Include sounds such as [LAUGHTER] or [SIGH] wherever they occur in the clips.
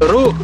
Рух!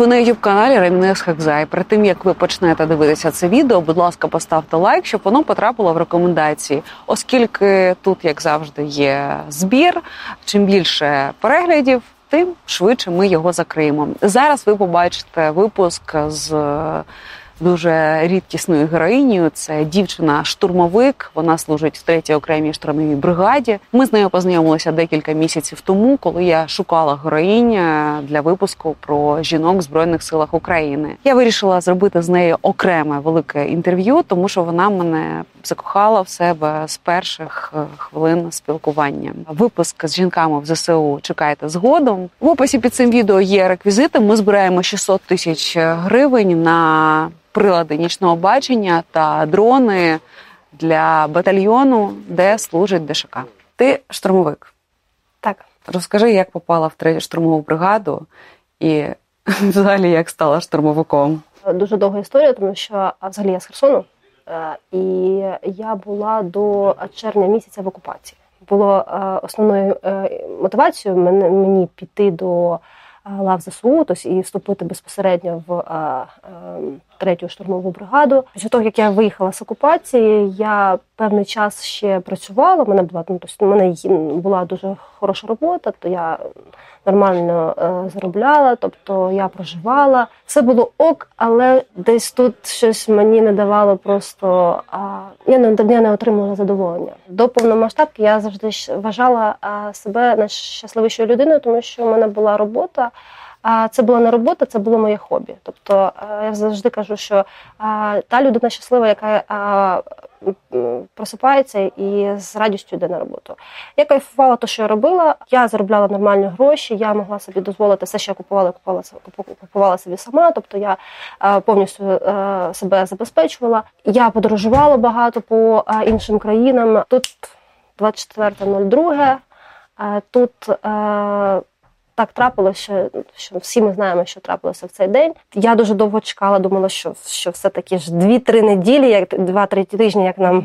Ви на youtube каналі Ремінес Хакзай. Перед тим як ви почнете дивитися це відео, будь ласка, поставте лайк, щоб воно потрапило в рекомендації. Оскільки тут, як завжди, є збір. Чим більше переглядів, тим швидше ми його закриємо. Зараз ви побачите випуск з дуже рідкісною героїнею. Це дівчина-штурмовик. Вона служить в третій окремій штурмовій бригаді. Ми з нею познайомилися декілька місяців тому, коли я шукала героїня для випуску про жінок в збройних силах України. Я вирішила зробити з нею окреме велике інтерв'ю, тому що вона мене закохала в себе з перших е, хвилин спілкування. Випуск з жінками в ЗСУ чекайте згодом. В описі під цим відео є реквізити. Ми збираємо 600 тисяч гривень на прилади нічного бачення та дрони для батальйону, де служить ДШК. Ти штурмовик. Так. Розкажи, як попала в третю штурмову бригаду і [LAUGHS] взагалі як стала штурмовиком. Дуже довга історія, тому що взагалі я з Херсону, е, і я була до червня місяця в окупації. Було е, основною е, мотивацією мені піти до лав ЗСУ, тобто і вступити безпосередньо в третю штурмову бригаду. Після того, як я виїхала з окупації, я певний час ще працювала. Мене була ну, тобто, мене була дуже хороша робота, то я нормально е, заробляла, тобто я проживала. Все було ок, але десь тут щось мені не давало просто. А, я, не, я не отримувала задоволення. До повномасштабки я завжди вважала себе найщасливішою людиною, тому що в мене була робота. Це була не робота, це було моє хобі. Тобто е, я завжди кажу, що та людина щаслива, яка просипається і з радістю йде на роботу. Я кайфувала те, що я робила. Я заробляла нормальні гроші. Я могла собі дозволити все, що я купувала, купувала купувала собі сама. Тобто я е, повністю е, себе забезпечувала. Я подорожувала багато по е, іншим країнам. Тут 24.02. е, Тут е, так трапилося, що, що всі ми знаємо, що трапилося в цей день. Я дуже довго чекала, думала, що, що все-таки ж 2-3 неділі, як 2-3 тижні, як нам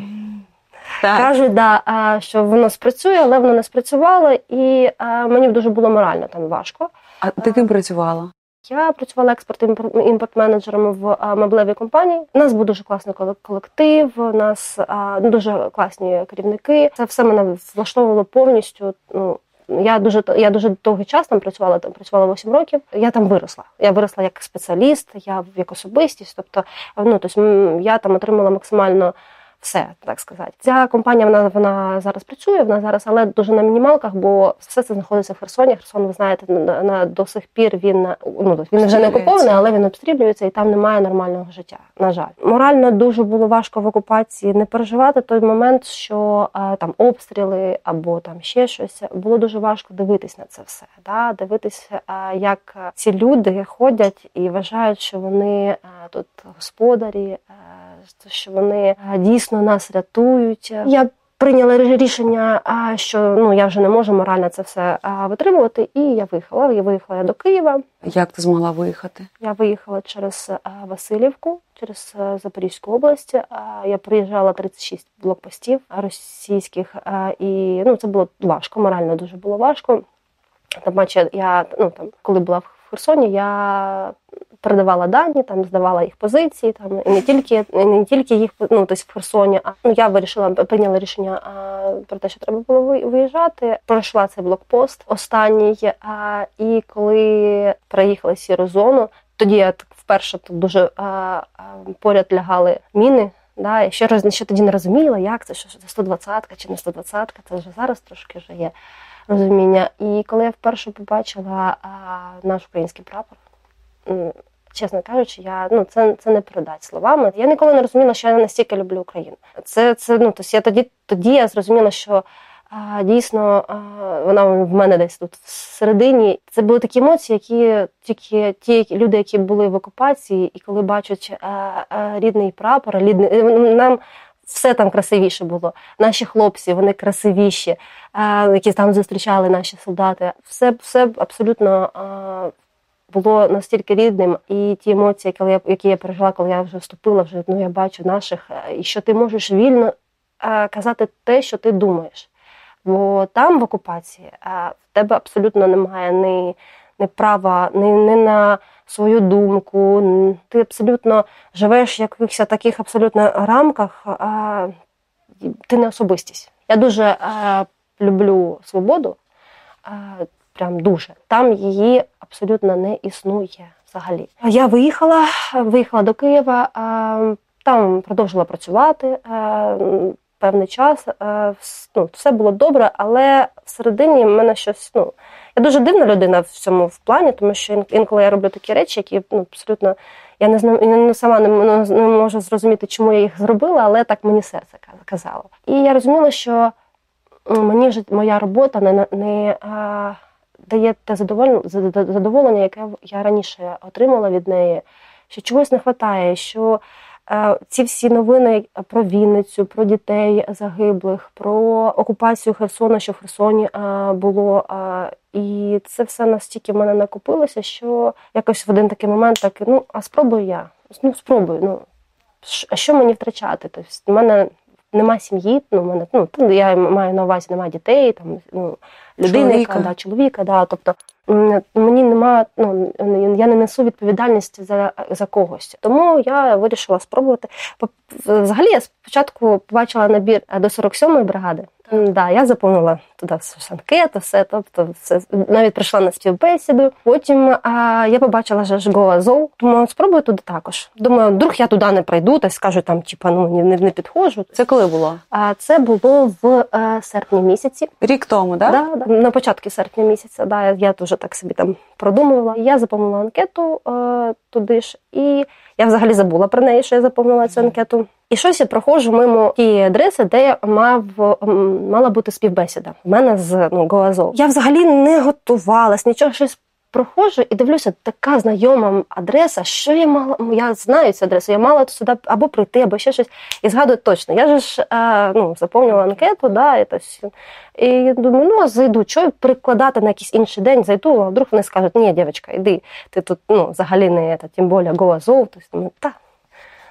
Так. кажуть, да, що воно спрацює, але воно не спрацювало, і а, мені дуже було морально там важко. А ти ким працювала? Я працювала експорт-імпорт-менеджером в меблевій компанії. У нас був дуже класний коле- колектив, у нас дуже класні керівники. Це все мене влаштовувало повністю. Ну, я дуже я дуже довгий час там працювала, там працювала 8 років. Я там виросла. Я виросла як спеціаліст, я як особистість. Тобто, ну тобто, я там отримала максимально все, так сказати. Ця компанія вона, вона зараз працює, вона зараз, але дуже на мінімалках, бо все це знаходиться в Херсоні. Херсон, ви знаєте, на, на до сих пір він ну він вже не окупований, але він обстрілюється і там немає нормального життя. На жаль, морально дуже було важко в окупації не переживати той момент, що а, там обстріли або там ще щось. Було дуже важко дивитись на це все. Да? Дивитися, а, як ці люди ходять і вважають, що вони а, тут господарі, що вони а, дійсно нас рятують. Я прийняла рішення, що ну я вже не можу морально це все витримувати, і я виїхала. Я виїхала до Києва. Як ти змогла виїхати? Я виїхала через Васильівку, через Запорізьку область. Я проїжджала 36 блокпостів російських, і ну це було важко, морально дуже було важко. Там, бачу, я ну там, коли була в Херсоні, я передавала дані, там здавала їх позиції, там і не тільки не тільки їх ну, тобто в Херсоні. А ну я вирішила прийняла рішення а, про те, що треба було виїжджати. Пройшла цей блокпост останній. А, і коли проїхала сіру зону, тоді я так вперше тут дуже а, а, поряд лягали міни. Да, я ще раз ще тоді не розуміла, як це, що це 120-ка чи не 120-ка, це вже зараз трошки вже є розуміння. І коли я вперше побачила а, наш український прапор, чесно кажучи, я ну це, це не передать словами. Я ніколи не розуміла, що я настільки люблю Україну. Це це ну тобто я тоді, тоді я зрозуміла, що дійсно, вона в мене десь тут всередині. Це були такі емоції, які тільки ті люди, які були в окупації, і коли бачать рідний прапор, рідний, е, нам все там красивіше було. Наші хлопці, вони красивіші, які там зустрічали наші солдати. Все, все абсолютно. Було настільки рідним, і ті емоції, коли я, які я пережила, коли я вже вступила, вже ну я бачу наших, і що ти можеш вільно казати те, що ти думаєш. Бо там в окупації в тебе абсолютно немає ні, ні права, ні, ні на свою думку. Ти абсолютно живеш в якихось таких абсолютно рамках, а, ти не особистість. Я дуже а, люблю свободу, а, прям дуже. Там її абсолютно не існує взагалі. Я виїхала, виїхала до Києва, а, там продовжила працювати. Певний час. Е, ну, Все було добре, але всередині в мене щось. ну, Я дуже дивна людина в цьому в плані, тому що інколи я роблю такі речі, які ну, абсолютно я не знаю, сама не, не можу зрозуміти, чому я їх зробила, але так мені серце казало. І я розуміла, що мені моя робота не не а, дає те задоволення, яке я раніше отримала від неї, що чогось не вистачає, що ці всі новини про Вінницю, про дітей загиблих, про окупацію Херсона, що в Херсоні е, було. Е, і це все настільки в мене накопилося, що якось в один такий момент так, ну а спробую я. Ну, спробую. Ну а що мені втрачати? Тобто, в мене нема сім'ї, ну мене ну я маю на увазі, немає дітей, там ну людини, чоловіка. да, чоловіка, да. Тобто мені нема, ну я не несу відповідальність за за когось. Тому я вирішила спробувати. Взагалі, я спочатку побачила набір до 47-ї бригади. Да, я заповнила туди анкету, все, тобто все навіть прийшла на співбесіду. Потім а, я побачила ж Азов, Думаю, спробую туди також. Думаю, вдруг я туди не прийду, та скажу там, типа ну не не підходжу. Це коли було? А це було в а, е, серпні місяці. Рік тому, да? Да, да. На початку серпня місяця. Да, я дуже так собі там продумувала. Я заповнила анкету а, е, туди ж, і я взагалі забула про неї, що я заповнила цю анкету. І щось я проходжу мимо тієї адреси, де мав мала бути співбесіда. У мене з ну Гоазов. Я взагалі не готувалась, нічого щось проходжу і дивлюся, така знайома адреса, що я мала. Я знаю цю адресу, я мала сюди або прийти, або ще щось. І згадую точно. Я ж а, ну, заповнила анкету, да, і, тось, і я думаю, ну зайду, що прикладати на якийсь інший день, зайду, а вдруг вони скажуть, ні, дівчинка, йди, ти тут ну, взагалі не це, тим більше Гоазов. Тобто, та,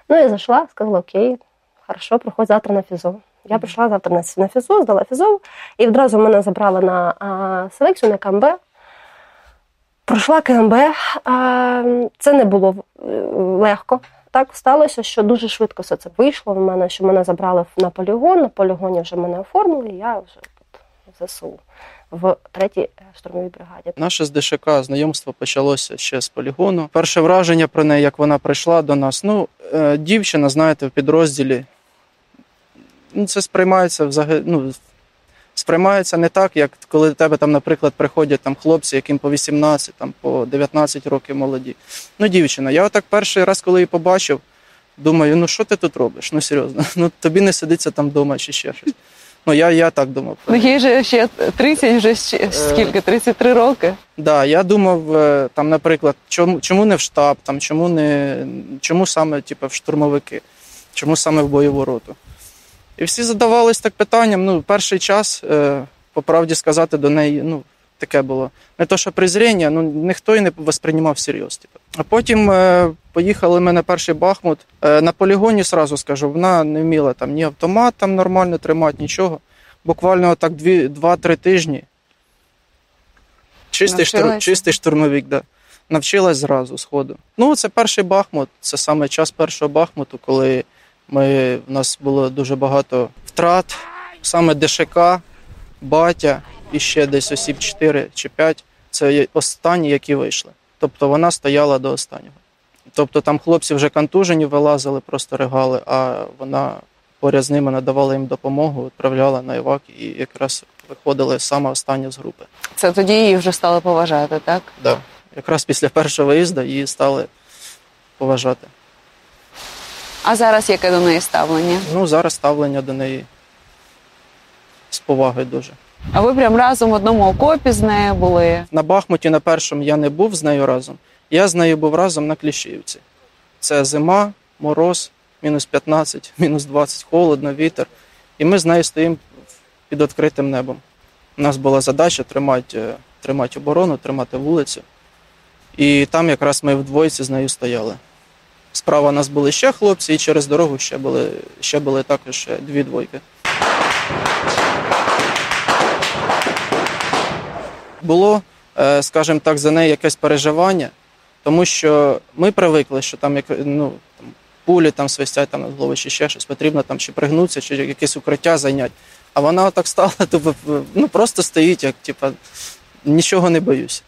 Ну, я зайшла, сказала, окей, хорошо, приходь завтра на фізо. Я прийшла завтра на фізо, здала фізо, і одразу мене забрали на а, селекцію на КМБ. Пройшла КМБ, а, це не було е, легко. Так сталося, що дуже швидко все це вийшло в мене, що мене забрали на полігон, на полігоні вже мене оформили, і я вже тут в ЗСУ в третій е, штурмовій бригаді. Наше з ДШК знайомство почалося ще з полігону. Перше враження про неї, як вона прийшла до нас. Ну, е, дівчина, знаєте, в підрозділі. Ну, Це сприймається взагалі. Ну, сприймається не так, як коли до тебе там, наприклад, приходять там хлопці, яким по 18, там по 19 років молоді. Ну, дівчина, я отак перший раз, коли її побачив, думаю, ну що ти тут робиш? Ну серйозно, [LAUGHS] ну тобі не сидиться там вдома чи ще щось. Ну, я я так думав. Ну, їй же ще 30, вже е, скільки? 33 роки. Так, да, я думав, е, там, наприклад, чому чому не в штаб, там, чому не, чому саме типу, в штурмовики, чому саме в бойову роту. І всі задавались так питанням. Ну, перший час, е, по правді сказати, до неї, ну, таке було. Не то, що презріння, ну ніхто і не восприймав всерйоз. Типу. А потім е, поїхали ми на перший Бахмут. Е, на полігоні сразу скажу, вона не вміла там ні автомат там нормально тримати, нічого. Буквально так 2-3 тижні. Чистий штур, чистий штурмовик, да. Навчилась зразу сходу. Ну, це перший Бахмут, це саме час першого Бахмуту, коли ми, в нас було дуже багато втрат, саме ДШК, батя і ще десь осіб 4 чи 5. Це останні, які вийшли. Тобто вона стояла до останнього. Тобто там хлопці вже контужені вилазили, просто ригали, а вона поряд з ними надавала їм допомогу, відправляла на івак і якраз виходили саме останні з групи. Це тоді її вже стали поважати, так? Так. Да. Якраз після першого виїзду її стали поважати. А зараз яке до неї ставлення? Ну, зараз ставлення до неї з повагою дуже. А ви прям разом в одному окопі з нею були. На Бахмуті на першому я не був з нею разом. Я з нею був разом на Кліщівці. Це зима, мороз, мінус 15, [LAUGHS] мінус 20, холодно, вітер. І ми з нею стоїмо під відкритим небом. У нас була задача тримати, е, тримати оборону, тримати вулицю. І там якраз ми вдвоєці з нею стояли. Справа нас були ще хлопці, і через дорогу ще були, ще були також дві двойки. Було, е, скажімо так, за неї якесь переживання, тому що ми привикли, що там як ну там пулі там свистять там над головою, чи ще щось потрібно там чи пригнутися, чи якесь укриття зайняти. А вона так стала, [LAUGHS] типу, ну просто стоїть, як типа нічого не боюсь.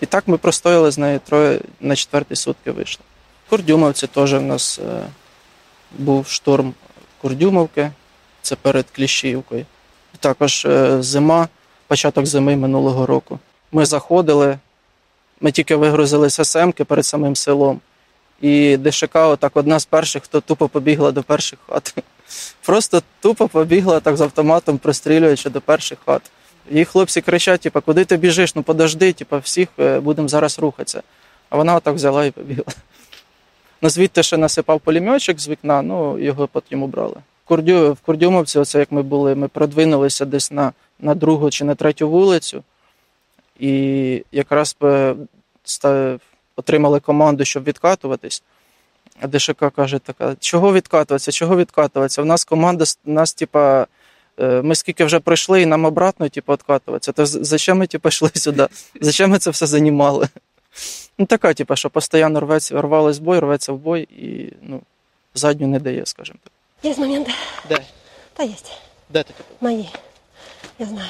І так ми простояли з нею троє на четвертій сутки вийшли. Курдюмовці теж в нас е, був штурм Курдюмовки, це перед Кліщівкою. Також е, зима, початок зими минулого року. Ми заходили, ми тільки вигрузили СМки перед самим селом. І ДШК, отак одна з перших, хто тупо побігла до перших хат. [LAUGHS] Просто тупо побігла так з автоматом, прострілюючи до перших хат. І хлопці кричать: типу, куди ти біжиш? Ну подожди, типу, всіх е, будемо зараз рухатися. А вона отак взяла і побігла. [LAUGHS] Ну, звідти ще насипав пулеметчик з вікна, ну його потім убрали. В Курдю, в Курдюмовці, оце як ми були, ми продвинулися десь на, на другу чи на третю вулицю. І якраз отримали команду, щоб відкатуватись. А ДШК каже така: чого відкатуватися? Чого відкатуватися? У нас команда, нас, типа, е, ми скільки вже пройшли, і нам обратно, типу, відкатуватися. То зачем ми типу, йшли сюди? Зачем ми це все займали? Ну, така, типу, що постійно рветься, рвалась в бой, рветься в бой і ну, задню не дає, скажімо так. Есть моменты? Де? Да, есть. Де ти типу? Я знаю.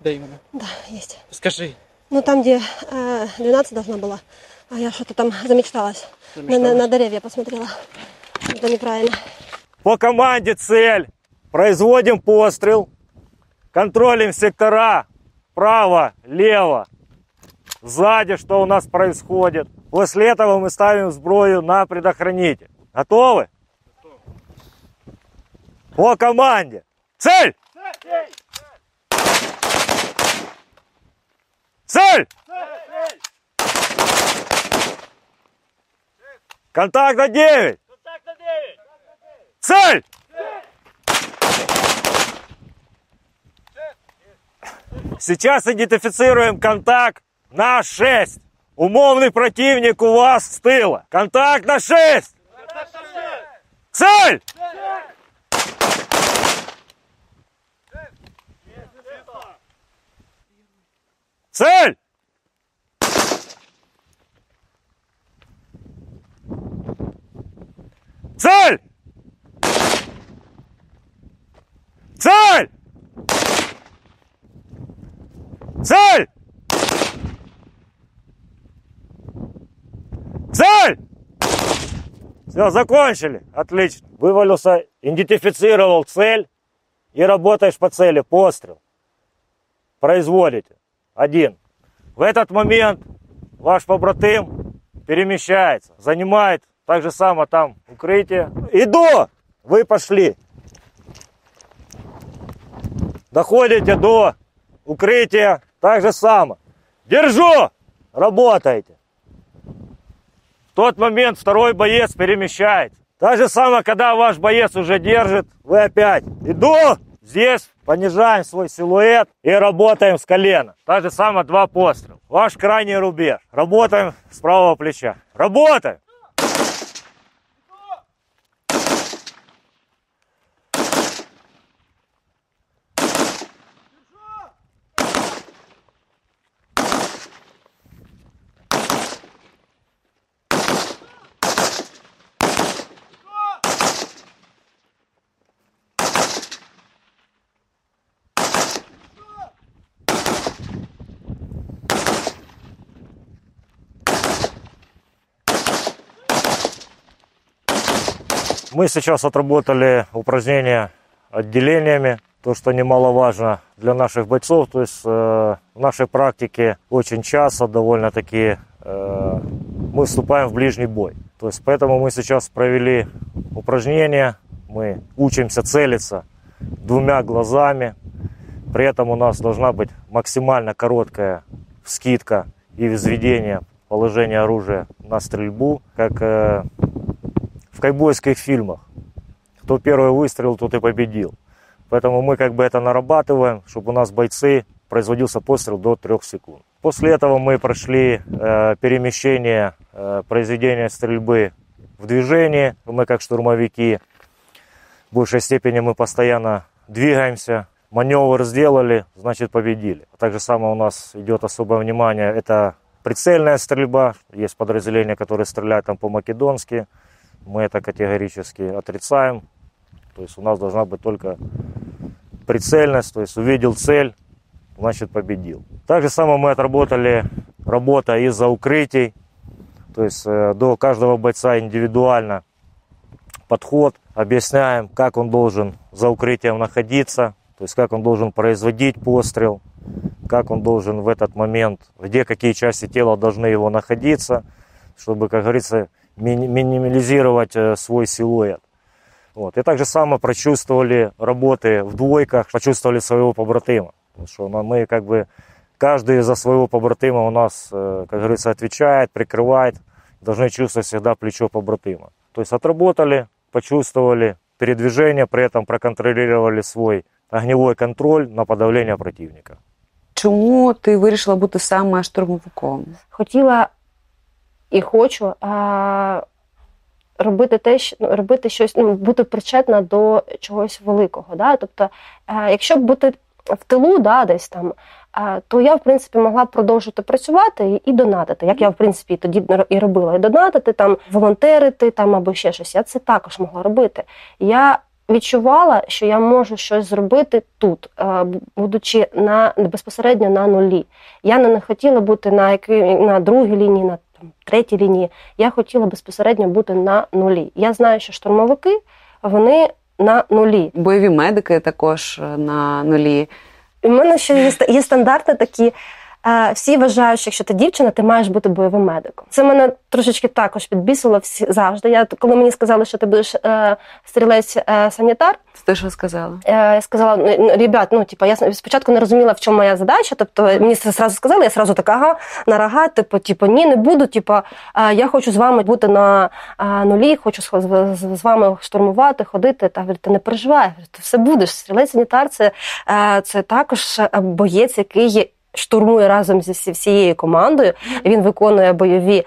Де іменно? Да, есть. Скажи. Ну, там, где э, 12 должна была, а я что-то там замечталась. На, на, на деревья посмотрела. Это неправильно. По команде цель. Производим пострел. Контролим сектора. Право, лево. Сзади, что у нас происходит. После этого мы ставим сброю на предохранитель. Готовы? По команде. Цель! Цель! Контакт на 9! Цель! Сейчас идентифицируем контакт на 6. Умовный противник у вас с тыла. Контакт на 6. Цель! Цель! Цель! Цель! Цель! Цель! Все, закончили. Отлично. Вывалился, идентифицировал цель и работаешь по цели. Пострел. Производите. Один. В этот момент ваш побратим перемещается, занимает так же само там укрытие. Иду! Вы пошли. Доходите до укрытия так же само. Держу! Работаете. В тот момент второй боец перемещается. Так же самое, когда ваш боец уже держит, вы опять иду, здесь понижаем свой силуэт и работаем с колена. Так же самое два пострела. Ваш крайний рубеж. Работаем с правого плеча. Работаем! Мы сейчас отработали упражнения отделениями, то, что немаловажно для наших бойцов. То есть э, в нашей практике очень часто довольно-таки э, мы вступаем в ближний бой. То есть поэтому мы сейчас провели упражнения, мы учимся целиться двумя глазами. При этом у нас должна быть максимально короткая скидка и взведение положения оружия на стрельбу, как э, в кайбойских фильмах. Кто первый выстрелил, тот и победил. Поэтому мы как бы это нарабатываем, чтобы у нас бойцы производился пострел до 3 секунд. После этого мы прошли э, перемещение э, произведения стрельбы в движении. Мы как штурмовики в большей степени мы постоянно двигаемся. Маневр сделали, значит победили. Так же самое у нас идет особое внимание. Это прицельная стрельба. Есть подразделения, которые стреляют там по-македонски. Мы это категорически отрицаем. То есть у нас должна быть только прицельность. То есть увидел цель, значит победил. Так же самое мы отработали работа из-за укрытий. То есть э, до каждого бойца индивидуально подход, объясняем, как он должен за укрытием находиться, то есть как он должен производить пострел, как он должен в этот момент, где какие части тела должны его находиться, чтобы, как говорится, минимализировать э, свой силуэт. Вот. И так же само прочувствовали работы в двойках, почувствовали своего побратима. Потому что мы как бы, каждый за своего побратима у нас, э, как говорится, отвечает, прикрывает. Должны чувствовать всегда плечо побратима. То есть отработали, почувствовали передвижение, при этом проконтролировали свой огневой контроль на подавление противника. Чому ти вирішила бути саме штурмовиком? Хотіла і хочу а, робити те, що ну, робити щось, ну, бути причетна до чогось великого. Да? Тобто, а, якщо б бути в тилу, да, десь там, то я, в принципі, могла б продовжити працювати і донатити. Як я, в принципі, тоді і робила, і донатити, там, волонтерити там або ще щось. Я це також могла робити. Я відчувала, що я можу щось зробити тут, будучи на безпосередньо на нулі. Я не хотіла бути на якій, на другій лінії, на там, третій лінії. Я хотіла безпосередньо бути на нулі. Я знаю, що штурмовики вони на нулі. Бойові медики також е, на нулі. У мене ще є, є стандарти такі. Е, всі вважають, що якщо ти дівчина, ти маєш бути бойовим медиком. Це мене трошечки також підбісило всі завжди. Я коли мені сказали, що ти будеш е, стрілець е, санітар. Ти що сказала? Е, я сказала, «Ну, ну, ребят, ну типу, я спочатку не розуміла, в чому моя задача. Тобто мені це зразу сказали, я зразу така, ага, на рога, типу, типу, ні, не буду. Типу, е, я хочу з вами бути на е, нулі, хочу з, з, з вами штурмувати, ходити. Та говорю, ти не переживай, ти все будеш. Стрілець санітар це, е, це також боєць, який є штурмує разом зі всією командою. Він виконує бойові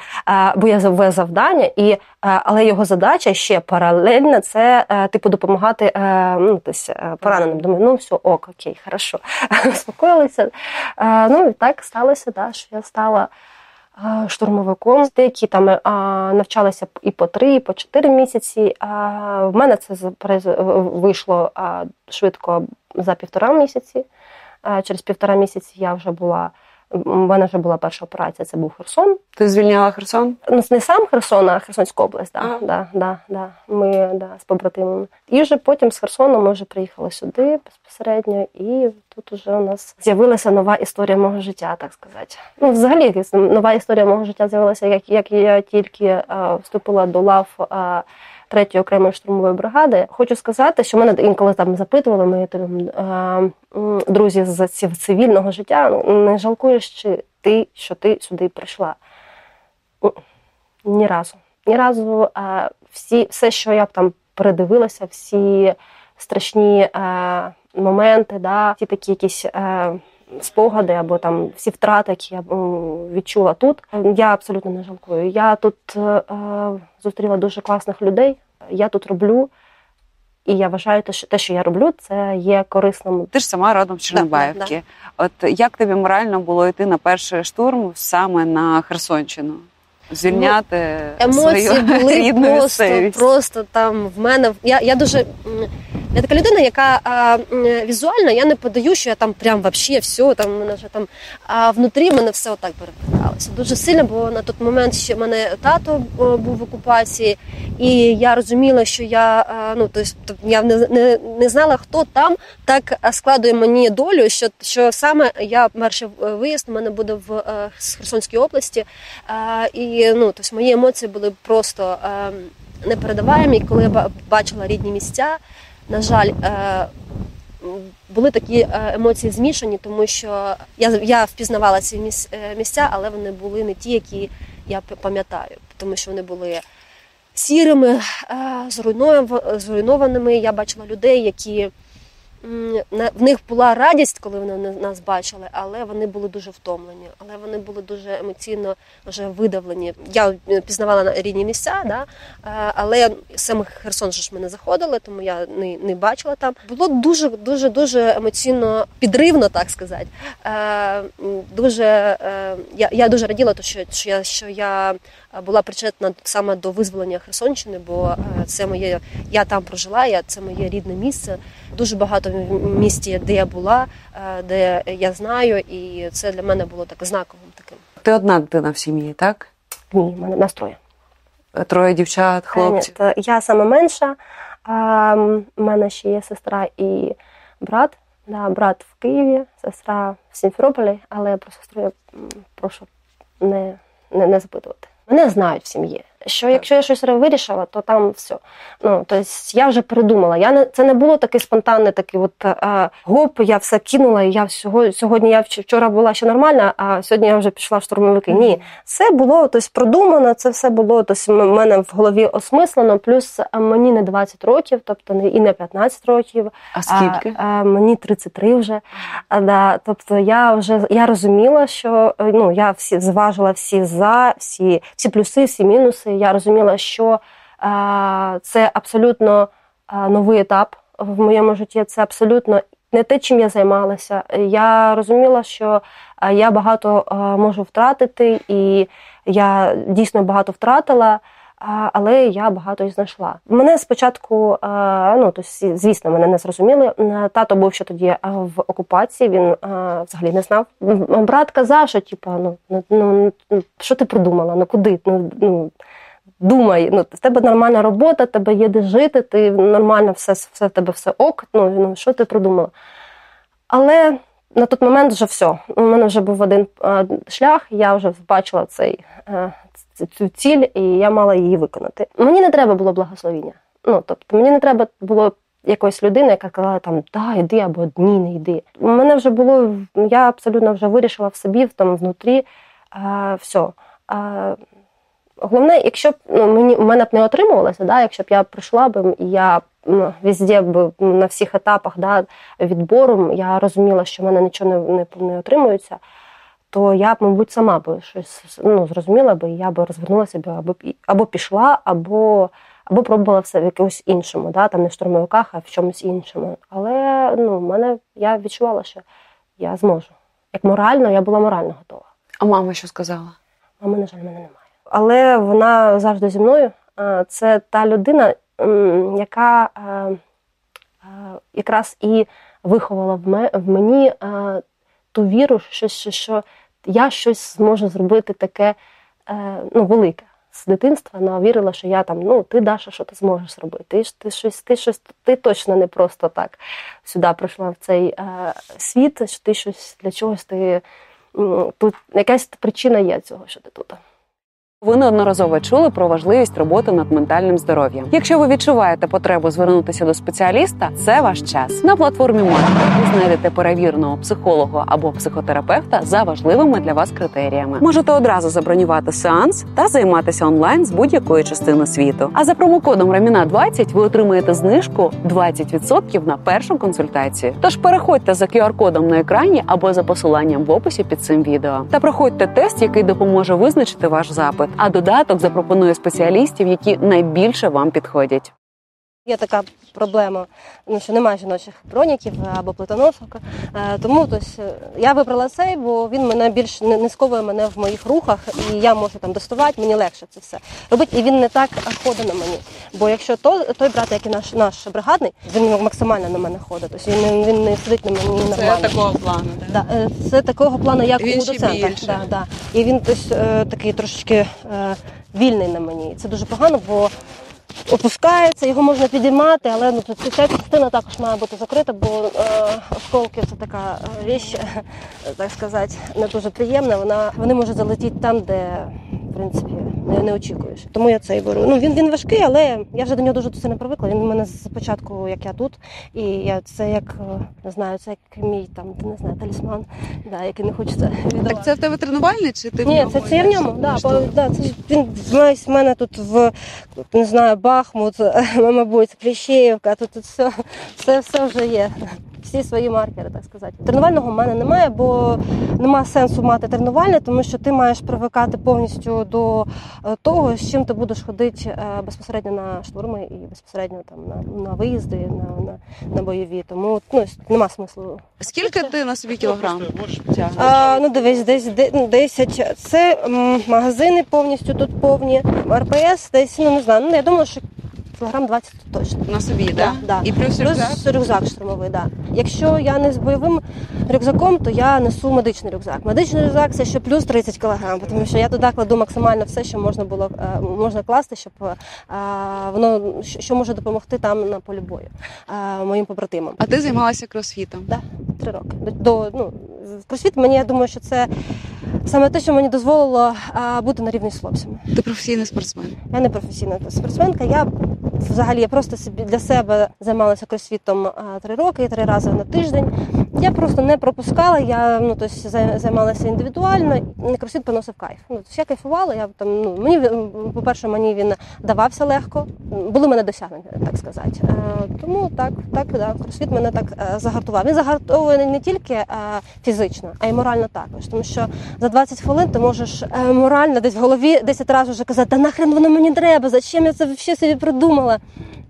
бойове завдання, і але його задача ще паралельно це типу допомагати ну, тось, пораненим. Думаю, ну все, ок, окей, хорошо. [LAUGHS] Успокоїлися. Ну і так сталося, да, що я стала. Штурмовиком, деякі там навчалися і по три, і по чотири місяці. А в мене це вийшло швидко за півтора місяці. Через півтора місяці я вже була. У мене вже була перша операція, це був Херсон. Ти звільняла Херсон? Ну, не сам Херсон, а Херсонська область, да, ага. да, да, да. Ми да, з побратимами. І вже потім з Херсону ми вже приїхали сюди безпосередньо, і тут вже у нас з'явилася нова історія мого життя, так сказати. Ну, взагалі, нова історія мого життя з'явилася, як як я тільки а, вступила до лав. А, третьої окремої штурмової бригади. Хочу сказати, що мене інколи там запитували мої там, друзі з цивільного життя. Ну, не жалкуєш чи ти, що ти сюди прийшла? Ні разу. Ні разу всі, все, що я там передивилася, всі страшні моменти, да, ті такі якісь. Спогади або там всі втрати, які я відчула тут. Я абсолютно не жалкую. Я тут е, зустріла дуже класних людей. Я тут роблю, і я вважаю, що те, що я роблю, це є корисним. Ти ж сама родом з Чорнобаївки. Да, да. От як тобі морально було йти на перший штурм саме на Херсонщину? Звільняти ну, емоції свою були [LAUGHS] рідну просто, місцевість? просто там в мене. Я я дуже я така людина, яка а, візуально я не подаю, що я там прям вообще все там мене вже там. А внутрі мене все отак переверталося. Дуже сильно, бо на той момент ще в мене тато був в окупації, і я розуміла, що я ну тобто я не, не не, знала, хто там так складує мені долю. Що що саме я перший виїзд у мене буде в е, Херсонській області, а, і ну тобто мої емоції були просто непередаваємі, коли я бачила рідні місця. На жаль, е, були такі е, емоції змішані, тому що я, я впізнавала ці е, місця, але вони були не ті, які я пам'ятаю, тому що вони були сірими, е, зруйнованими. Я бачила людей, які в них була радість, коли вони на- нас бачили, але вони були дуже втомлені, але вони були дуже емоційно вже видавлені. Я е, пізнавала на рідні місця, да? е, але саме Херсон ж ми не заходили, тому я не, не бачила там. Було дуже, дуже, дуже емоційно підривно, так сказати. Е, Дуже я, я дуже раділа, що, що я що я була причетна саме до визволення Херсонщини, бо це моє я там прожила, я це моє рідне місце. Дуже багато в місті, де я була, е, де я знаю, і це для мене було так знаковим таким. Ти одна дитина в сім'ї, так? Ні, в мене настрої. Троє дівчат, хлопців. Е, ні, Я саме менша. А, У мене ще є сестра і брат. Да, брат в Києві, сестра в Сімферополі, але про сестру я прошу не, не, не запитувати. Мене знають в сім'ї. Що якщо я щось вирішила, то там все. Ну тобто я вже придумала. Я не це не було таке спонтанне, таке от е, гоп, я все кинула. І я всього сьогодні. Я вчора була ще нормальна, а сьогодні я вже пішла в штурмовики. Ні, це було тобто, продумано, це все було тобто, в мене в голові осмислено. Плюс мені не 20 років, тобто і не 15 років. А скільки? А, а, мені 33 вже. А, да, тобто я вже я розуміла, що е, ну я всі зважила всі за, всі, всі плюси, всі мінуси. Я розуміла, що а, це абсолютно а, новий етап в моєму житті. Це абсолютно не те, чим я займалася. Я розуміла, що а, я багато можу втратити, і я дійсно багато втратила. Але я багато і знайшла. Мене спочатку, ну то звісно, мене не зрозуміли. Тато був ще тоді в окупації. Він взагалі не знав. Брат казав, що типу, ну, ну, ну ну, що ти придумала? Ну куди? Ну, ну думай, ну в тебе нормальна робота, тебе є де жити, ти нормально все, все в тебе все ок. Ну, ну що ти придумала? Але на той момент вже все. У мене вже був один шлях, я вже бачила цей, е, цю ціль, і я мала її виконати. Мені не треба було благословіння. Ну, тобто, мені не треба було якоїсь людини, яка казала там да, йди або ні, не йди. У мене вже було, я абсолютно вже вирішила в собі, тому внутрі е, все. Е, Головне, якщо б ну, мені у мене б не отримувалося, да, якщо б я прийшла б і я м, везде б на всіх етапах да, відбору, я розуміла, що в мене нічого не, не, не отримується, то я б, мабуть, сама би щось ну, зрозуміла би, і я б розвернулася б або, або пішла, або, або пробувала все в якомусь іншому, да, там не в штурмовиках, а в чомусь іншому. Але ну, в мене я відчувала, що я зможу. Як морально, я була морально готова. А мама що сказала? Мами, на жаль, мене немає. Але вона завжди зі мною. Це та людина, яка е, е, якраз і виховала в мені е, ту віру, що, що, що я щось зможу зробити таке ну, велике. З дитинства вона вірила, що я там, ну, ти Даша, що ти зможеш зробити? Ти, ти щось, ти щось, ти точно не просто так сюди прийшла в цей е, світ, що ти щось для чогось ти тут якась причина є цього, що ти тут. Ви неодноразово чули про важливість роботи над ментальним здоров'ям. Якщо ви відчуваєте потребу звернутися до спеціаліста, це ваш час. На платформі Марка ви знайдете перевіреного психолога або психотерапевта за важливими для вас критеріями. Можете одразу забронювати сеанс та займатися онлайн з будь-якої частини світу. А за промокодом Раміна 20 ви отримаєте знижку 20% на першу консультацію. Тож переходьте за QR-кодом на екрані або за посиланням в описі під цим відео та проходьте тест, який допоможе визначити ваш запит. А додаток запропонує спеціалістів, які найбільше вам підходять. Є така проблема, ну, що немає жіночих броніків або плитоносок. Е, Тому тось, е, я вибрала цей, бо він мене більш не сковує мене в моїх рухах, і я можу там доставати, мені легше це все робити. І він не так ходить на мені. Бо якщо то, той брат, який наш, наш бригадний, він максимально на мене ходить. Тобто він, він не сидить на мені нормально. плану. Да, е, це такого плану, як Він у доцента. Да, да. І він тось, е, такий трошечки вільний на мені. Це дуже погано, бо опускається, його можна підіймати, але ну, ця частина також має бути закрита, бо е, осколки це така е, річ, так сказати, не дуже приємна. Вона, вони можуть залетіти там, де, в принципі не, не очікуєш. Тому я цей беру. Ну він, він важкий, але я вже до нього дуже сильно привикла. Він у мене з початку, як я тут, і я це як е, не знаю, це як мій там не знаю, талісман, да, який не хочеться віддавати. Так це в тебе тренувальний чи ти в Ні, це, це я в ньому. Да, бо, да, це він в мене тут в не знаю, Бахмут, [LAUGHS] мабуть, Кліщеївка, тут, тут все, все, все вже є. Всі свої маркери, так сказати. Тренувального в мене немає, бо немає сенсу мати тренувальне, тому що ти маєш привикати повністю до е, того, з чим ти будеш ходити е, безпосередньо на штурми і безпосередньо там на, на виїзди, на, на, на бойові. Тому ну, нема смислу Скільки ти на собі кілограм а, ну дивись, десь де- ну, 10. Це магазини повністю тут повні. РПС десь, ну не знаю. Ну я думаю, що кілограм 20 точно. На собі, так? Да, да. І плюс рюкзак? Плюс рюкзак штурмовий, да. Якщо я не з бойовим рюкзаком, то я несу медичний рюкзак. Медичний рюкзак це ще плюс 30 кг, тому що я туди кладу максимально все, що можна було е, можна класти, щоб е, воно що може допомогти там на полі бою е, моїм побратимам. А ти займалася кросфітом? Да, три роки. До, ну, в просвіт мені я думаю, що це саме те, що мені дозволило а, бути на рівні з хлопцями. Ти професійний спортсмен. Я не професійна спортсменка. Я взагалі я просто собі для себе займалася кросфітом три роки, три рази на тиждень. Я просто не пропускала. Я ну тобто, зай- займалася індивідуально. і Кросфіт приносив кайф. Ну тобто, я кайфувала. Я там ну мені він- по-перше, мені він давався легко. Були мене досягнення, так сказати. Е, тому так, так да, кросфіт мене так е, загартував. Він загартовує не тільки е, фізично, а й морально також. Тому що за 20 хвилин ти можеш е, морально десь в голові 10 разів вже казати, та нахрен воно мені треба, зачем я це взагалі собі придумала.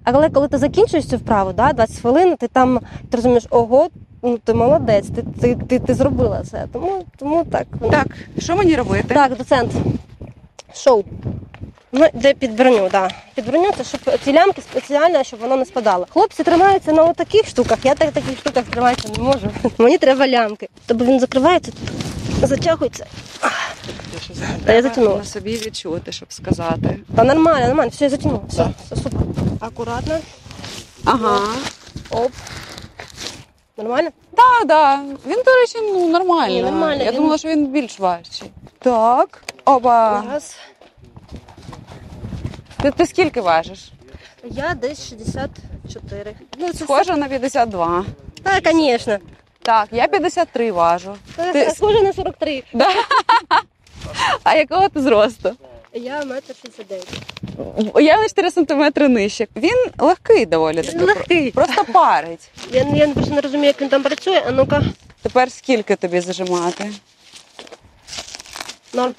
Але коли ти закінчуєш цю вправу, да, 20 хвилин, ти там ти розумієш, ого, ну ти молодець, ти, ти, ти, ти зробила це. Тому, тому так. Так, що мені робити? Так, доцент. Шоу. Ну, де під броню, да. Під броню це щоб ці лямки спеціально, щоб воно не спадало. Хлопці тримаються на таких штуках. Я так таких штуках триматися не можу. Мені треба лямки. Тобто він закривається, затягується. Та я Треба затягнула. на собі відчути, щоб сказати. Та нормально, нормально, все, я затягнула. Все, все супер. Акуратно. Ага. Оп. Нормально? Так, да. Він, до речі, ну нормально. Ні, нормально, Я він- думала, що він більш важчий. Так. Оба. Раз. Ти, ти скільки важиш? Я десь 64. Ну, це Схожа на 52. Так, звісно. Так, я 53 важу. Ти- Ти... Схоже на 43. Да? А якого ти зросту? Я метр 69. Я на 4 сантиметри нижче. Він легкий доволі. таки. Легкий. Просто парить. Я, я просто не розумію, як він там працює. А ну-ка, Тепер скільки тобі зажимати? норм.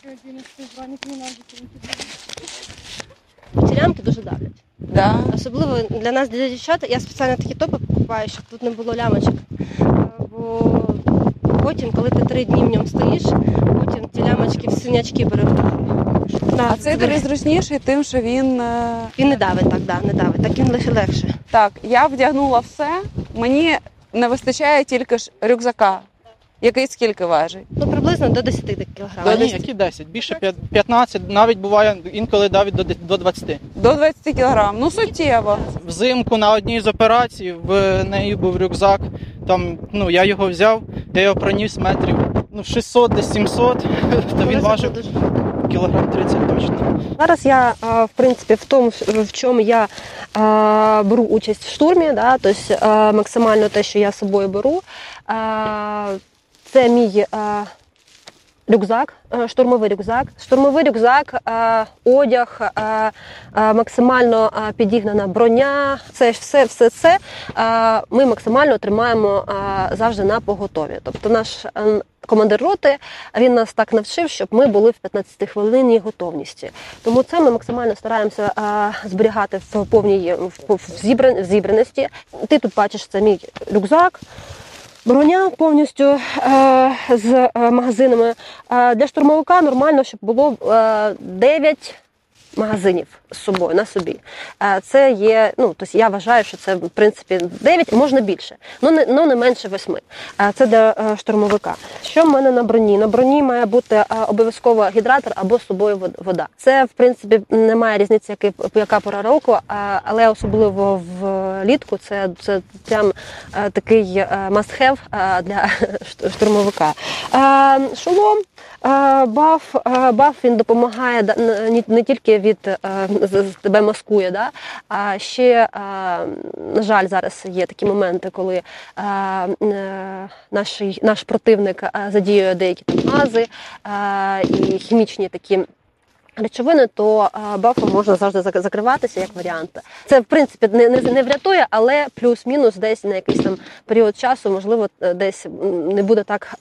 Ці дуже давлять. Да. Особливо для нас, для дівчат, я спеціально такі топи купую, щоб тут не було лямочок. Е, Бо потім, коли ти три дні в ньому стоїш, потім ті лямочки в синячки перевтягують. А цей тобі зручніший тим, що він. е, Він не давить так, да, не давить. Так він легше легше. Так, я вдягнула все. Мені не вистачає тільки ж рюкзака. Який скільки важить? Ну, приблизно до 10 Та кілограмів. ні, які 10, більше п'ят- 15, навіть буває інколи навіть до де- до 20. До 20 кілограм. Ну суттєво. Взимку на одній з операцій в неї був рюкзак. Там, ну, я його взяв, я його проніс метрів ну, 600 десь 700, [LAUGHS] то він важив кілограм 30 точно. Зараз я а, в принципі в тому, в чому я а, беру участь в штурмі, да, тобто максимально те, що я з собою беру. А, це мій а, рюкзак, е, штурмовий рюкзак. Штурмовий рюкзак, а, одяг, а, а, максимально а, підігнана броня. Це все, все це ми максимально тримаємо завжди на поготові. Тобто наш е, командир роти він нас так навчив, щоб ми були в 15 хвилинній готовності. Тому це ми максимально стараємося зберігати в повній в, в зібраності. Ти тут бачиш це мій рюкзак. Броня повністю е, з е, магазинами. Е, для штурмовика нормально, щоб було е, 9 магазинів з собою на собі. Е, це є, ну тобто я вважаю, що це в принципі 9, можна більше, ну не, ну, не менше 8. Е, це для е, штурмовика. Що в мене на броні? На броні має бути е, обов'язково гідратор або з собою вод- вода. Це в принципі немає різниці, яка пора року, але особливо влітку. Це, це прям е, такий е, е, для [LAUGHS] шт- штурмовика. Е, Шолом. Е, Баф, е, баф він допомагає не, тільки від е, тебе маскує, да, а ще, е, на жаль, зараз є такі моменти, коли е, е, наш, наш противник задіює деякі там гази і хімічні такі. Речовини, то бафом можна завжди зак- закриватися як варіант. Це в принципі не, не, не врятує, але плюс-мінус десь на якийсь там період часу, можливо, десь не буде так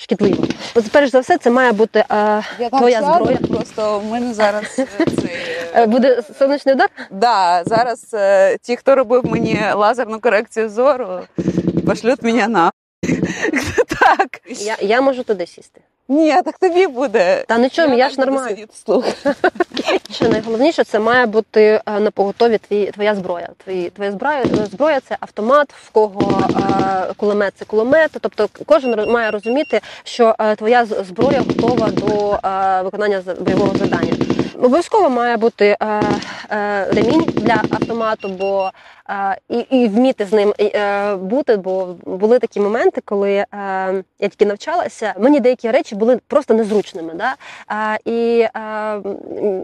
е, шкідливо. От перш за все, це має бути а, Я там твоя сяду, зброя. Просто в мене зараз це цей. Е, Буде сонячний удар. Да, зараз е, ті, хто робив мені лазерну корекцію зору, пошлють мене на. Так. Я, я можу туди сісти. Ні, так тобі буде. Та нічого, я, ж нормально. [LAUGHS] Ще найголовніше це має бути е, на поготові твій, твоя зброя. Твої, твоя зброя, твоя зброя це автомат, в кого е, кулемет це кулемет. Тобто кожен має розуміти, що е, твоя зброя готова до е, виконання бойового завдання. Обов'язково має бути е, ремінь для автомату, бо е, і, і вміти з ним е, бути, бо були такі моменти, коли е, я тільки навчалася, мені деякі речі були просто незручними. Да? І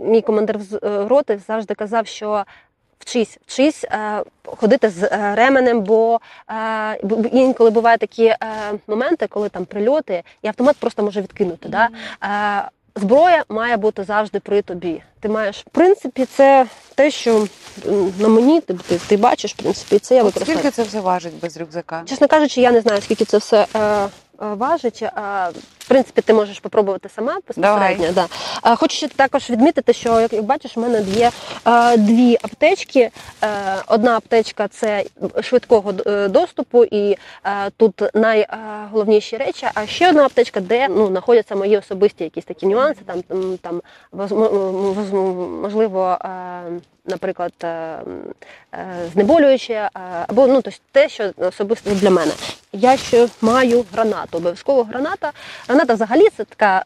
мій командир е, роти завжди казав, що вчись, вчись е, ходити з е, ременем, бо е, інколи бувають такі е, моменти, коли там прильоти, і автомат просто може відкинути. Да? Зброя має бути завжди при тобі. Ти маєш, в принципі, це те, що на мені ти, ти, ти бачиш, в принципі, це я використовую. Скільки це все важить без рюкзака? Чесно кажучи, я не знаю, скільки це все е, важить. Е, в принципі, ти можеш спробувати сама безпосередньо. Да. Е, хочу ще також відмітити, що як, бачиш, у мене є е, дві аптечки. Е, одна аптечка це швидкого е, доступу, і е, тут найголовніші речі. А ще одна аптечка, де ну, знаходяться мої особисті якісь такі нюанси. Там, там, там можливо. Е, Наприклад, е, е, знеболююче, е, або ну тобто те, що особисто для мене. Я ще маю гранату. Обов'язково граната. Граната взагалі це така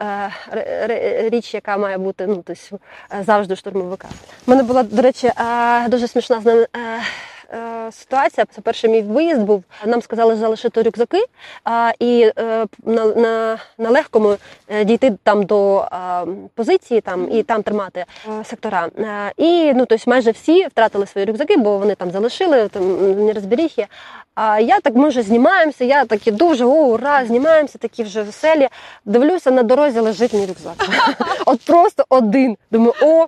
е, річ, яка має бути ну, тобто, е, завжди штурмовика. У мене була, до речі, е, дуже смішна з ним. е, Ситуація, це перший мій виїзд був. Нам сказали залишити рюкзаки і е, на, на, на легкому е, дійти там до позиції там, і там тримати е, сектора. Е, і ну, тобто майже всі втратили свої рюкзаки, бо вони там залишили, там нерозберіхи. А я так, ми вже знімаємося, я такі дуже о, ура, знімаємося, такі вже веселі. Дивлюся, на дорозі лежить мій рюкзак. [LAUGHS] От просто один. Думаю, о,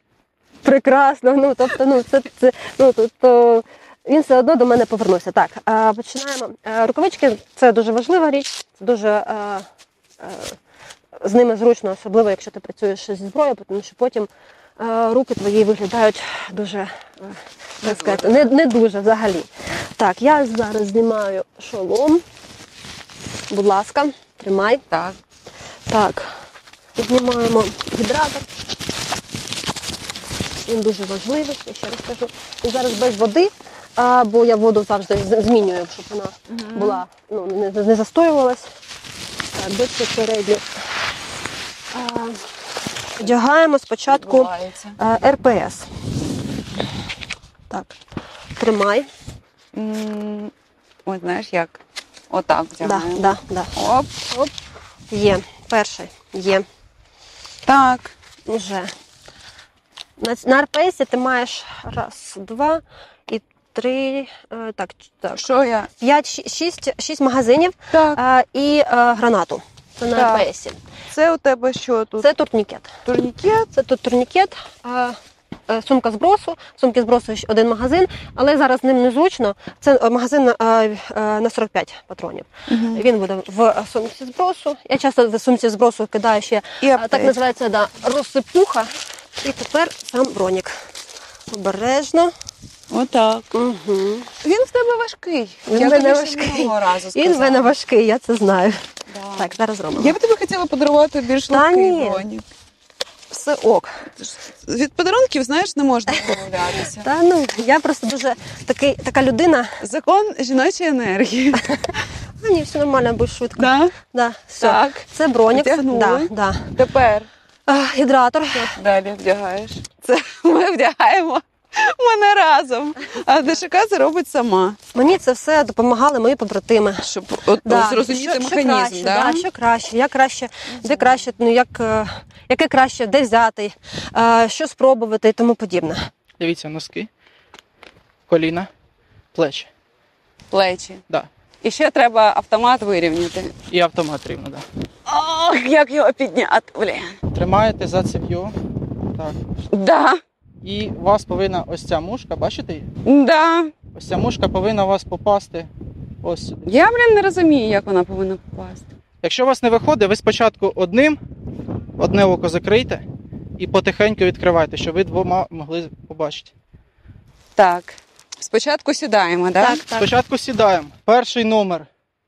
прекрасно. Ну, тобто, ну, це, це ну, тобто, він все одно до мене повернувся. Так, починаємо. Рукавички це дуже важлива річ, це дуже. З ними зручно, особливо якщо ти працюєш зі зброєю, тому що потім руки твої виглядають дуже, так сказати, не, не дуже взагалі. Так, я зараз знімаю шолом. Будь ласка, тримай. Так. Так, піднімаємо гідратор. Він дуже важливий, я ще раз кажу. І зараз без води, а, бо я воду завжди змінюю, щоб вона була, ну, не, не застоювалась. Так, безпосередньо. Одягаємо спочатку а, РПС. Так, тримай. Ой, знаєш як? Отак Да, вдягаємо. да, да. Оп, оп. Є. Перший. Є. Так. Уже. На, на РПСі ти маєш раз, два три. е, так, так. Що я? П'ять, ші- шість, шість магазинів Так. е, і е, гранату. Це на Так. РПСі. Це у тебе що тут? Це турнікет. турнікет? Це тут турнікет, е, сумка збросу, сумки збросу один магазин, але зараз ним незручно. Це магазин е, на 45 патронів. Він буде в сумці збросу. Я часто в сумці збросу кидаю ще І так називається да, розсипуха. І тепер сам бронік. Обережно. Отак. Угу. Він в тебе важкий. Він я в мене важкий. разу сказала. Він в мене важкий, я це знаю. Да. Так, зараз робимо. Я б тобі хотіла подарувати більш Та легкий ні. бронік. Все ок. Від подарунків, знаєш, не можна [LAUGHS] відмовлятися. Та ну я просто дуже такий, така людина. Закон жіночої енергії. [LAUGHS] А ні, все нормально, будь швидко. Да? Да, все. Так. Це бронік. Вдягнули. Да, да. Тепер А, гідратор. далі вдягаєш. Це [LAUGHS] ми вдягаємо мене разом. А ДШК це робить сама. Мені це все допомагали мої побратими. Щоб от, Да, зрозуміти що, механізм. що краще, да? да? що краще, як краще, де краще, ну як е, яке краще, де взяти, е, що спробувати і тому подібне. Дивіться, носки, коліна, плечі. Плечі. Да. І ще треба автомат вирівняти. І автомат рівно, да. Ох, як його підняти, блін. Тримаєте за цев'ю. Так. Да, І у вас повинна ось ця мушка, бачите її? да. Ось ця мушка повинна у вас попасти ось сюди. Я, блін, не розумію, як вона повинна попасти. Якщо у вас не виходить, ви спочатку одним, одне око закрийте і потихеньку відкривайте, щоб ви двома могли побачити. Так. Спочатку сідаємо, да? Так, так. Спочатку сідаємо. Перший номер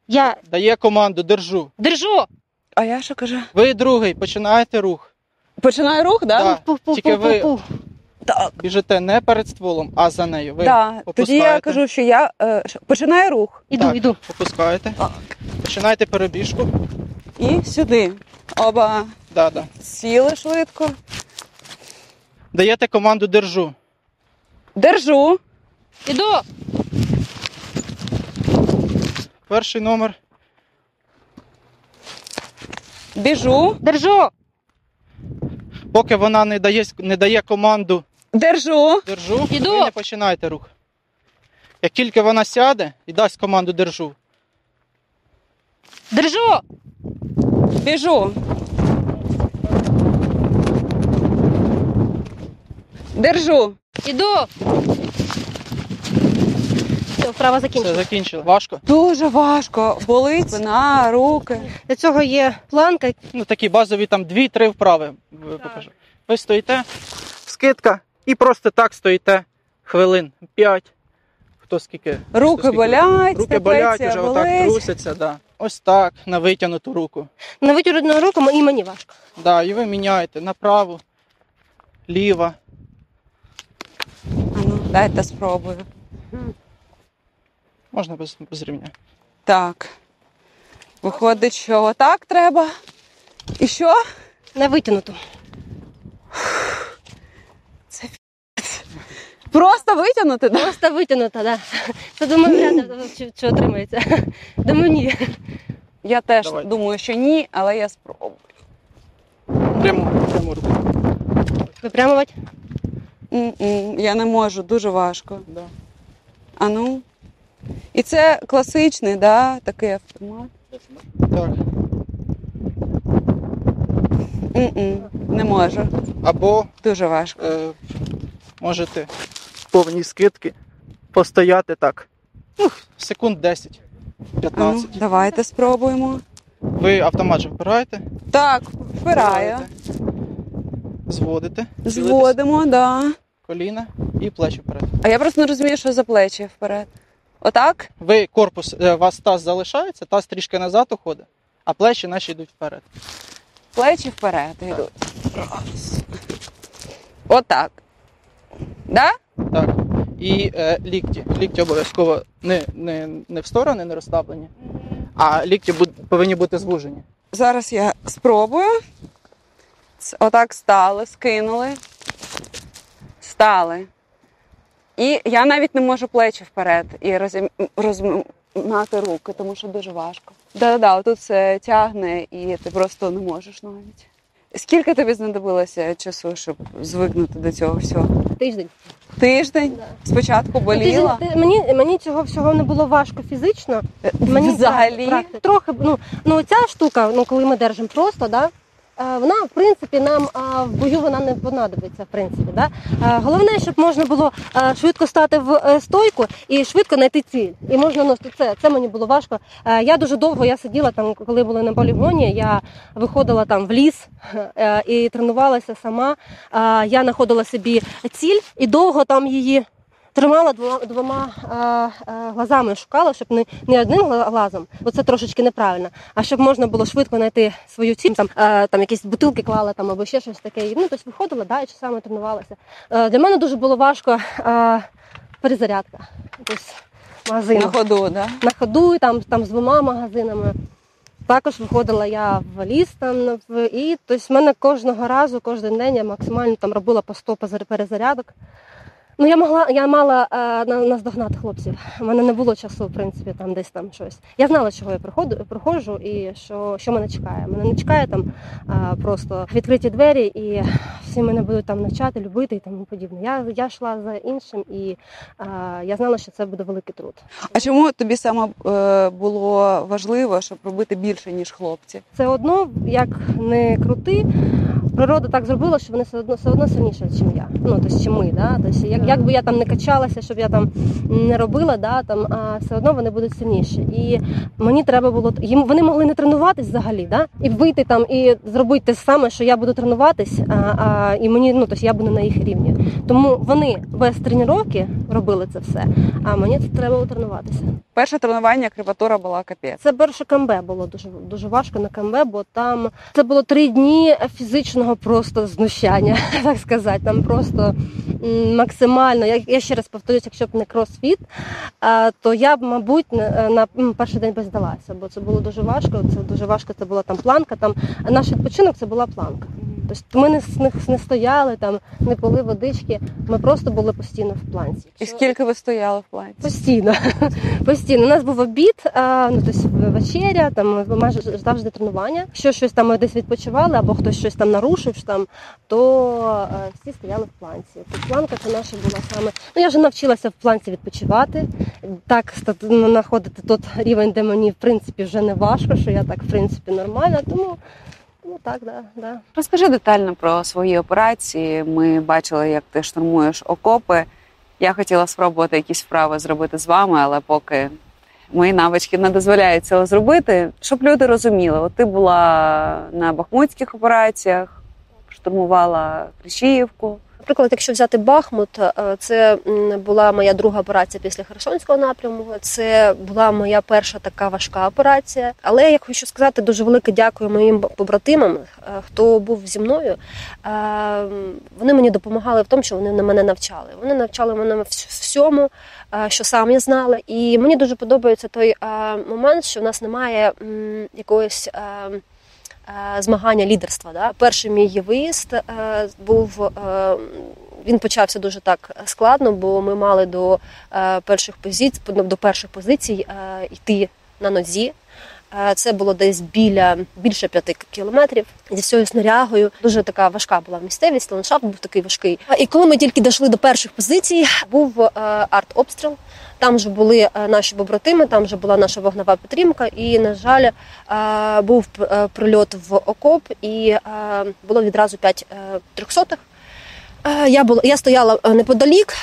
Я дає команду держу. держу. А я що кажу? Ви другий починаєте рух. Починаю рух, да? Да. Пух-пух-пух-пух-пух. Тільки ви Так. біжите не перед стволом, а за нею. Ви Да. Тоді я кажу, що я е, починаю рух. Іду, Так. іду. Опускаєте. Так. Починаєте перебіжку. І сюди. Оба Да, да. сіли швидко. Даєте команду держу. Держу. Іду. Перший номер. Біжу. Держу. Поки вона не дає, не дає команду Держу. держу, Іду. ви не починаєте рух. Як тільки вона сяде і дасть команду держу, Держу. Біжу. Держу. Іду. Все, вправа все закінчена. закінчили. Важко. Дуже важко. Болить спина, руки. Для цього є планка. Ну такі базові там 2-3 вправи ви покажу. Ви стоїте, скидка, і просто так стоїте хвилин 5. Хто скільки? Руки хто скільки. болять, Руки болять, вже отак болить. трусяться, да. Ось так, на витягнуту руку. На витягнуту руку і мені важко. Да, і ви міняєте направо, ліво. А ну, дайте спробую. Можна без, без рівня. Так. Виходить, що отак треба. І що? На витягнуту. Просто витягнути, да? Просто витягнута, да. Це думаю, вряд ли чи, чи отримається. Думаю, ні. Я теж Давай. думаю, що ні, але я спробую. Прямо, прямо руку. Випрямувати. М-м, Я не можу, дуже важко. Да. А ну. І це класичний, да, такий автомат. Так. М-м, Не можу. Або Дуже важко. е, можете в повній скидки постояти так. Ну, секунд 10, А ну, 15. давайте спробуємо. Ви автомат же вбираєте, Так, впираю. зводите, Зводимо, да. коліна і плечі вперед. А я просто не розумію, що за плечі вперед. Отак? Ви корпус, е, у вас таз залишається, таз трішки назад уходить, а плечі наші йдуть вперед. Плечі вперед йдуть. Раз. Отак. Да? Так. І е, лікті. Лікті обов'язково не, не, не в сторони, не розставлені, а лікті буд- повинні бути звужені. Зараз я спробую. Отак стали, скинули. Стали. І я навіть не можу плечі вперед і розмати руки, тому що дуже важко. Да-да-да, тут все тягне і ти просто не можеш навіть. Скільки тобі знадобилося часу, щоб звикнути до цього всього? Тиждень. Тиждень? Спочатку боліла? Тиждень, ти- мені, мені цього всього не було важко фізично. Мені Взагалі? так, так, трохи ну, ну ця штука, ну коли ми держимо просто, да, е, вона в принципі нам в бою вона не понадобиться. В принципі, да. Е, Головне, щоб можна було е, швидко стати в е, стойку і швидко знайти ціль. І можна ну, це, це мені було важко. Е, Я дуже довго я сиділа там, коли були на полігоні. Я виходила там в ліс е, і тренувалася сама. Е, Я знаходила собі ціль і довго там її тримала двома, двома е, е, глазами, шукала, щоб не, не одним глазом, бо це трошечки неправильно, а щоб можна було швидко знайти свою ціль, там, е, там якісь бутилки клала там, або ще щось таке. І, Ну, тобто виходила, да, і часами тренувалася. Е, для мене дуже було важко е, перезарядка. Тобто, магазину. На ходу, да? На ходу, там, там з двома магазинами. Також виходила я в ліс там і тобто, в мене кожного разу, кожен день я максимально там робила по 100 перезарядок. Ну, я могла, я мала е, на- наздогнати хлопців. У мене не було часу, в принципі, там десь там щось. Я знала, чого я приходу, проходжу і що, що мене чекає. Мене не чекає там е, просто відкриті двері, і всі мене будуть там навчати, любити і тому подібне. Я, я йшла за іншим, і е, я знала, що це буде великий труд. А чому тобі саме е, було важливо, щоб робити більше ніж хлопці? Це одно, як не крути. Природа так зробила, що вони все одно все одно сильніші, ніж я. Ну тобто, чим ми, да? Тобто, як, як би я там не качалася, щоб я там не робила, да, там, а все одно вони будуть сильніші. І мені треба було їм вони могли не тренуватись взагалі, да? і вийти там і зробити те саме, що я буду тренуватись, а, а, і мені ну тобто, я буду на їх рівні. Тому вони без тренування робили це все, а мені це треба було тренуватися. Перше тренування крепатура була капець. Це перше КМБ було дуже дуже важко на КМБ, бо там це було три дні фізичного просто знущання, [LAUGHS] так сказати. Там просто максимально. Я, я ще раз повторюсь, якщо б не кросфіт, то я б, мабуть, на перший день би здалася, бо це було дуже важко. Це дуже важко. Це була там планка. Там наш відпочинок це була планка. Тобто ми не, не, не стояли там, не пили водички. Ми просто були постійно в планці. І скільки ви стояли в планці? Постійно. [LAUGHS] Постійно. У нас був обід, а, ну, тобто вечеря, там майже завжди тренування. Якщо щось там ми десь відпочивали, або хтось щось там нарушив, там, то е, всі стояли в планці. Тобто планка це наша була саме. Ну, я вже навчилася в планці відпочивати. Так, знаходити тот рівень, де мені в принципі вже не важко, що я так в принципі нормальна. Тому ну так, да, да. Розкажи детально про свої операції. Ми бачили, як ти штурмуєш окопи. Я хотіла спробувати якісь вправи зробити з вами, але поки мої навички не дозволяють цього зробити, щоб люди розуміли, от ти була на бахмутських операціях, штурмувала Кліщіївку. Наприклад, якщо взяти Бахмут, е, це була моя друга операція після Херсонського напряму. Це була моя перша така важка операція. Але я хочу сказати дуже велике дякую моїм побратимам, е, хто був зі мною. Е, Вони мені допомагали в тому, що вони на мене навчали. Вони навчали мене всьому, що сам я знала. І мені дуже подобається той момент, що в нас немає е, змагання лідерства. Да? Перший мій виїзд е, був. Е, він почався дуже так складно, бо ми мали до е, перших позицій до перших позицій е, йти на нозі. Е, Це було десь біля більше п'яти кілометрів зі всією снарягою. Дуже така важка була місцевість, ландшафт був такий важкий. І коли ми тільки дійшли до перших позицій, був е, артобстріл. Там вже були е, наші побратими, там вже була наша вогнева підтримка, і, на жаль, був прильот в окоп, і було відразу п'ять трьохсотих. Я була, я стояла неподалік,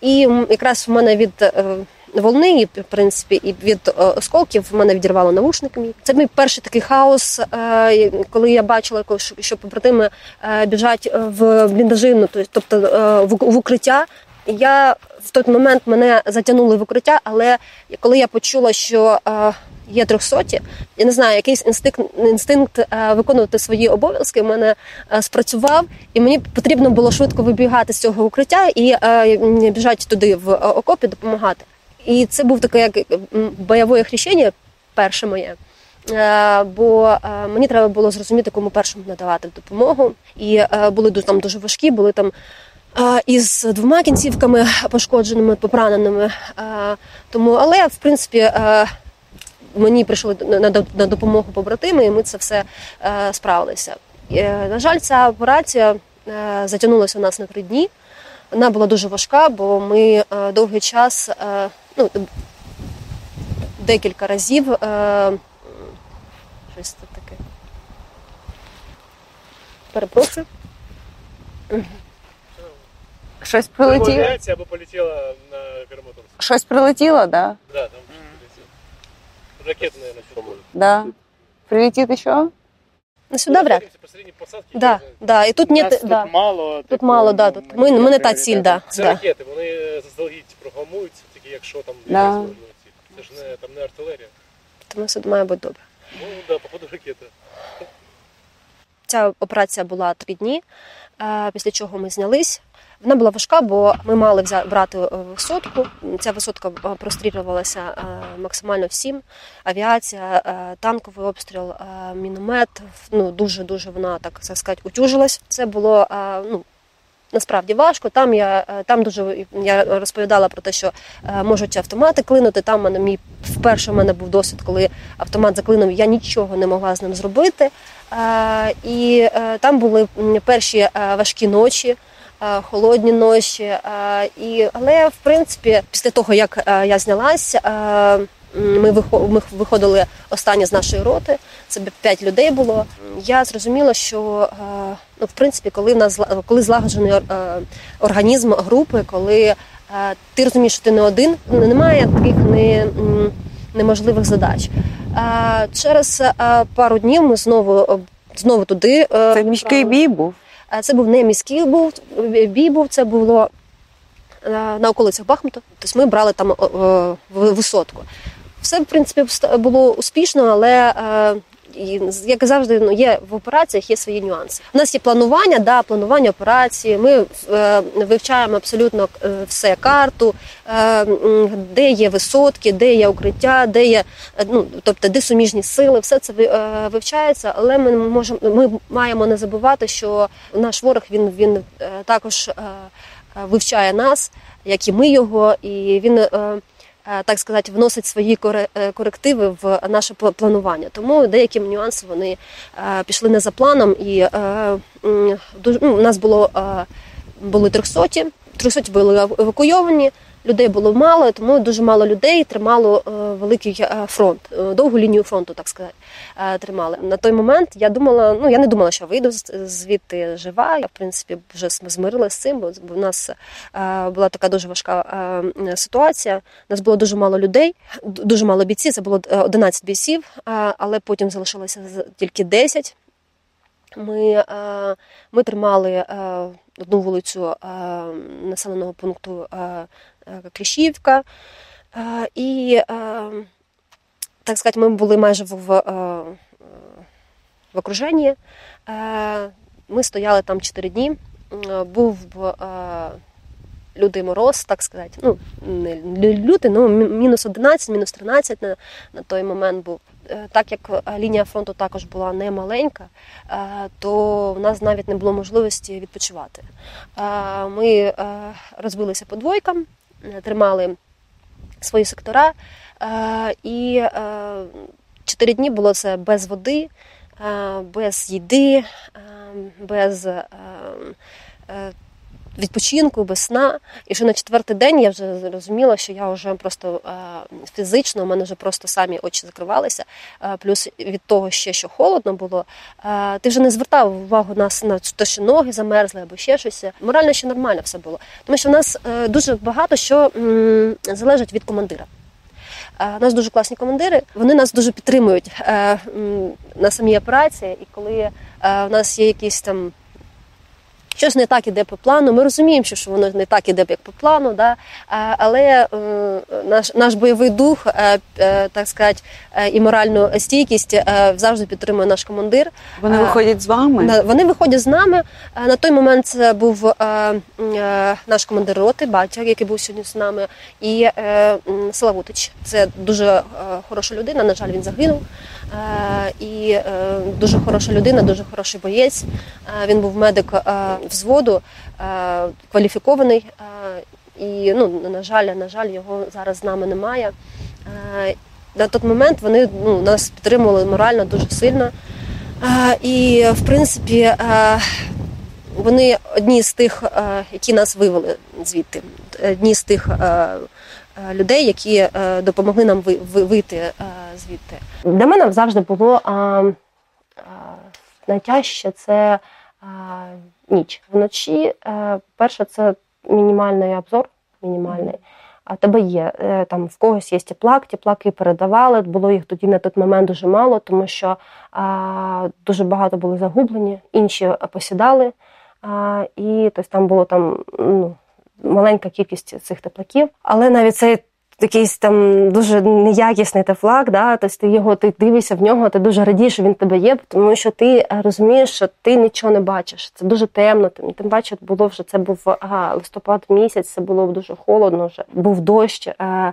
і якраз в мене від волни, і, в принципі, і від е, осколків мене відірвало навушник мій. Це мій перший такий хаос, е, коли я бачила, що- побратими е, біжать в бліндажину, тобто в укриття. Я в той момент мене затягнули в укриття, але коли я почула, що є трьохсоті, я не знаю, якийсь інстинкт, інстинкт виконувати свої обов'язки в мене спрацював, і мені потрібно було швидко вибігати з цього укриття і біжати туди в окопі, допомагати. І це був таке як бойове хрещення, перше моє. Е, Бо е, мені треба було зрозуміти, кому першому надавати допомогу. І е, були там дуже важкі, були там із двома кінцівками пошкодженими, попраненими. Тому, але в принципі. Мені прийшли на, допомогу побратими, і ми це все справилися. На жаль, ця операція затягнулася у нас на три дні. Вона була дуже важка, бо ми е, довгий час, е, ну, декілька разів. Е, щось це таке. Перепрошую. Щось прилетіло? На. Щось прилетіло, да? Да, там полетело. Ракеты, наверное, что будет. Да. Прилетить ще? Ну, сюди вряд. Да, да. І тут нет, нас да. мало. Тут мало, да. Тут ми, ми не та ціль, да. Це да. ракети, вони заздалегідь програмуються, тільки якщо там Да. Це ж не, там не артилерія. Тому все має бути добре. Ну, да, походу ракети. Ця операція була три дні, е, після чого ми знялись. Вона була важка, бо ми мали брати е, висотку. Ця висотка е, прострілювалася е, максимально всім. Авіація, танковий обстріл, міномет. Ну дуже дуже вона так сказати утюжилась. Це було ну. насправді важко. Там я там дуже я розповідала про те, що можуть автомати клинути. Там мене мій вперше в мене був досвід, коли автомат заклинув, я нічого не могла з ним зробити. І там були перші важкі ночі. Е, Холодні ночі, е, і але в принципі, після того як е, я знялась, е, ми ми виходили останні з нашої роти. Це п'ять людей було. Я зрозуміла, що ну, в принципі, коли в нас коли злагоджений організм групи, коли ти розумієш, що ти не один, немає таких не, неможливих задач. Через пару днів ми знову знову туди. Це міський бій був. Е, Це був не міський був, бій був, це було е, на околицях Бахмута. Тобто ми брали там е, е, висотку. Все, в принципі, було успішно, але як завжди, ну, є в операціях є свої нюанси. У нас є планування, да, планування операції. Ми е, вивчаємо абсолютно е, все карту, е, де є висотки, де є укриття, де є ну, тобто, де суміжні сили, все це е, вивчається, але ми можемо ми маємо не забувати, що наш ворог він, він е, також вивчає нас, як і ми його, і він. Е, Так сказати, вносить свої е, корективи в наше планування. Тому деякі нюанси вони е, пішли не за планом, і ну, у нас було були трьохсоті, трьохсоті були евакуйовані. Людей було мало, тому дуже мало людей тримало е, великий е, фронт, е, довгу лінію фронту, так сказати, тримали. На той момент я думала, ну я не думала, що вийду звідти жива. Я в принципі вже зм- змирилася з цим, бо в нас була така дуже важка ситуація. У нас було дуже мало людей, дуже мало бійців. Це було е, 11 бійців, але потім залишилося тільки 10. Ми, ми тримали одну вулицю населеного пункту Кліщівка. Е, І, е, так сказати, ми були майже в, в, е, окруженні. Е, Ми стояли там 4 дні. Е, Був е, лютий мороз, так сказати. Ну, не лютий, ну мінус 11, мінус 13 на, на той момент був. Е, Так як е, лінія фронту також була не маленька, е, то в нас навіть не було можливості відпочивати. Е, Ми е, розбилися по двойкам, е, тримали свої сектора, е, і е, чотири дні було це без води, е, без їди, е, без е, е, відпочинку, без сна. І вже на четвертий день я вже зрозуміла, що я вже просто е, фізично, у мене вже просто самі очі закривалися. Е, Плюс від того ще, що холодно було, е, ти вже не звертав увагу на, на те, що ноги замерзли або ще щось. Морально ще нормально все було. Тому що в нас дуже багато що залежить від командира. У нас дуже класні командири, вони нас дуже підтримують на самій операції. І коли в нас є якісь там щось не так іде по плану, ми розуміємо, що воно не так іде, як по плану, да? Але е, наш, наш бойовий дух, е, е, так сказати, і моральну стійкість завжди підтримує наш командир. Вони виходять з вами. Вони виходять з нами. На той момент це був наш командир роти, батя, який був сьогодні з нами, і Славутич. Це дуже хороша людина. На жаль, він загинув. І дуже хороша людина, дуже хороший боєць. Він був медик взводу, е, кваліфікований. е, І ну, на жаль, на жаль, його зараз з нами немає. Е, На той момент вони ну, нас підтримували морально дуже сильно. І, в принципі, вони одні з тих, які нас вивели звідти, одні з тих людей, які допомогли нам ви- ви- вийти звідти. Для мене завжди було найтяжче це ніч. Вночі, е, перше, це мінімальний обзор, мінімальний. А тебе є е, там в когось є теплак, теплаки передавали. Було їх тоді на той момент дуже мало, тому що а, дуже багато були загублені, інші посідали. А, і тобто, там було там ну, маленька кількість цих теплаків. Але навіть цей якийсь там дуже неякісний тефлак, да, тобто ти його ти дивишся в нього, ти дуже радієш, що він тебе є, тому що ти е, розумієш, що ти нічого не бачиш. Це дуже темно. Тим, тим паче було вже це був ага, листопад місяць, це було дуже холодно, вже був дощ. Е,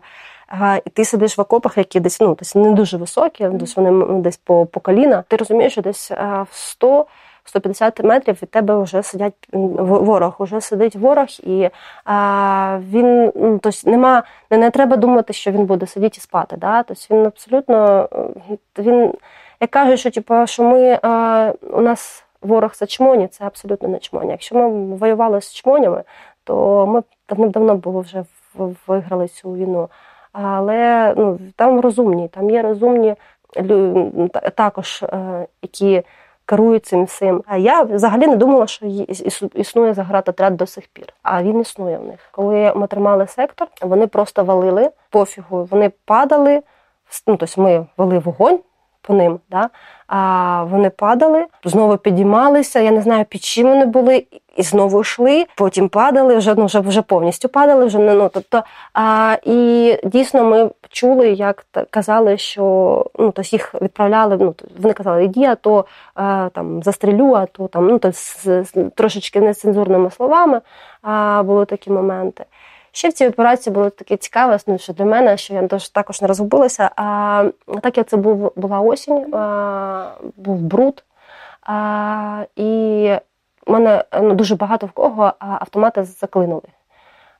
Ага, і ти сидиш в окопах, які десь ну десь не дуже високі, десь вони десь по, по коліна. Ти розумієш, що десь е, в 100 150 метрів від тебе вже сидять ворог, вже сидить ворог, і а, він ну, тобто нема, не, не треба думати, що він буде сидіти і спати. Да? Тобто він абсолютно е, він, як кажуть, що типу, що ми а, у нас ворог це чмоні, це абсолютно не чмоні. Якщо ми воювали з чмонями, то ми б давним-давно було вже виграли цю війну. Але ну, там розумні, там є розумні також, е, які керують цим всім. А я взагалі не думала, що існує заградотряд до сих пір. А він існує в них. Коли ми тримали сектор, вони просто валили пофігу. Вони падали. Ну, тобто ми вели вогонь по ним, да? а вони падали, знову підіймалися. Я не знаю, під чим вони були, і знову йшли, потім падали, вже ну вже, вже повністю падали. Вже не ну тобто. А, і дійсно ми чули, як казали, що ну то їх відправляли. Ну вони казали, іди, а то е, там застрілю, а то там ну то з, з трошечки нецензурними словами. А, були такі моменти. Ще в цій операції було таке цікаве, ну, що для мене, що я також не розгубилася. А, так як це був, була осінь, а, був бруд. А, і в мене ну, дуже багато в кого автомати заклинули.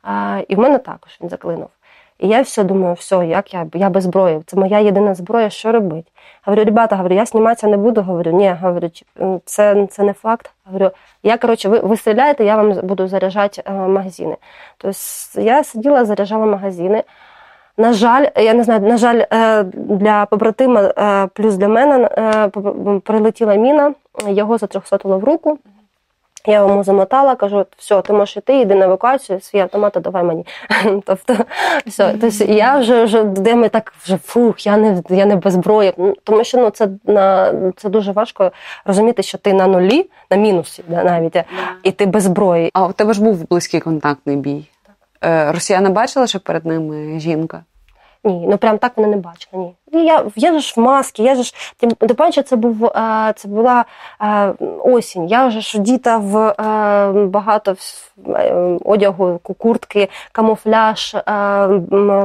А, і в мене також він заклинув. І я все думаю, все, як я, я без зброї, це моя єдина зброя, що робити? Говорю, ребята, говорю, я зніматися не буду. Говорю, ні, говорю, це, це не факт. Говорю, я, коротше, ви, ви стріляєте, я вам буду заряджати е, магазини. Тобто я сиділа, заряджала магазини. На жаль, я не знаю, на жаль, е, для побратима, е, плюс для мене е, прилетіла міна, його затрьохсотило в руку. Я йому замотала, кажу, все, ти можеш йти, йди на евакуацію, свій автомат давай мені. [LAUGHS] тобто, все. Тобто я вже, вже де ми так вже фух, я не, я не без зброї. Ну, Тому що ну, це, на, це дуже важко розуміти, що ти на нулі, на мінусі да, навіть, і ти без зброї. А у тебе ж був близький контактний бій. Е, Росіяни бачили, що перед ними жінка. Ні, ну прям так вони не бачили. Ні. І Я, я ж в масці, я ж тим тим паче, це був е, це була е, осінь. Я вже ж діта в е, багато одягу, ку- куртки, камуфляж,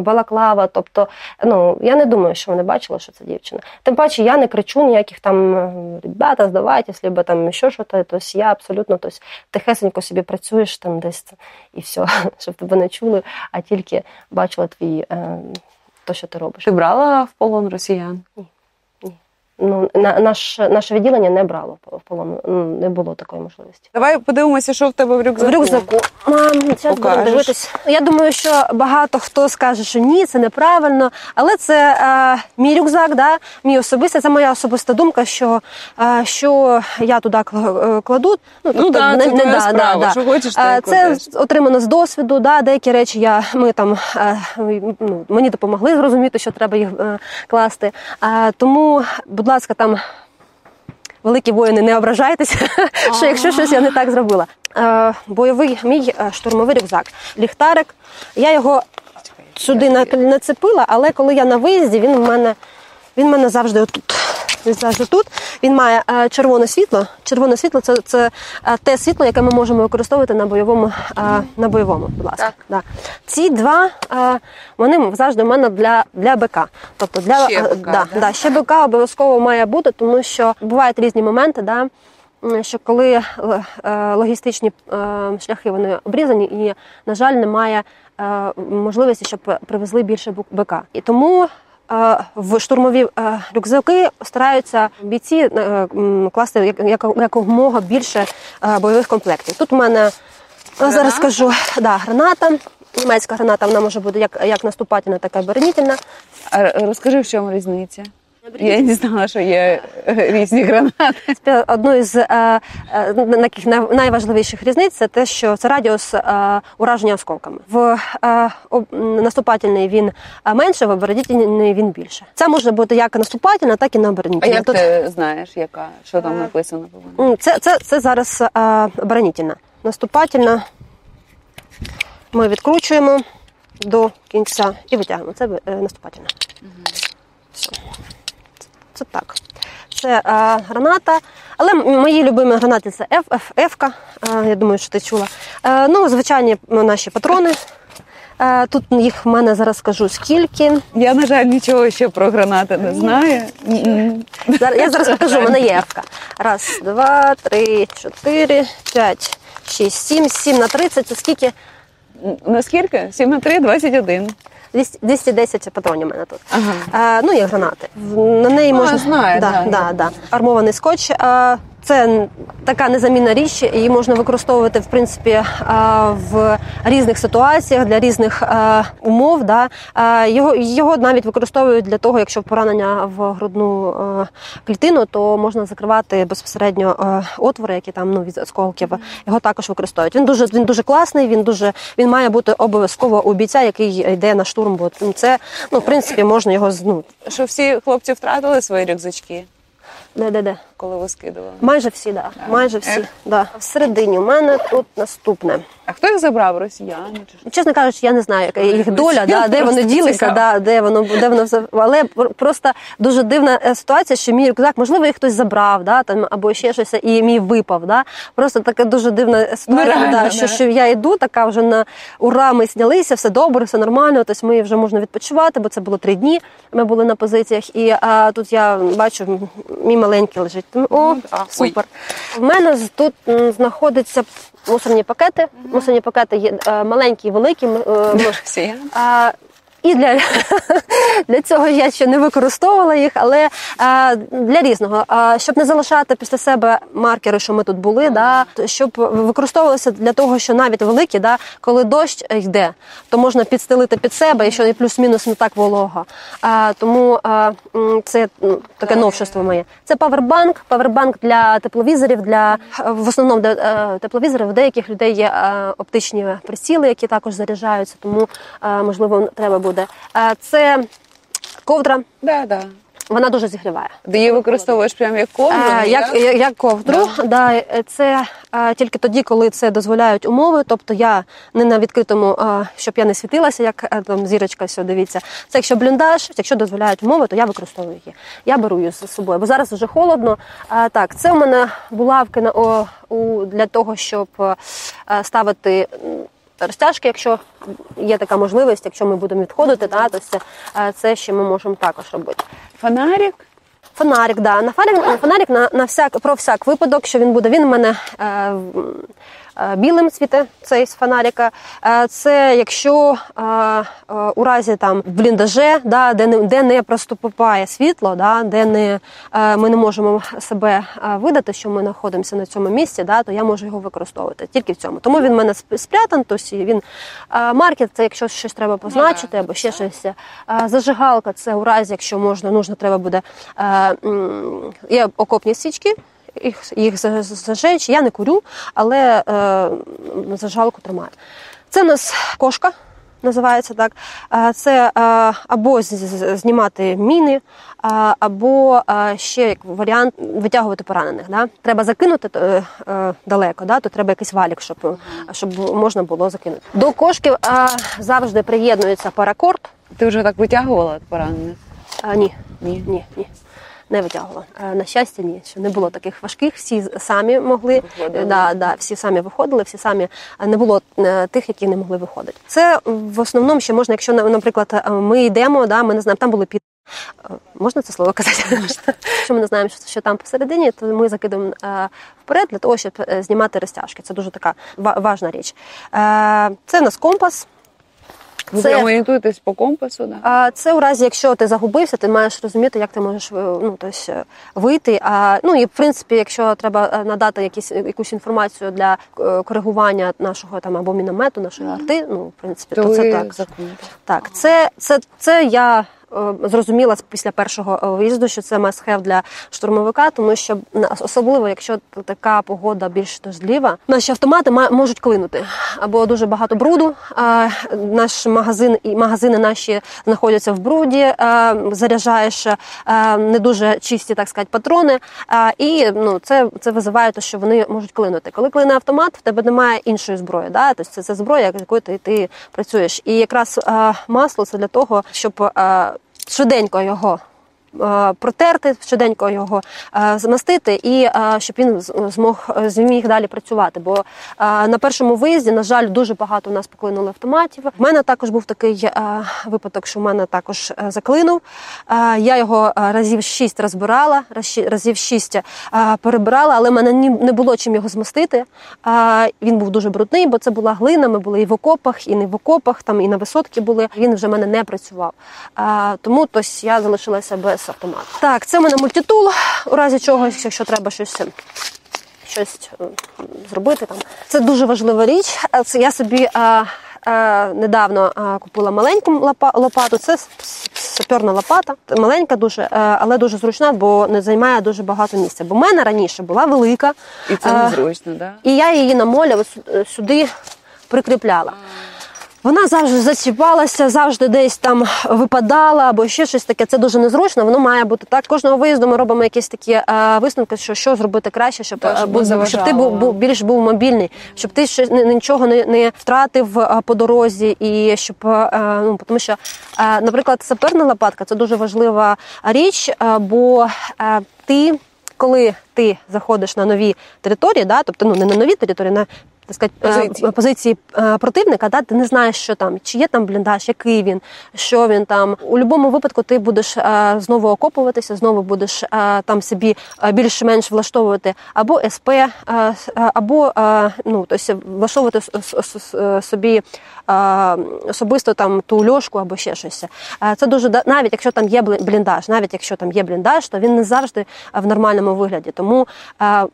балаклава. Тобто, ну я не думаю, що вони бачили, що це дівчина. Тим паче, я не кричу ніяких там ребята, здавайтесь, либо там ще щось. Тобто я абсолютно тобто, тихесенько собі працюєш там десь і все, [LAUGHS] щоб тебе не чули, а тільки бачила твій. То, що ти робиш. Ти брала в полон росіян? Ну, на, наш, наше відділення не брало в полон, ну, не було такої можливості. Давай подивимося, що в тебе в рюкзаку. В рюкзаку. Мам, зараз будемо дивитись. Я думаю, що багато хто скаже, що ні, це неправильно. Але це е, мій рюкзак, да, мій особистий, це моя особиста думка, що, е, що я туди е, кладу. Ну да, це твоя справа. Що хочеш, то Це отримано з досвіду. Да, деякі речі я, ми там, е, ну, мені допомогли зрозуміти, що треба їх е, класти. Е, Тому, будь ласка, там великі воїни, не ображайтеся, [LAUGHS] що якщо щось я не так зробила. Е, бойовий мій е, штурмовий рюкзак, ліхтарик. Я його сюди нацепила, але коли я на виїзді, він в мене, він в мене завжди отут. Він завжди тут. Він має е, червоне світло. Червоне світло це, це е, те світло, яке ми можемо використовувати на бойовому. е, на бойовому, будь ласка. Так. Да. Ці два е, вони завжди в мене для, для БК. Тобто для Ще е, БК, да, да? да, ще БК обов'язково має бути, тому що бувають різні моменти, да, що коли логістичні шляхи вони обрізані, і, на жаль, немає можливості, щоб привезли більше БК. І тому. В штурмові рюкзаки стараються бійці е, класти як- як- якомога більше е, бойових комплектів. Тут у мене граната. зараз скажу да, граната. Німецька граната вона може бути як, як наступательна, так і оборонительна. Розкажи, в чому різниця? Я не знала, що є е, різні гранати. Спі- Одною з е, е, таких найважливіших різниць це те, що це радіус е, ураження осколками. В наступательний він менше, в оборонительний він більше. Це може бути як наступательна, так і не А як Тут- ти знаєш, яка що там написано Це, це, це зараз оборонительна. Наступательна ми відкручуємо до кінця і витягуємо. Це наступательна. Все. Це, так. Це е, граната. Але мої любимі гранати це FFF. Е, я думаю, що ти чула. Е, ну, звичайні наші патрони. Е, Тут їх в мене зараз скажу скільки. Я, на жаль, нічого ще про гранати не знаю. Я зараз покажу, у мене є ефка. Раз, два, три, чотири, п'ять, шість, сім, сім на тридцять. Це скільки? Наскільки? 7 на 3, 21. 200 210 патронів у мене тут. Ага. Е, ну, є гранати. В- На неї А, можна знаю, да. Да, да. армований скотч. Е, це така незамінна річ, її можна використовувати в принципі в різних ситуаціях для різних умов. Да. Його, його навіть використовують для того, якщо поранення в грудну клітину, то можна закривати безпосередньо отвори, які там ну, від осколків. Його також використовують. Він дуже він дуже класний. Він дуже він має бути обов'язково у бійця, який йде на штурм. Бо це ну в принципі можна його з- ну, Що всі хлопці втратили свої рюкзачки, де де де. Коли ви скидували? Майже всі, да. Майже всі. Ех. Да. Всередині у мене тут наступне. А хто їх забрав? Росіяни? Чесно кажучи, я не знаю, яка їх доля, да, де вони ділися, да, де воно де воно все. Але просто дуже дивна е, ситуація, що мій рюкзак, можливо, їх хтось забрав, да, там або ще щось, і мій випав. Да. Просто така дуже дивна ситуація. реально, да, да. що, що я йду, така вже на ура, ми знялися, все добре, все нормально. Тобто ми вже можна відпочивати, бо це було три дні. Ми були на позиціях, і а, тут я бачу, мій маленький лежить. О, ой. супер. В мене тут знаходяться мусорні пакети. Мусорні пакети є маленькі маленькі, великі. м, е, [LAUGHS] а, і для, [LAUGHS] для цього я ще не використовувала їх, але а, для різного. А, щоб не залишати після себе маркери, що ми тут були, да, щоб використовувалося для того, що навіть великі, да, коли дощ йде, то можна підстелити під себе, і що плюс-мінус не так волого. А, тому це м, таке новшество моє. Це павербанк, павербанк для тепловізорів, для в основному для е, тепловізорів. У деяких людей є е, оптичні приціли, які також заряджаються, тому е, можливо треба буде. Е, Це ковдра, Да, да. вона дуже зігріває. Ти її використовуєш прямо як ковдру? Е, Як, як, як ковдру, да. е, це е, тільки тоді, коли це дозволяють умови. Тобто я не на відкритому, е, щоб я не світилася, як е, там зірочка, все дивіться. Це якщо бліндаж, якщо дозволяють умови, то я використовую її. Я беру її з собою, бо зараз вже холодно. Е, Так, це у мене булавки на о, у для того, щоб е, ставити. Розтяжки, якщо є така можливість, якщо ми будемо відходити, та, то це, е, це ще ми можемо також робити. Фонарик? Фонарик, да. На фонарик, на фонарик на, на всяк про всяк випадок, що він буде. Він в мене е, білим світе, цей з фонарика. Е, це якщо е, е, у разі там бліндаже, да, де не де не проступає світло, да, де не е, ми не можемо себе е, видати, що ми знаходимося на цьому місці, да, то я можу його використовувати тільки в цьому. Тому він в мене сп- спрятан, тобто він е, маркер, це якщо щось треба позначити, або ще щось. Е, Зажигалка це у разі, якщо можна, нужно треба буде. е, Є окопні свічки. Їх, їх за- за- зажечь. Я не курю, але е, зажигалку тримаю. Це у нас кошка, називається так. Це е, або знімати міни, е, або е, ще як варіант витягувати поранених. Да? Треба закинути далеко, да? то треба якийсь валік, щоб, щоб можна було закинути. До кошки е, завжди приєднується паракорд. Ти вже так витягувала поранених? А, ні, Ні. ні, ні. Не витягувала. Е, На щастя, ні. Що не було таких важких. Всі самі могли. Виходили. Е, Да, да, всі самі виходили, всі самі не було е, тих, які не могли виходити. Це в основному ще можна, якщо на- наприклад, е, ми йдемо, да, ми не знаємо, там були під. Е, Можна це слово казати? [LAUGHS] Можна. Якщо ми не знаємо, що, що там посередині, то ми закидаємо е, вперед для того, щоб е, знімати розтяжки. Це дуже така ва- важна річ. Е, Це у нас компас. Ви Це- орієнтуєтесь по компасу, да? А це у разі, якщо ти загубився, ти маєш розуміти, як ти можеш е, ну, тобто, е, вийти. А ну і в принципі, якщо треба е, надати якісь якусь інформацію для коригування нашого там або міномету, нашої арти, ну в принципі, То то, це так. закунете. Так, це, це, це я зрозуміла після першого е, виїзду, що це must-have для штурмовика, тому що особливо, якщо така погода більш дождлива, наші автомати можуть клинути або дуже багато бруду. Наш магазин і магазини наші знаходяться в бруді. е, Заряджаєш е, не дуже чисті, так сказати, патрони. е, І ну це, це визиває те, що вони можуть клинути. Коли клине автомат, в тебе немає іншої зброї. Да? Тобто це, це зброя, якою ти, ти працюєш. І якраз е, масло це для того, щоб е, швиденько його протерти, швиденько його е, змастити, і е, щоб він змог е, зміг далі працювати. Бо е, на першому виїзді, на жаль, дуже багато у нас поклинуло автоматів. У мене також був такий е, випадок, що в мене також е, заклинув. Е, Я його е, разів шість розбирала, разів шість е, перебирала, але в мене не було чим його змастити. Е, Він був дуже брудний, бо це була глина. Ми були і в окопах, і не в окопах, там і на висотки були. Він вже в мене не працював. Е, Тому тось я залишилася без автомату. Так, це в мене мультитул, у разі чогось, якщо треба щось. Щось е, зробити там. Це дуже важлива річ. Е, Це я собі е, е, недавно купила маленьку лопа- лопату. Це саперна лопата. Маленька дуже, але дуже зручна, бо не займає дуже багато місця. Бо в мене раніше була велика. І це незручно, да? і я її на сю- сюди прикріпляла. Вона завжди зачіпалася, завжди десь там випадала або ще щось таке. Це дуже незручно. Воно має бути так. Кожного виїзду ми робимо якісь такі е, висновки, що що зробити краще, щоб, Так, е, щоб був- щоб ти був, був більш був мобільний, щоб ти ще ні- нічого не, не втратив е, по дорозі, і щоб е, ну тому, що, е, наприклад, саперна лопатка це дуже важлива річ, е, бо е, ти. Коли ти заходиш на нові території, да, тобто ну не на нові території, на так сказати, е, Позиції. позиції е, противника, да, ти не знаєш, що там, чи є там бліндаж, який він, що він там. У будь-якому випадку ти будеш е, знову окопуватися, знову будеш е, там собі е, більш-менш влаштовувати або СП, або ну, тобто влаштовувати собі особисто там ту льошку або ще щось. Це дуже навіть якщо там є бліндаж, навіть якщо там є бліндаж, то він не завжди в нормальному вигляді. Тому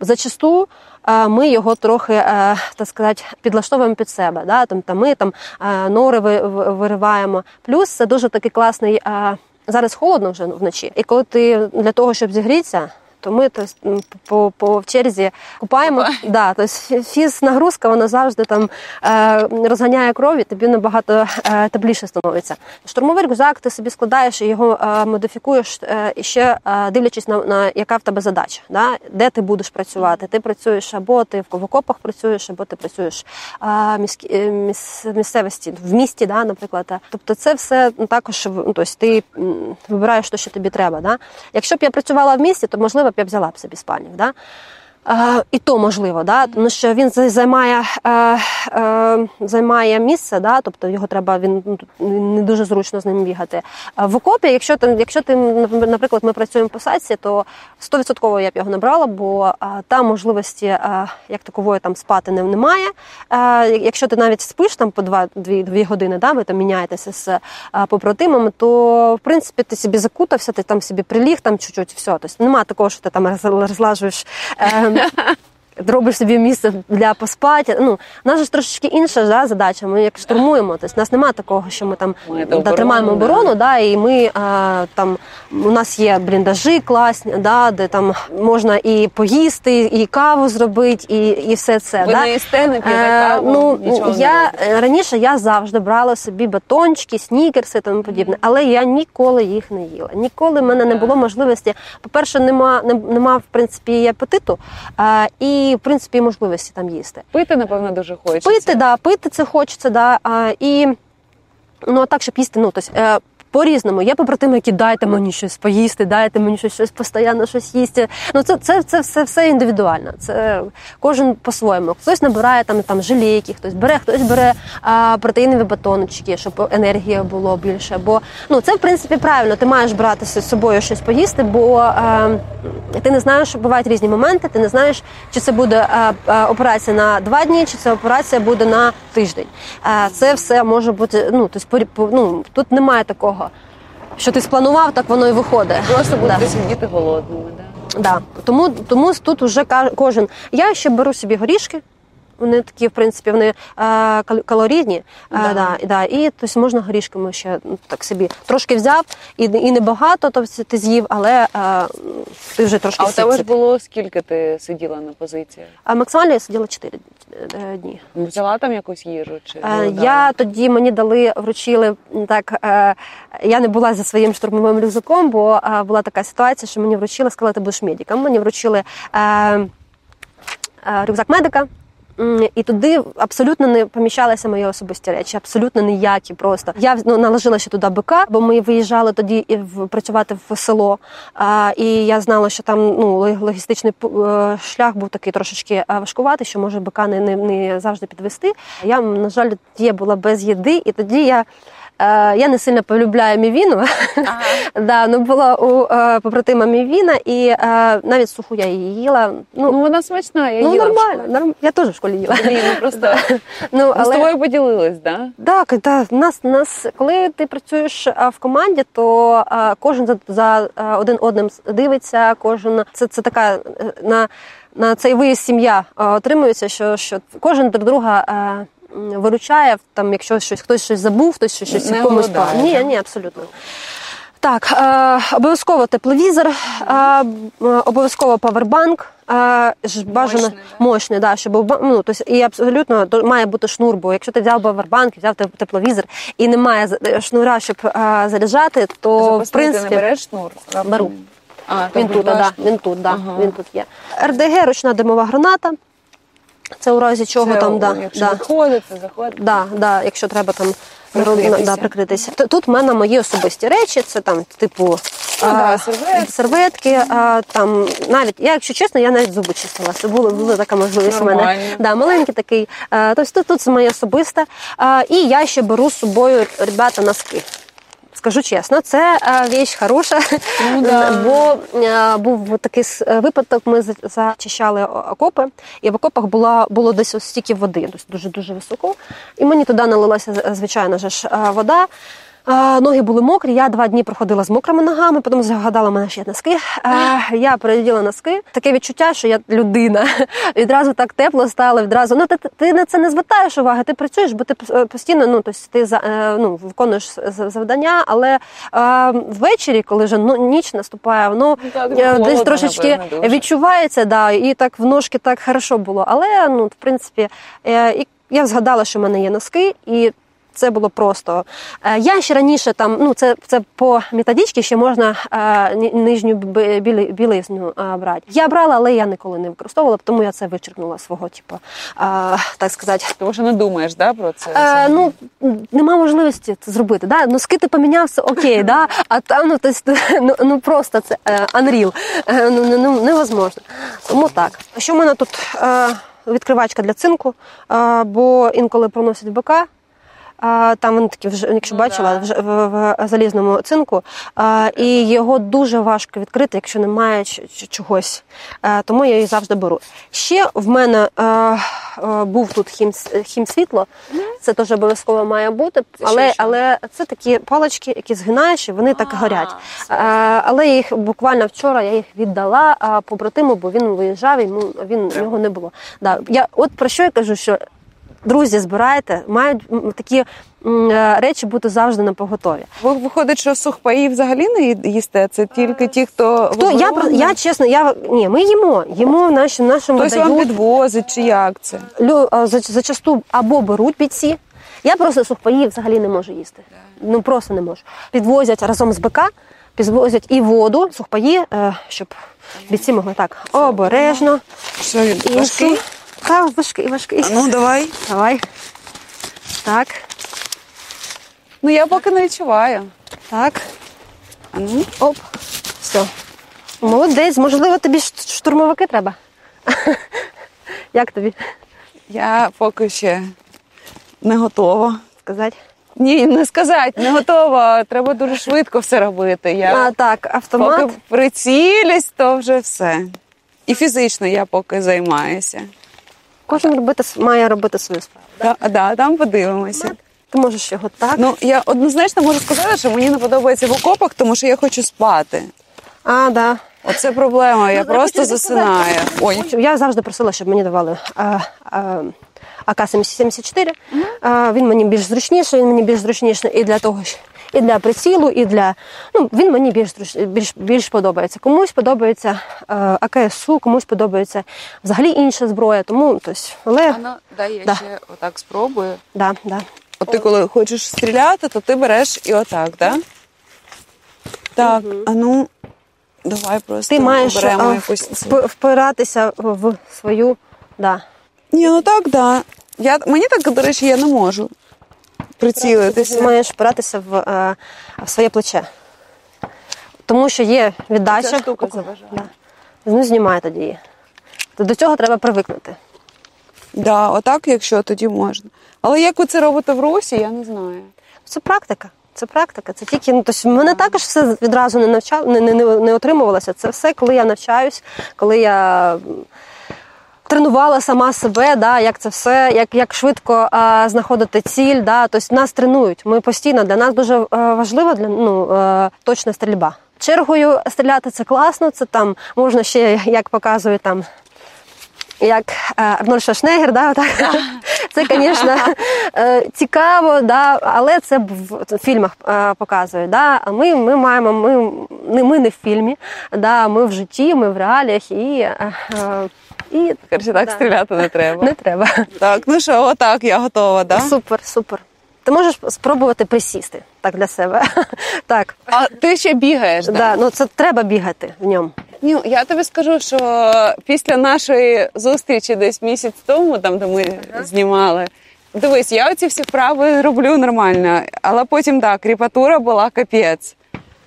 зачасту ми його трохи, е, так сказати, підлаштовуємо під себе. Да? Там, там ми там е, нори ви- ви- вириваємо. Плюс це дуже такий класний. е, Зараз холодно вже вночі, і коли ти для того, щоб зігрітися, то ми то, по, по в черзі купаємо. [LAUGHS] Да, то фіз нагрузка вона завжди там е, розганяє кров, і тобі набагато е, тепліше становиться. Штурмовий рюкзак ти собі складаєш і його е, модифікуєш ще дивлячись на, на яка в тебе задача, да? де ти будеш працювати. Ти працюєш або ти в окопах працюєш, або ти працюєш міс, місцевості в місті, да, наприклад. Тобто, це все ну, також ну, тобто, ти вибираєш те, що тобі треба. Да? Якщо б я працювала в місті, то можливо б я взяла б собі спальник. Да? Е, і то можливо, да? тому що він займає, е, е, займає місце, да? тобто його треба, він ну, не дуже зручно з ним бігати. В окопі, якщо ти, якщо ти, наприклад, ми працюємо по садці, то 100% я б його набрала, бо а, там можливості а, як такової там спати не, немає. А, якщо ти навіть спиш там по 2-2 години, да, ви там міняєтеся з побратимами, то в принципі ти собі закутався, ти там собі приліг, там чуть-чуть все. Тобто немає такого, що ти там роз- розлажуєш. Е, [LAUGHS] Робиш собі місце для поспати. Ну, у нас ж трошечки інша да, задача. Ми як штурмуємо. Тобто, у нас немає такого, що ми там Маєте да, оборону, тримаємо оборону, да, і ми а, там у нас є бліндажі класні, да, де там можна і поїсти, і каву зробити, і, і все це. Ви да. не їсте, не п'єте Е, ну, нічого не я робите? е, раніше я завжди брала собі батончики, снікерси і тому подібне, але я ніколи їх не їла. Ніколи в мене не було можливості. По-перше, нема, не, нема в принципі апетиту, а, і в принципі можливості там їсти. Пити, напевно, дуже хочеться. Пити, да, пити це хочеться, да. А, і ну а так, щоб їсти, ну тобто, е, по-різному. Є побратими, які дайте мені щось поїсти, дайте мені щось, щось постійно щось їсти. Ну це, це, це все, все індивідуально. Це кожен по-своєму. Хтось набирає там, там желейки, хтось бере, хтось бере а, протеїнові батончики, щоб енергія було більше. Бо ну це в принципі правильно. Ти маєш брати з собою щось поїсти, бо е, ти не знаєш, що бувають різні моменти. Ти не знаєш, чи це буде е, операція на два дні, чи це операція буде на тиждень. Це все може бути. Ну тобто, порі- ну тут немає такого. Що ти спланував, так воно і виходить. Просто будете Да. сидіти голодними. Да? Да. Тому, тому тут вже ка- кожен. Я ще беру собі горішки. Вони такі, в принципі, вони е, кал- калорійні. Е, Да. да, і, да, і тобто можна горішками ще ну, так собі трошки взяв, і, і небагато тобто, ти з'їв, але е, ти вже трошки А у тебе ж було скільки ти сиділа на позиціях? А максимально я сиділа 4 дні. Взяла там якусь їжу? Чи Е. Я тоді мені дали, вручили так. е, Я не була за своїм штурмовим рюкзаком, бо е, була така ситуація, що мені вручили, сказали, ти будеш медиком. Мені вручили е, е, рюкзак медика. І туди абсолютно не поміщалися мої особисті речі, абсолютно ніякі. Просто я ну, наложила ще туди бика, бо ми виїжджали тоді і працювати в село. А, і я знала, що там ну логістичний е, шлях був такий трошечки важкувати, важкуватий, що може бика не, не, не завжди підвести. Я на жаль тоді була без їди, і тоді я. Е, Я не сильно полюбляю мівіну. [LAUGHS] да, ну була у е, побратима мівіна, і е, навіть суху я її їла. Ну, Ну, вона смачна, я ну їла. нормально, норм... я теж в школі їла. Блін, ну [LAUGHS] просто Ну, ми з тобою поділились, да? Так, да, нас, нас, коли ти працюєш в команді, то кожен за, за один одним дивиться, кожен це, це така на, на цей виїзд сім'я отримується, що, що кожен друг друга. Виручає там, якщо щось хтось щось забув, хтось щось, щось комусь пав. Ні, ні, абсолютно. Так, е, обов'язково тепловізор, е, е, обов'язково павербанк. Е, ж бажано Мощний, да? мощний, да, щоб ну, тобто, і абсолютно то має бути шнур, бо якщо ти взяв павербанк, взяв теп- тепловізор і немає шнура, щоб е, заряджати, то в Запасний ти принципі не береш шнур? Беру. А, він тут, да, він тут, да, Ага. він тут є. РДГ ручна димова граната. Це у разі чого Це, там, о, да, якщо да. виходите, заходите. Да, да, якщо треба там Прикритися. да, прикритися. Тут в мене мої особисті речі, це там, типу, Ну, а, да, серветки. серветки, а, там навіть я, якщо чесно, я навіть зуби чистила. Це було, була така можливість у мене. Да, маленький такий. А, тобто тут, тут це моє особисте. А, і я ще беру з собою ребята носки. Скажу чесно, це е, віч хороша, Ну, да. бо е, був такий е, випадок. Ми зачищали окопи, і в окопах була було десь ось стільки води, дуже дуже високо. І мені туди налилася звичайно ж е, вода. Ноги були мокрі, я два дні проходила з мокрими ногами, потім згадала мене ще носки. Я переділа носки. Таке відчуття, що я людина. [LAUGHS] Відразу так тепло стало, відразу. Ну, ти, ти на це не звертаєш уваги, ти працюєш, бо ти е, постійно ну, тобто ти за- е, ну, виконуєш завдання, але ввечері, коли вже ну, ніч наступає, воно Так, е, холодно, десь трошечки напевно, відчувається, да, і так в ножки так хорошо було. Але ну, в принципі, і я згадала, що в мене є носки, і це було просто. Е, Я ще раніше там, ну це, це по методичці ще можна е, нижню бі- білі, білизну е, брати. Я брала, але я ніколи не використовувала, тому я це вичеркнула свого, типу, е, так сказати. Тому що не думаєш, да, про це? Е, ну, нема можливості це зробити. Да? Носки ти помінявся, окей, да? а там ну, тобто, [LAUGHS] ну, ну просто це е, unreal. Е, ну, ну, ну, невозможно. Тому так. Що в мене тут відкривачка для цинку, бо інколи проносять БК. А, Там вони такі, вже, якщо Ну, бачила, да. вже в, в залізному цинку, а, і його дуже важко відкрити, якщо немає чогось. А, тому я її завжди беру. Ще в мене а, а, був тут хім, хімсвітло, це теж обов'язково має бути, але, але це такі палички, які згинаєш, і вони так горять. А, але їх буквально вчора я їх віддала побратиму, бо він виїжджав, і йому він в нього не було. Да, я от про що я кажу, що друзі, збирайте, мають такі е, речі бути завжди на поготові. Ви виходить, що сухпаї взагалі не їсте? Це тільки ті, хто Хто я я чесно, я ні, ми їмо, їмо в нашому Хтось вам підвозить, чи як це? Лю, зачасту або беруть бійці. Я просто сухпаї взагалі не можу їсти. Ну просто не можу. Підвозять разом з БК, підвозять і воду, сухпаї, е, щоб бійці могли так обережно. Важкий? Та, важкий, важкий. А Ну давай. Давай. Так, Ну я поки не відчуваю. так. А ну Оп. Все. Молодець, можливо, тобі штурмовики треба. [LAUGHS] Як тобі я поки ще не готова. сказати? Ні, не сказати, не готова. Треба дуже швидко все робити. Я А, так, автомат. поки прицілюсь, то вже все. І фізично я поки займаюся. Кожен робити, має робити свою справу. Да, да, там подивимося. Ти можеш його так. Ну я однозначно можу сказати, що мені не подобається в окопах, тому що я хочу спати. А, да. Оце проблема. Я просто засинаю. Ой, Я завжди просила, щоб мені давали а, а, АК-74. А, він мені більш зручніший, він мені більш зручніший і для того, і для прицілу, і для. Ну, він мені більш більш, більш подобається. Комусь подобається а, АКСУ, комусь подобається взагалі інша зброя. Тому, тобто, але Анна, дай я Да. ще отак спробую. да, да. От ти коли хочеш стріляти, то ти береш і отак, так? Так, а ну давай просто Ти маєш оберемо а, якусь. вп- впиратися в в свою. Да. Ні, ну так, да. Я, мені так, до речі, я не можу Ти маєш впиратися в, е, в своє плече. Тому що є віддача. Ця штука заважає. Да. Ну, знімай тоді її. То до цього треба привикнути. Да, отак, якщо тоді можна. Але як ви це робите в Росі, я не знаю. Це практика. Це практика. Це тільки ну, тобто мене також все відразу не навчав, не, не, не, не отримувалося. Це все, коли я навчаюсь, коли я тренувала сама себе, да, як це все, як, як швидко а, знаходити ціль. Да, тобто нас тренують. Ми постійно для нас дуже е, важлива для ну, е, точна стрільба. Чергою стріляти це класно, це там можна ще, як показує там як е, Арнольд Шварценеггер, да, так. [LAUGHS] це, звісно, цікаво, да, але це в фільмах показують. Да. А ми, ми маємо, ми, не- ми не в фільмі, да, ми в житті, ми в реаліях і, і Коротше, так Да. стріляти не треба. не треба. Так, ну що, отак, я готова, да? Супер, супер. Ти можеш спробувати присісти так для себе. [LAUGHS] так, А ти ще бігаєш, да? да, ну це треба бігати в ньому. Ну, я тобі скажу, що після нашої зустрічі десь місяць тому, там де ми знімали. Дивись, я оці всі вправи роблю нормально, але потім так, кріпатура була капець.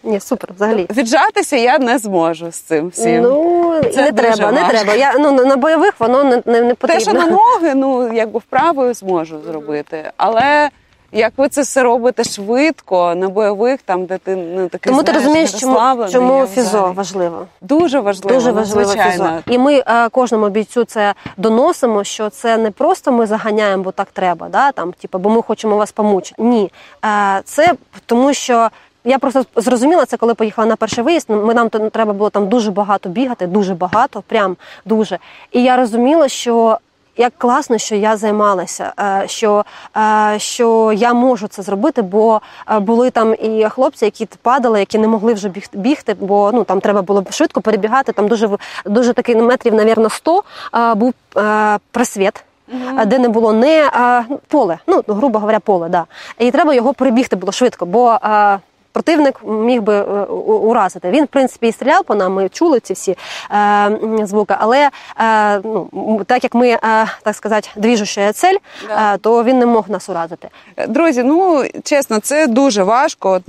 Ні, супер, взагалі. Віджатися я не зможу з цим всім. Ну, Це не треба, не треба. Я, ну, на- бойових воно не, не, не Те, що на ноги, ну якби вправою зможу зробити. Але як ви це все робите швидко на бойових, там де ти ну такий Тому ти розумієш, чому, чому фізо взагалі- важливо. Дуже важливо, Дуже важливо фізо. І ми е, кожному бійцю це доносимо, що це не просто ми заганяємо, бо так треба, да, там, типу, бо ми хочемо вас помучити. Ні. Е, це тому, що. Я просто зрозуміла це, коли поїхала на перший виїзд. Ну, Ми нам то треба було там дуже багато бігати, дуже багато, прям дуже. І я розуміла, що як класно, що я займалася, е, що, е, що я можу це зробити, бо е, були там і хлопці, які падали, які не могли вже біг- бігти, бо ну там треба було швидко перебігати. Там дуже дуже такий ну, метрів, навірно, 100 е, був просвіт. е, Де не було не е, поле, ну грубо говоря, поле, да. І треба його перебігти було швидко, бо е, противник міг би е, уразити. Він, в принципі, і стріляв по нам, ми чули ці всі е, звуки, але е, ну, так як ми, е, так сказати, двіжуща цель, Да. е, то він не мог нас уразити. Друзі, ну чесно, це дуже важко. От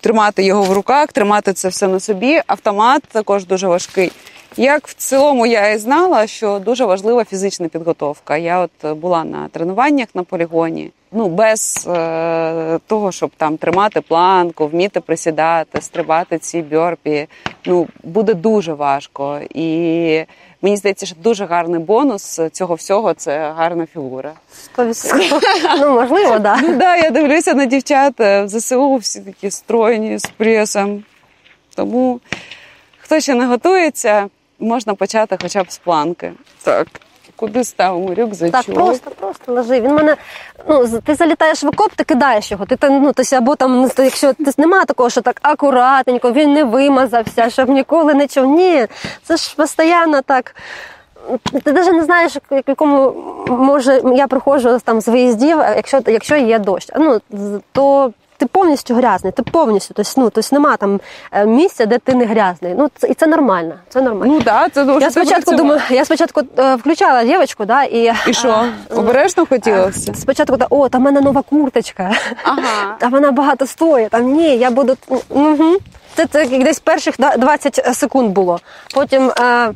тримати його в руках, тримати це все на собі. Автомат також дуже важкий. Як в цілому я і знала, що дуже важлива фізична підготовка. Я от е, була на тренуваннях на полігоні. Ну без е, того, щоб там тримати планку, вміти присідати, стрибати ці бьорпі, ну буде дуже важко. І мені здається, що дуже гарний бонус цього всього це гарна фігура. 100%. [LAUGHS] ну, можливо, да. Ну да, я дивлюся на дівчат е, в ЗСУ, всі такі стройні з пресом. Тому хто ще не готується, можна почати хоча б з планки. Так, куди ставимо рюкзачок? Так, просто, просто лежи. Він мене. Ну, ти залітаєш в окоп, ти кидаєш його. Ти ну, тобто, або там, ну, якщо ти немає такого, що так акуратненько, він не вимазався, щоб ніколи не чув. Ні, це ж постійно так. Ти навіть не знаєш, в якому може я приходжу там з виїздів, якщо, якщо є дощ. Ну, то ти повністю грязний, ти повністю, тобто, ну, тобто нема там е, місця, де ти не грязний. Ну, це, і це нормально. Це нормально. Ну да, це дуже Я спочатку думаю, я спочатку е, включала дівчинку, да, і, І що? Обережно хотілося? спочатку да, о, там в мене нова курточка, Ага. [LAUGHS] там вона багато стоїть. Там ні, я буду. Угу. Це, це десь перших 20 секунд було. Потім. Е,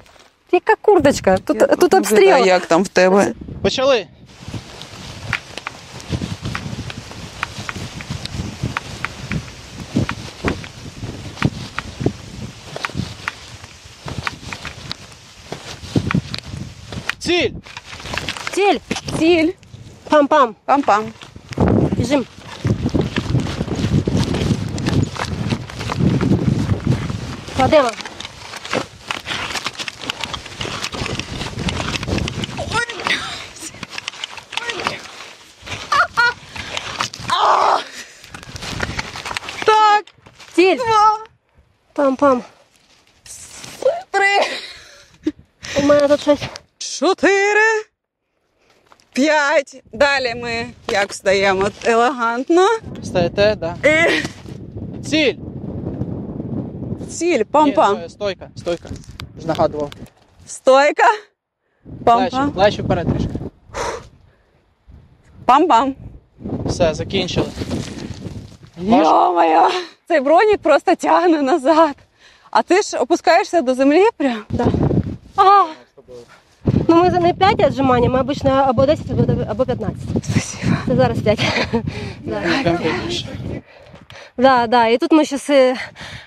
яка курточка? Тут, тут обстріл. А як там в тебе? Почали. Ціль! Ціль. Ціль. Пам-пам. Пам-пам. Біжим. Кладемо. Так, Ціль. два, Пам-пам. три, У мене тут щось. чотири, п'ять. Далі ми як встаємо? Елегантно. Стаєте, да. І Ціль! ціль. Ні, Пам-пам. е, стойка, стойка. Ж нагадував. Стойка. Плечі, Пам-пам. плечі вперед трішки. Пам-пам. Все, закінчили. Йо-моє! Цей бронік просто тягне назад. А ти ж опускаєшся до землі прям? Да. А, ну ми за не 5 віджимання, ми обично або 10, або, або 15. Спасибо. Це зараз 5. да. Да, да. І тут ми ще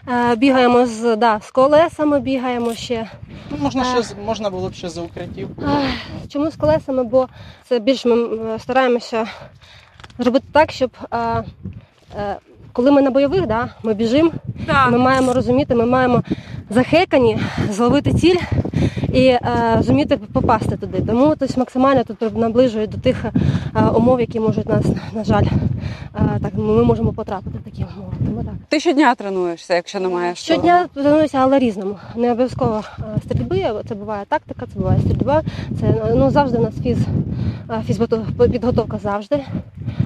е, бігаємо з, да, з колесами, бігаємо ще. Ну, можна, ще, з- можна було б ще за укриттів. Чому з колесами? Бо це більш ми м, стараємося зробити так, щоб е, е, коли ми на бойових, да, ми біжимо, ми маємо розуміти, ми маємо захекані зловити ціль і е, зуміти попасти туди. Тому тобто, максимально тут наближують до тих е, умов, які можуть нас, на жаль, е, так ми можемо потрапити в такі умови. Тому так. Ти щодня тренуєшся, якщо немає що. Щодня тренуюся, але різному. Не обов'язково стрільби. Це буває тактика, це буває стрільба. Це ну завжди у нас фіз, фізпідготовка завжди.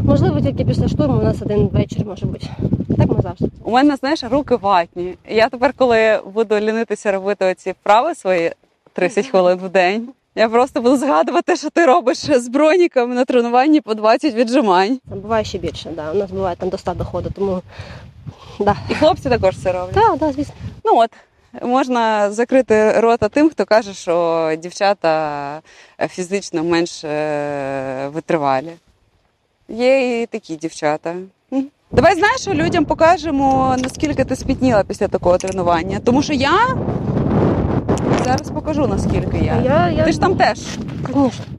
Можливо, тільки після штурму у нас один вечір може бути. Так ми завжди. У мене, знаєш, руки ватні. Я тепер, коли буду лінитися робити оці вправи свої 30 хвилин в день, я просто буду згадувати, що ти робиш з броніками на тренуванні по 20 віджимань. Буває ще більше. Да. У нас буває там до 100 доходу, тому да. І хлопці також це роблять. Так, да, звісно. Ну от можна закрити рота тим, хто каже, що дівчата е, фізично менш е, витривалі. Є і такі дівчата. Давай знаєш, що людям покажемо, наскільки ти спітніла після такого тренування. Тому що я зараз покажу, наскільки я. Я, я, Ти ж там теж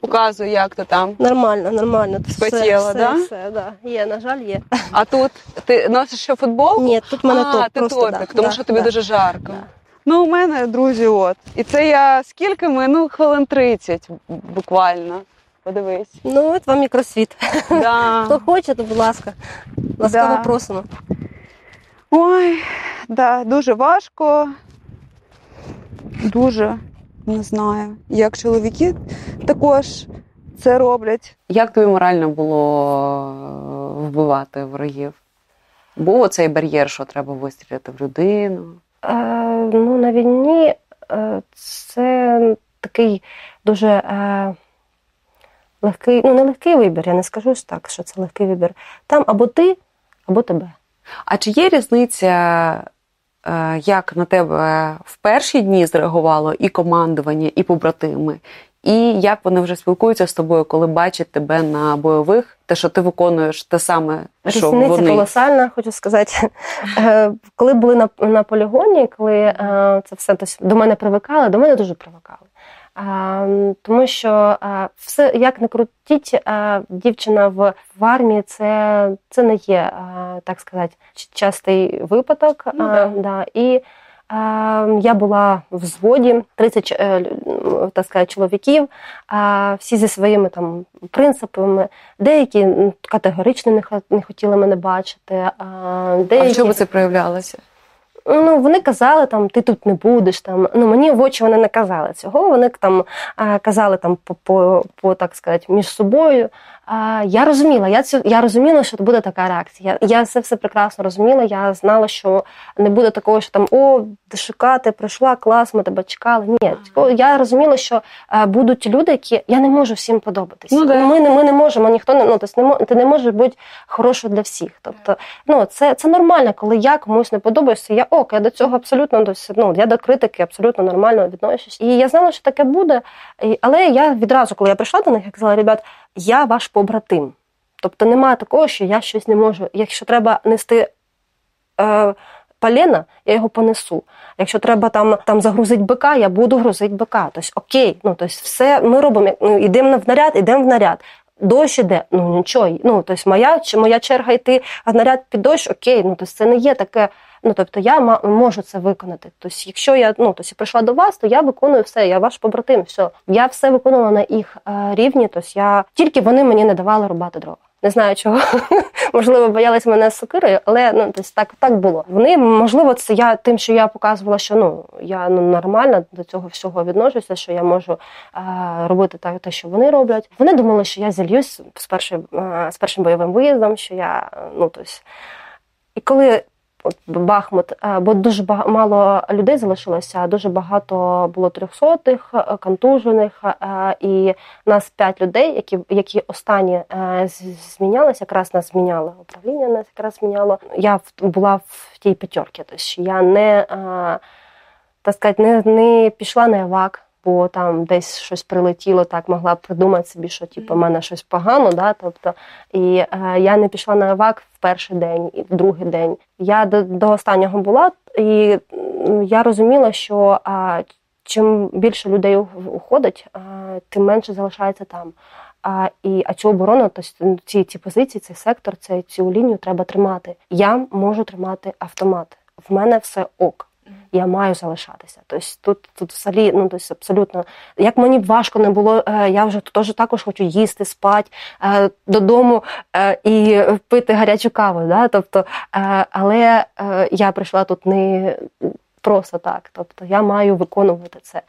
показую, як ти там. Нормально, нормально. Тут Спотіла, все, да? Все, все, да. Є, на жаль, є. А тут ти носиш ще футбол? Ні, тут в мене а, топ ти просто, топик, да, тому да, що тобі да. дуже жарко. Да. Ну, у мене, друзі, от. І це я скільки ми? Ну, хвилин 30 буквально. Подивись. Ну, от вам і кросфіт. Да. [LAUGHS] Хто хоче, то будь ласка. Ласкаво Да. просимо. Ой, да, дуже важко. Дуже не знаю. Як чоловіки також це роблять. Як тобі морально було вбивати ворогів? Був оцей бар'єр, що треба вистріляти в людину. Е, ну, на війні е, це такий дуже е, легкий, ну не легкий вибір, я не скажу ж так, що це легкий вибір. Там або ти, або тебе. А чи є різниця, е, як на тебе в перші дні зреагувало і командування, і побратими? І як вони вже спілкуються з тобою, коли бачать тебе на бойових, те, що ти виконуєш те саме, що Різниця вони колосальна, хочу сказати. Е, Коли були на, на полігоні, коли е, це все до мене привикали, до мене дуже привикали. Тому що все, як не крутіть, дівчина в, в армії це, це не є, так сказати, частий випадок. Ну, да. да. І я була в взводі 30 е, так сказати, чоловіків, всі зі своїми там принципами. Деякі категорично не, хо- не хотіли мене бачити, а а деякі в чому це проявлялося? Ну вони казали там, ти тут не будеш. Там ну мені в очі вони не казали цього. Вони там казали там по, по, по так сказати між собою. Я розуміла, я цю я розуміла, що буде така реакція. Я, я це все прекрасно розуміла. Я знала, що не буде такого, що там о, ДШК, ти прийшла, клас, ми тебе чекали. Ні, я розуміла, що е, будуть люди, які я не можу всім подобатись. Ну, да. ми, не, ми не можемо, ніхто не ну, тобто не ти не можеш бути хорошою для всіх. Тобто, ну це, це нормально, коли я комусь не подобаюся. Я ок, я до цього абсолютно ну, я до критики абсолютно нормально відношусь. І я знала, що таке буде. Але я відразу, коли я прийшла до них, я казала, ребят, я ваш побратим. Тобто немає такого, що я щось не можу. Якщо треба нести е, палена, я його понесу. Якщо треба там, там загрузити бика, я буду грузити бика. Тобто, окей, ну тобто, все ми робимо. Ну, йдемо в наряд, йдемо в наряд. Дощ іде, ну нічого. Ну, тобто, моя, моя черга йти в наряд під дощ, окей, ну тобто, це не є таке. Ну, тобто я можу це виконати. Тобто, якщо я ну, тобто, прийшла до вас, то я виконую все, я ваш побратим. Все. Я все виконувала на їх е, рівні, тобто я тільки вони мені не давали рубати дрова. Не знаю чого. [LAUGHS] можливо, боялись мене з сокирою, але ну тобто, так, так було. Вони, можливо, це я тим, що я показувала, що ну я ну нормально до цього всього відношуся, що я можу е, робити так, те, що вони роблять. Вони думали, що я зільюсь з першим, е, з першим бойовим виїздом, що я ну тобто. І коли Бахмут, е, бо дуже мало людей залишилося, дуже багато було трьохсотих, е, контужених, е, і нас п'ять людей, які, які останні змінялися, якраз нас зміняло управління, нас якраз зміняло. Я була в тій п'ятерці, тобто я не, так сказати, не, не пішла на евак. Бо там десь щось прилетіло, так могла придумати собі, що типу, в мене щось погано, да, тобто, і е, я не пішла на евак в перший день і в другий день. Я до, до останнього була, і я розуміла, що а, чим більше людей уходить, а, тим менше залишається там. А, і, а цю оборону, тобто ці, ці позиції, цей сектор, цей, цю лінію треба тримати. Я можу тримати автомат. В мене все ок. Я маю залишатися. Тобто тут, тут взагалі, ну тобто абсолютно, як мені важко не було, е, я вже теж також хочу їсти, спати е, додому е, і пити гарячу каву. Да? Тобто, але я прийшла тут не просто так. Тобто я маю виконувати це.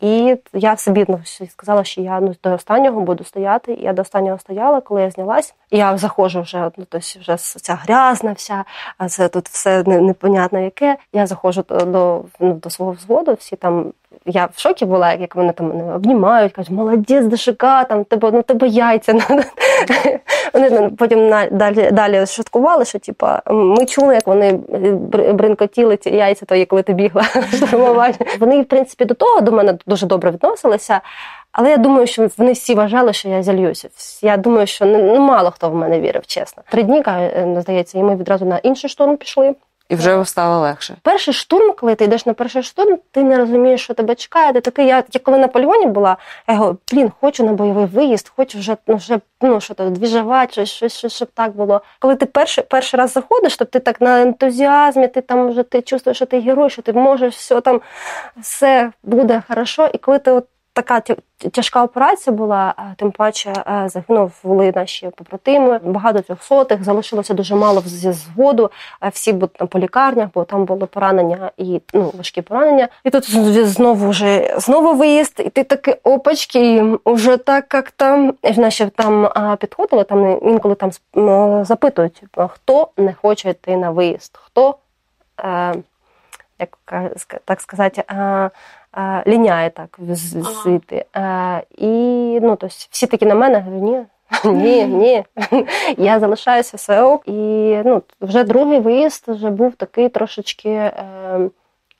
І я собі ну, сказала, що я ну, до останнього буду стояти. І я до останнього стояла, коли я знялась. Я заходжу вже, ну тобто вже ця грязна вся, а це тут все непонятно яке. Я заходжу до, ну, до свого взводу, всі там. Я в шокі була, як вони там мене обнімають, кажуть, молодець, ДШК, там тебе, ну тебе яйця. Вони потім на- далі, далі шуткували, що типа ми чули, як вони бр- бринкотіли ці яйця, то коли ти бігла [LAUGHS] штурмування. Вони, в принципі, до того до мене дуже добре відносилися. Але я думаю, що вони всі вважали, що я зальюся. Я думаю, що не, ну, мало хто в мене вірив, чесно. Три дні, е, здається, і ми відразу на інший штурм пішли. І вже стало легше. Перший штурм, коли ти йдеш на перший штурм, ти не розумієш, що тебе чекає. Ти такий, я, я коли на полігоні була, я говорю, блін, хочу на бойовий виїзд, хочу вже ну, вже, ну, що то, двіжувати, щось, щось, щось, щоб так було. Коли ти перший, перший раз заходиш, то ти так на ентузіазмі, ти там вже ти чувствуєш, що ти герой, що ти можеш, все там, все буде хорошо. І коли ти от така тяжка операція була, тим паче е, загинули наші побратими, багато трьохсотих, залишилося дуже мало зі зводу. е, Всі будуть там по лікарнях, бо там були поранення і ну, важкі поранення. І тут знову вже знову виїзд, і ти такий опачки, вже так як там наші там підходили, там інколи там запитують, хто не хоче йти на виїзд, хто. Е, як так сказати, ліняє так звідти. Ага. і ну, тобто, всі такі на мене, говорю, ні. [LAUGHS] Ні, ні, [LAUGHS] я залишаюся все ок. І ну, вже другий виїзд вже був такий трошечки. Е,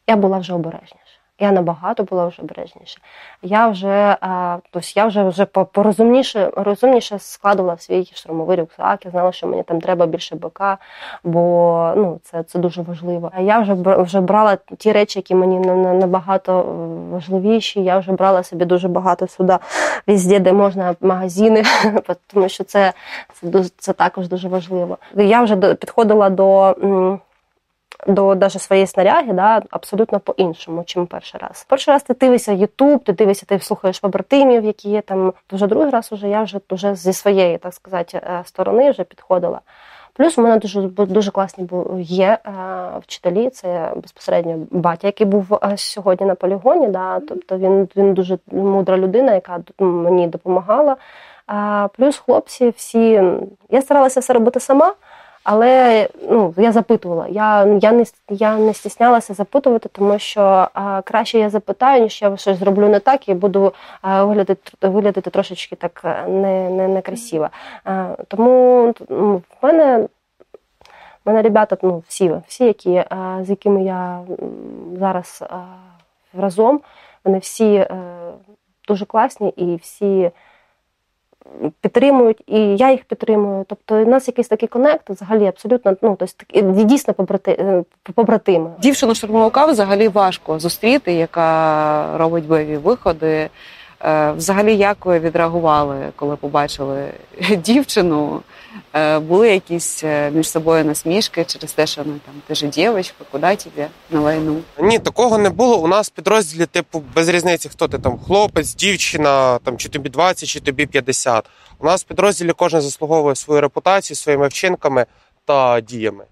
я була вже обережніша. Я набагато була вже обережніша. Я вже, а, тобто я вже, вже порозумніше розумніше складувала свій штурмовий рюкзак. Я знала, що мені там треба більше БК, бо ну, це, це дуже важливо. А я вже вже брала ті речі, які мені на- на- набагато е, важливіші. Я вже брала собі дуже багато сюди, везде, де можна магазини, [LAUGHS] тому що це, це, це також дуже важливо. Я вже підходила до. До даже своєї снаряги, да, абсолютно по-іншому, чим перший раз. Перший раз ти дивишся Ютуб, ти дивишся, ти слухаєш побратимів, які є там. Вже другий раз уже я вже, вже зі своєї, так сказати, е, сторони вже підходила. Плюс у мене дуже дуже класні є е, вчителі. Це безпосередньо батя, який був е, сьогодні на полігоні. Да, тобто він, він дуже мудра людина, яка мені допомагала. А, плюс хлопці всі я старалася все робити сама. Але ну, я запитувала. Я, я, не, я не стіснялася запитувати, тому що а, краще я запитаю, ніж я щось зроблю не так і буду а, виглядати, виглядати трошечки так е, не, не, некрасиво. А, тому ну, в мене, в мене ребята, ну, всі, всі які, з якими я зараз разом, вони всі е, дуже класні і всі підтримують, і я їх підтримую. Тобто у нас якийсь такий конект, взагалі абсолютно ну тобто, дійсно побрати, е, побратими. Дівчину штурмовика взагалі важко зустріти, яка робить бойові виходи. Е, Взагалі, як ви відреагували, коли побачили [LAUGHS] дівчину? Е, Були якісь е, між собою насмішки через те, що ну там ти ж дівчинка, куди тебе на війну? Ні, такого не було. У нас підрозділі, типу, без різниці, хто ти там, хлопець, дівчина, там чи тобі 20, чи тобі 50. У нас підрозділі кожен заслуговує свою репутацію своїми вчинками та діями.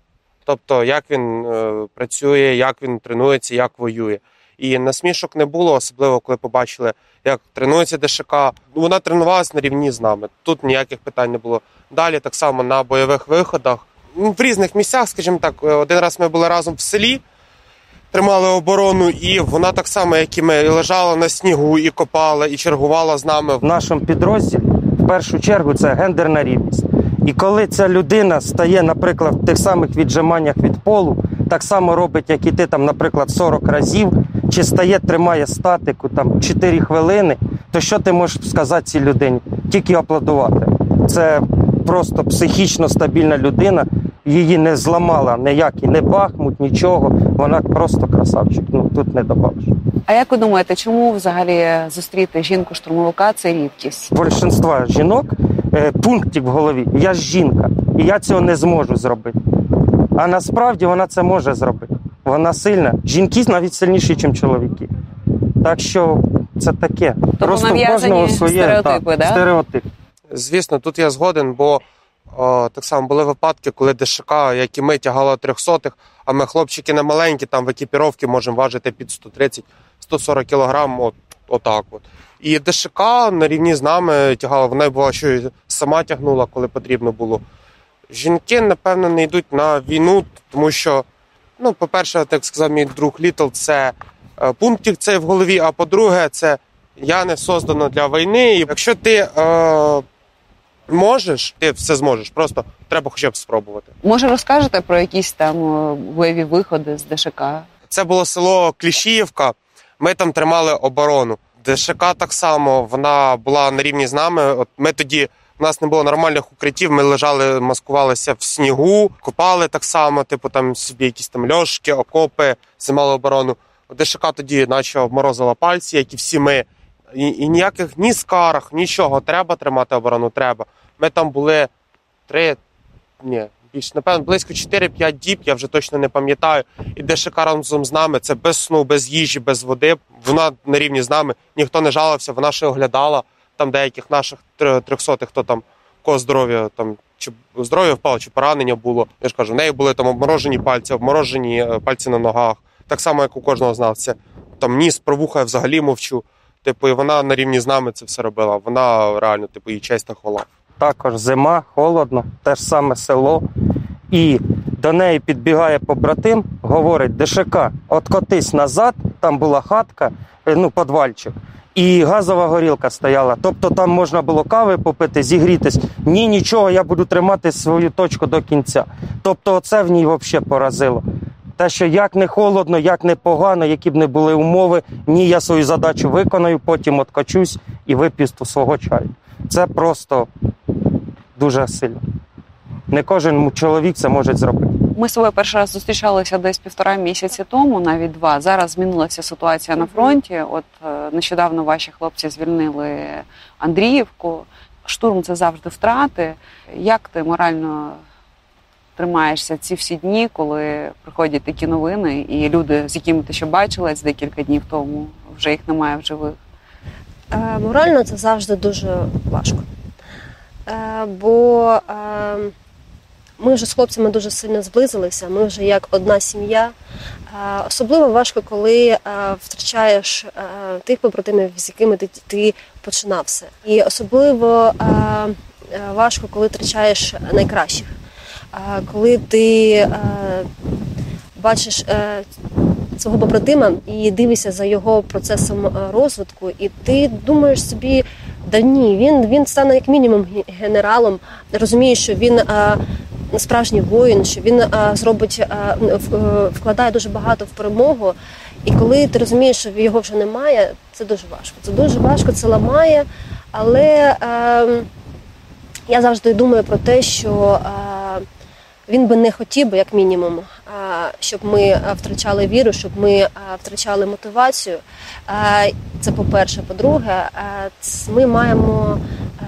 Тобто, як він е, працює, як він тренується, як воює. І насмішок не було, особливо коли побачили, як тренується ДШК. Ну, Вона тренувалася на рівні з нами. Тут ніяких питань не було. Далі так само на бойових виходах. ну, в різних місцях, скажімо так, Е, один раз ми були разом в селі, тримали оборону, і вона так само, як і ми, лежала на снігу, і копала, і чергувала з нами. в нашому підрозділі в першу чергу це гендерна рівність. І коли ця людина стає, наприклад, в тих самих віджиманнях від полу, так само робить, як і ти там, наприклад, 40 разів, чи стає, тримає статику там 4 хвилини, то що ти можеш сказати цій людині? Тільки аплодувати. Це просто психічно стабільна людина. Її не зламала ніякий не Бахмут, нічого. Вона просто красавчик. Ну тут не добавиш. А як ви думаєте, чому взагалі зустріти жінку штурмовика це рідкість? большинства жінок е, пунктик в голові. Я ж жінка, і я цього не зможу зробити. А насправді вона це може зробити. Вона сильна. Жінки навіть сильніші, ніж чоловіки. Так що це таке. Просто кожного своє стереотипи, так, да? стереотип. Звісно, тут я згоден, бо о, так само були випадки, коли ДШК, як і ми, тягало трьохсотих, а ми хлопчики не маленькі, там в екіпіровці можемо важити під 130-140 кілограм, от, отак от. І ДШК на рівні з нами тягала, вона й була, що сама тягнула, коли потрібно було. Жінки, напевно, не йдуть на війну, тому що, ну, по-перше, так сказав мій друг Літл, це е, пунктик цей в голові, а по-друге, це я не создано для війни. І якщо ти е, можеш, ти все зможеш. Просто треба хоча б спробувати. Може, розкажете про якісь там е, бойові виходи з ДШК? Це було село Кліщіївка. Ми там тримали оборону. ДШК так само вона була на рівні з нами. От ми тоді. У нас не було нормальних укриттів, ми лежали, маскувалися в снігу, копали так само, типу там собі якісь там льошки, окопи, займали оборону. ДШК тоді наче обморозила пальці, як і всі ми. І, і ніяких ні скарг, нічого. Треба тримати оборону, треба. Ми там були три, ні, більше, напевно, близько 4-5 діб, я вже точно не пам'ятаю. І ДШК разом з нами, це без сну, без їжі, без води. Вона на рівні з нами, ніхто не жалувався, вона ще оглядала там деяких наших трьохсотих, хто там кого здоров'я там чи здоров'я впало, чи поранення було. Я ж кажу, в неї були там обморожені пальці, обморожені е, пальці на ногах, так само, як у кожного з нас. Там ніс, про вуха я взагалі мовчу. Типу, і вона на рівні з нами це все робила. Вона реально, типу, її честь та хвала. Також зима, холодно, те ж саме село. І до неї підбігає побратим, говорить: ДШК, откотись назад, там була хатка, е, ну, подвальчик, і газова горілка стояла. Тобто там можна було кави попити, зігрітись. Ні, нічого, я буду тримати свою точку до кінця. Тобто, це в ній взагалі поразило. Те, що як не холодно, як не погано, які б не були умови, ні, я свою задачу виконаю, потім откачусь і вип'ю свого чаю. Це просто дуже сильно. Не кожен чоловік це може зробити. Ми з тобою перший раз зустрічалися десь півтора місяці тому, навіть два. Зараз змінилася ситуація на фронті. От е, нещодавно ваші хлопці звільнили Андріївку. Штурм це завжди втрати. Як ти морально тримаєшся ці всі дні, коли приходять такі новини, і люди, з якими ти ще бачилась декілька днів тому, вже їх немає в живих? Е, Морально це завжди дуже важко. Е, Бо е, ми вже з хлопцями дуже сильно зблизилися, ми вже як одна сім'я. Е, Особливо важко, коли е, втрачаєш е, тих побратимів, з якими ти, починав все. І особливо важко, коли втрачаєш найкращих. Коли ти бачиш свого побратима і дивишся за його процесом розвитку, і ти думаєш собі, да ні, він, він стане як мінімум генералом, розумієш, що він е, справжній воїн, що він зробить, е, вкладає дуже багато в перемогу. І коли ти розумієш, що його вже немає, це дуже важко. Це дуже важко, це ламає. Але е, я завжди думаю про те, що е, він би не хотів би, як мінімум, е, щоб ми втрачали віру, щоб ми втрачали мотивацію. Це по-перше. По-друге, ми маємо е,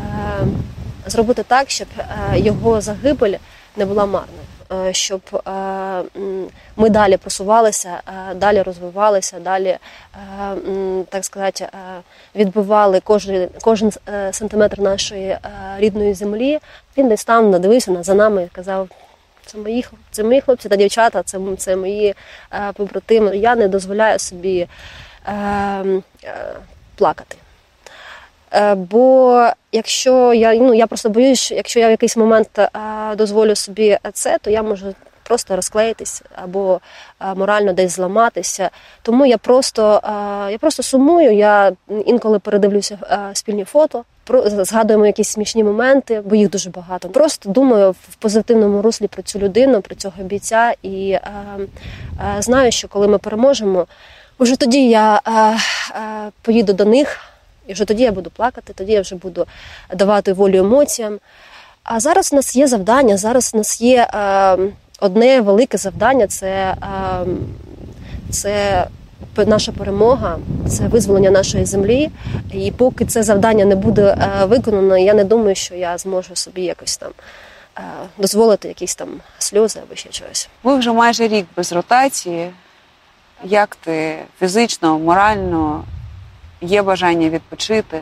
зробити так, щоб його загибель не була марною. е, Щоб е, ми далі просувалися, е, далі розвивалися, далі, так сказати, відбивали кожен, кожен сантиметр нашої рідної землі. Він десь там надивився на- за нами і казав: це мої, це мої хлопці та дівчата, це, це мої е, побратими. Я не дозволяю собі е, е, плакати. Е, бо якщо я ну я просто боюсь, що якщо я в якийсь момент е, дозволю собі це, то я можу просто розклеїтись або е, морально десь зламатися. Тому я просто я просто сумую. Я інколи передивлюся спільні фото, згадуємо якісь смішні моменти, бо їх дуже багато. Просто думаю в позитивному руслі про цю людину, про цього бійця, і знаю, що коли ми переможемо, вже тоді я поїду до них. І вже тоді я буду плакати, тоді я вже буду давати волю емоціям. А зараз у нас є завдання, зараз у нас є е, одне велике завдання це, е, це наша перемога, це визволення нашої землі. І поки це завдання не буде е, виконано, я не думаю, що я зможу собі якось там е, дозволити якісь там сльози або ще щось. Ви вже майже рік без ротації. Як ти фізично, морально є бажання відпочити?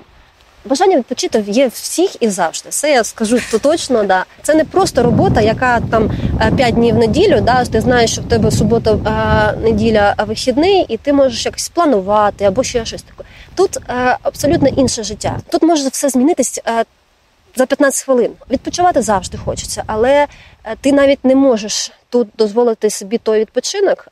Бажання відпочити є всіх і завжди. Це я скажу то точно. Да. Це не просто робота, яка там 5 днів в неділю. Да, ти знаєш, що в тебе субота, неділя, вихідний, і ти можеш якось планувати або ще щось таке. Тут абсолютно інше життя. Тут може все змінитись за 15 хвилин. Відпочивати завжди хочеться, але ти навіть не можеш тут дозволити собі той відпочинок.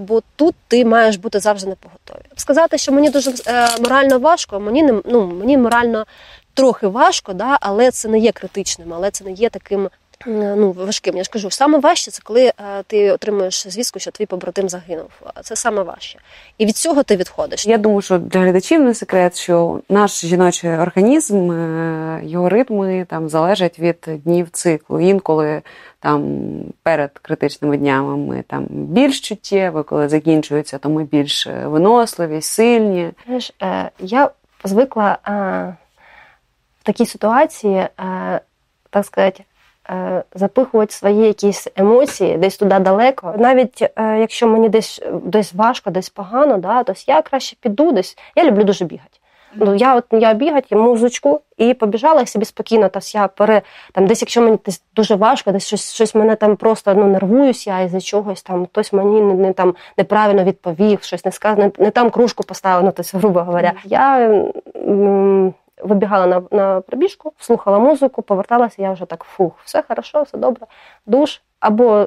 Бо тут ти маєш бути завжди на поготові. Сказати, що мені дуже е, морально важко, мені не ну мені морально трохи важко, да, але це не є критичним, але це не є таким ну важким. Я ж кажу, саме важче це коли е, ти отримуєш звістку, що твій побратим загинув. Це саме важче, і від цього ти відходиш. Я думаю, що для глядачів не секрет, що наш жіночий організм, е, його ритми там залежать від днів циклу. Інколи там перед критичними днями ми там більш чуттєві, коли закінчується, то ми більш виносливі, сильні. Знаєш, е, я звикла в такій ситуації, так сказати. Е, запихувати свої якісь емоції десь туди далеко. Навіть е, якщо мені десь десь важко, десь погано, да, то я краще піду десь. Я люблю дуже бігати. Ну, Я от я бігати, музичку і побіжала я собі спокійно. Та я пере там, десь, якщо мені десь дуже важко, десь щось щось мене там просто ну нервуюсь, я із-за чогось там хтось мені не, не там неправильно відповів, щось не сказав, не, не там кружку поставив, ну тобто, грубо говоря. Я м- вибігала на на пробіжку, слухала музику, поверталася, я вже так фух, все хорошо, все добре. Душ, або е,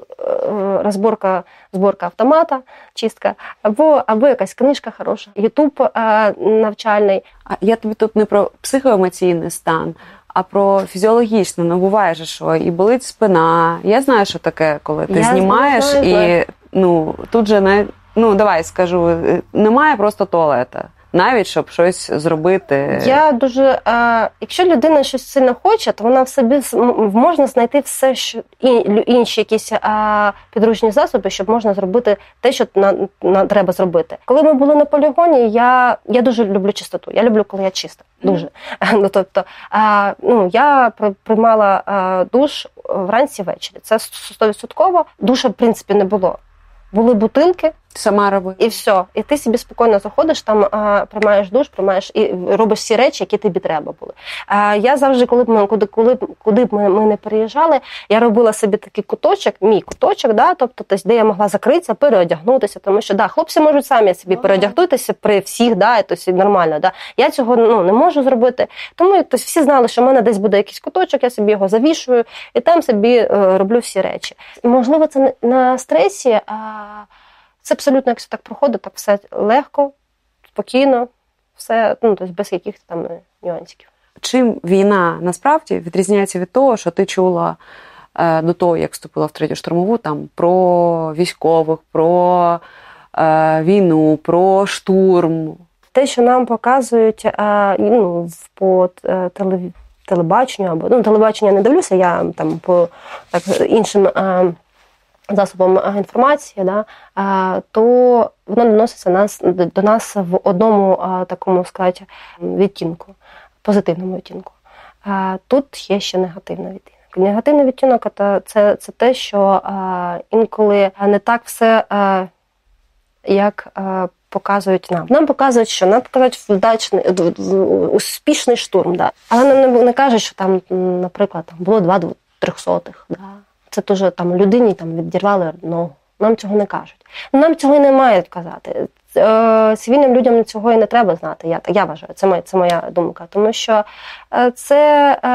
розборка, зборка автомата, чистка, або або якась книжка хороша, Ютуб е, навчальний. А я тобі тут не про психоемоційний стан. А про фізіологічне, ну буває же, що і болить спина. Я знаю, що таке, коли ти я знімаєш, знаю, і ну тут же не ну давай скажу, е, немає просто туалета навіть щоб щось зробити. Я дуже а, якщо людина щось сильно хоче, то вона в собі можна знайти все, що і інші якісь а, підручні засоби, щоб можна зробити те, що на, на треба зробити. Коли ми були на полігоні, я я дуже люблю чистоту. Я люблю, коли я чиста. Дуже mm-hmm. [LAUGHS] ну тобто, а, ну я приймала а, душ вранці ввечері. Це стовідсотково. Душа в принципі не було. Були бутилки. Сама роби. І все. І ти собі спокійно заходиш, там а, приймаєш душ, приймаєш і робиш всі речі, які тобі треба були. А, Я завжди, коли б ми куди, коли куди б ми, ми не переїжджали, я робила собі такий куточок, мій куточок, да, тобто де я могла закритися, переодягнутися, тому що да, хлопці можуть самі собі ага. переодягнутися при всіх, да, і то нормально. Да. Я цього ну, не можу зробити. Тому тобто, всі знали, що в мене десь буде якийсь куточок, я собі його завішую і там собі е, роблю всі речі. Можливо, це на стресі. А, це абсолютно, якщо так проходить, так все легко, спокійно, все ну, тобто без якихось там е, нюансів. Чим війна насправді відрізняється від того, що ти чула е, до того, як вступила в третю штурмову, там про військових, про е, війну, про штурм? Те, що нам показують е, ну, по е, телебаченню або ну, телебачення не дивлюся, я там по так іншим. Засобом е, інформації, да, е, то воно доноситься нас до нас в одному е, такому сказати, відтінку, позитивному відтінку. Тут є ще негативний відтінок. Негативний відтінок це, це те, що інколи не так все як. Показують нам. Нам показують, що нам показують вдачний успішний штурм. Да. Але нам не, не кажуть, що там, наприклад, там було два трьохсотих. Да. Це теж там людині там відірвали ногу. Нам цього не кажуть. Нам цього і не мають казати. Е, Цивільним людям цього і не треба знати. Я я вважаю, це моя, це моя думка. Тому що е, це е,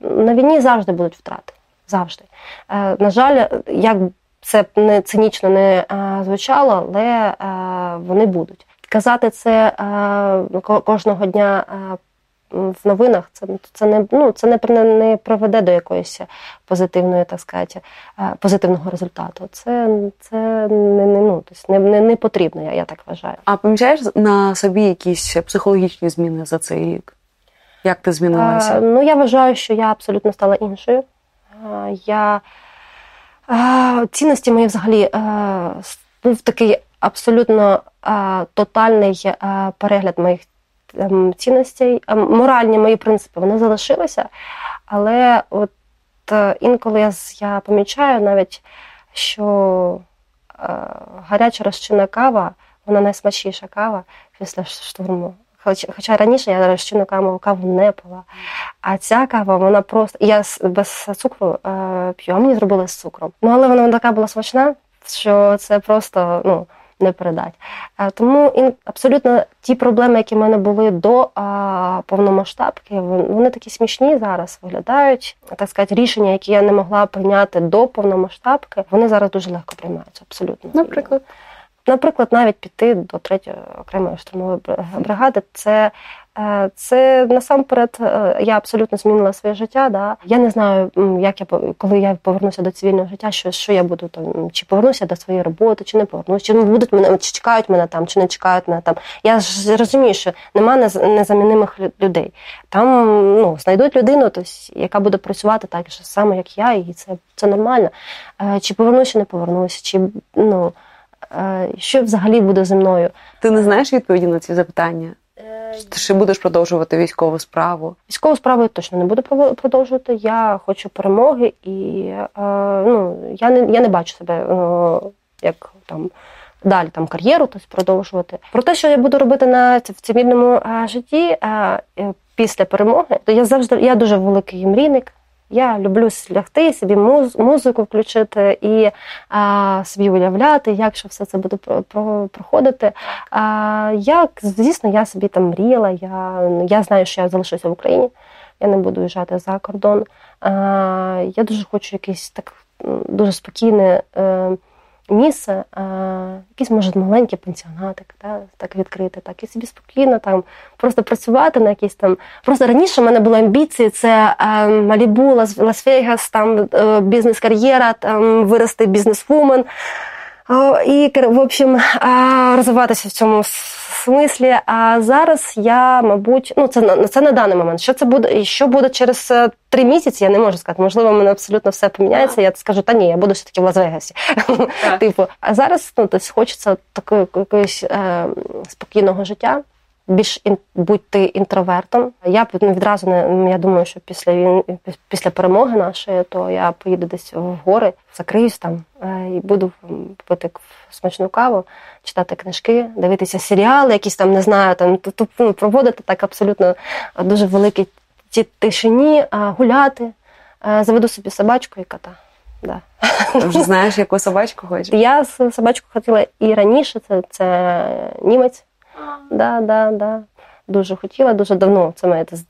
на війні завжди будуть втрати. Завжди. Е, На жаль, як це не цинічно не е, звучало, але е, вони будуть. Казати це е, кожного дня е, в новинах, це, це не ну це не, не приведе до якоїсь позитивної, так сказати, е, позитивного результату. Це, це не, не, ну, тобто не, не, не потрібно, я, я так вважаю. А помічаєш на собі якісь психологічні зміни за цей рік? Як ти змінилася? Е, ну, я вважаю, що я абсолютно стала іншою. Е, Я е, цінності мої взагалі був такий абсолютно тотальний перегляд моїх ем, цінностей. Моральні мої принципи вони залишилися, але от е, інколи я, я помічаю навіть, що е, гаряча розчинна кава, вона найсмачніша кава після штурму. Хоч, хоча раніше я розчинну каву, каву не пила. А ця кава, вона просто. Я без цукру е, п'ю, а мені зробили з цукром. Ну, але вона така була смачна, що це просто ну, не передать. Е, тому абсолютно ті проблеми, які в мене були до повномасштабки, вони такі смішні зараз виглядають. Так сказати, рішення, які я не могла прийняти до повномасштабки, вони зараз дуже легко приймаються. Абсолютно. Наприклад, Наприклад, навіть піти до третьої окремої штурмової бригади, це, це насамперед е, я абсолютно змінила своє життя. Да? Я не знаю, як я коли я повернуся до цивільного життя, що, що я буду там, чи повернуся до своєї роботи, чи не повернуся, чи будуть мене, чи чекають мене там, чи не чекають мене там. Я ж розумію, що нема нез- незамінимих людей. Там ну, знайдуть людину, тобто, яка буде працювати так же само, як я, і це, це нормально. Е, Чи повернуся, чи не повернуся, чи ну. Е, Що взагалі буде зі мною? ти не знаєш відповіді на ці запитання? Ти ще будеш продовжувати військову справу? Військову справу я точно не буду продовжувати. Я хочу перемоги, і е, ну, я, не, я не бачу себе е, як там. Далі там кар'єру тось продовжувати. Про те, що я буду робити на в цивільному е, житті е, е, після перемоги, то я завжди я дуже великий мрійник. Я люблю лягти, собі муз, музику включити і а, собі уявляти, як що все це буде про, про, проходити. А, як, звісно, я собі там мріяла. Я, я знаю, що я залишуся в Україні, я не буду їжджати за кордон. А, я дуже хочу якесь так дуже спокійне. Е, Місце, а, якийсь, може, маленький пенсіонатик, да, так відкрити, так і собі спокійно там просто працювати на якісь там. Просто раніше в мене були амбіції: це е, Малібу, Лас- Лас-Вегас, там е, бізнес-кар'єра, там вирости бізнес-вумен. І, в общем, розвиватися в цьому смислі. А зараз я, мабуть, ну це на це на даний момент. Що це буде, що буде через е, три місяці, я не можу сказати. Можливо, мене абсолютно все поміняється. Я скажу, та ні, я буду все таки в Лас-Вегасі. [LAUGHS] Типу, а зараз ну, тобто, хочеться такої якоїсь е, спокійного життя. Більш ін, будьте інтровертом. Я б, відразу не я думаю, що після він після перемоги нашої, то я поїду десь в гори, закриюсь там е, і буду пити смачну каву, читати книжки, дивитися серіали, якісь там не знаю, там ну, проводити так абсолютно дуже великій ті- тишині, а, гуляти. Е, Заведу собі собачку і кота. Да. Ти вже знаєш, яку собачку хочеш? Я собачку хотіла і раніше, це, це німець. Да, да, да. Дуже хотіла, дуже давно. Це моя з,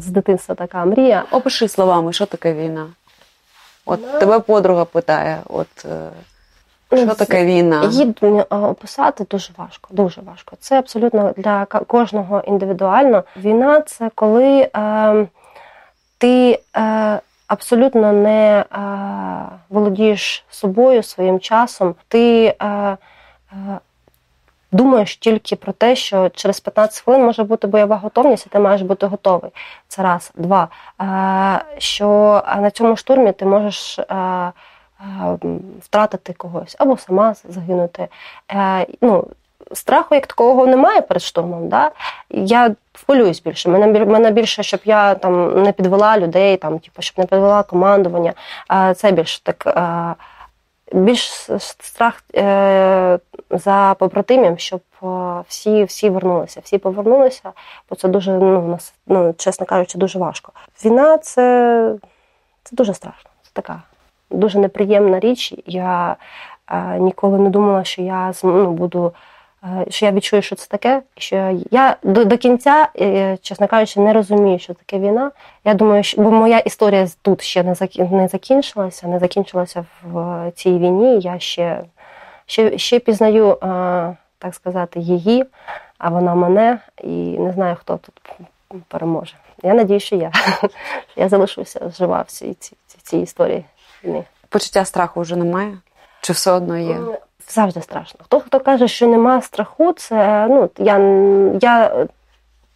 з дитинства така мрія. Опиши словами, що таке війна. От тебе подруга питає, от е, що таке війна? Її описати дуже важко, дуже важко. Це абсолютно для кожного індивідуально. Війна це коли е, ти е, абсолютно не е, володієш собою, своїм часом. Ти е, е, думаєш тільки про те, що через 15 хвилин може бути бойова готовність, і ти маєш бути готовий. Це раз. Два. Е, що на цьому штурмі ти можеш. Е, е, Втратити когось або сама загинути. Е, ну, страху як такого немає перед штурмом. Да? Я хвилююсь більше. Мене, більше, щоб я там не підвела людей, там, типу, щоб не підвела командування. Е, це більше так. Більш страх е, за побратимів, щоб е, всі, всі вернулися. Всі повернулися, бо це дуже, ну, ну, чесно кажучи, дуже важко. Війна це, це дуже страшно. Це така дуже неприємна річ. Я е, ніколи не думала, що я ну, буду. Е, Що я відчую, що це таке, що я до, до кінця, е, чесно кажучи, не розумію, що таке війна. Я думаю, що бо моя історія тут ще не не закінчилася, не закінчилася в е, цій війні. Я ще, ще, ще пізнаю, так сказати, її, а вона мене, і не знаю, хто тут переможе. Я надію, що я. [LAUGHS] Я залишуся жива в цій, цій, цій історії війни. Почуття страху вже немає? Чи все одно є? Завжди страшно. Хто хто каже, що нема страху, це ну я, я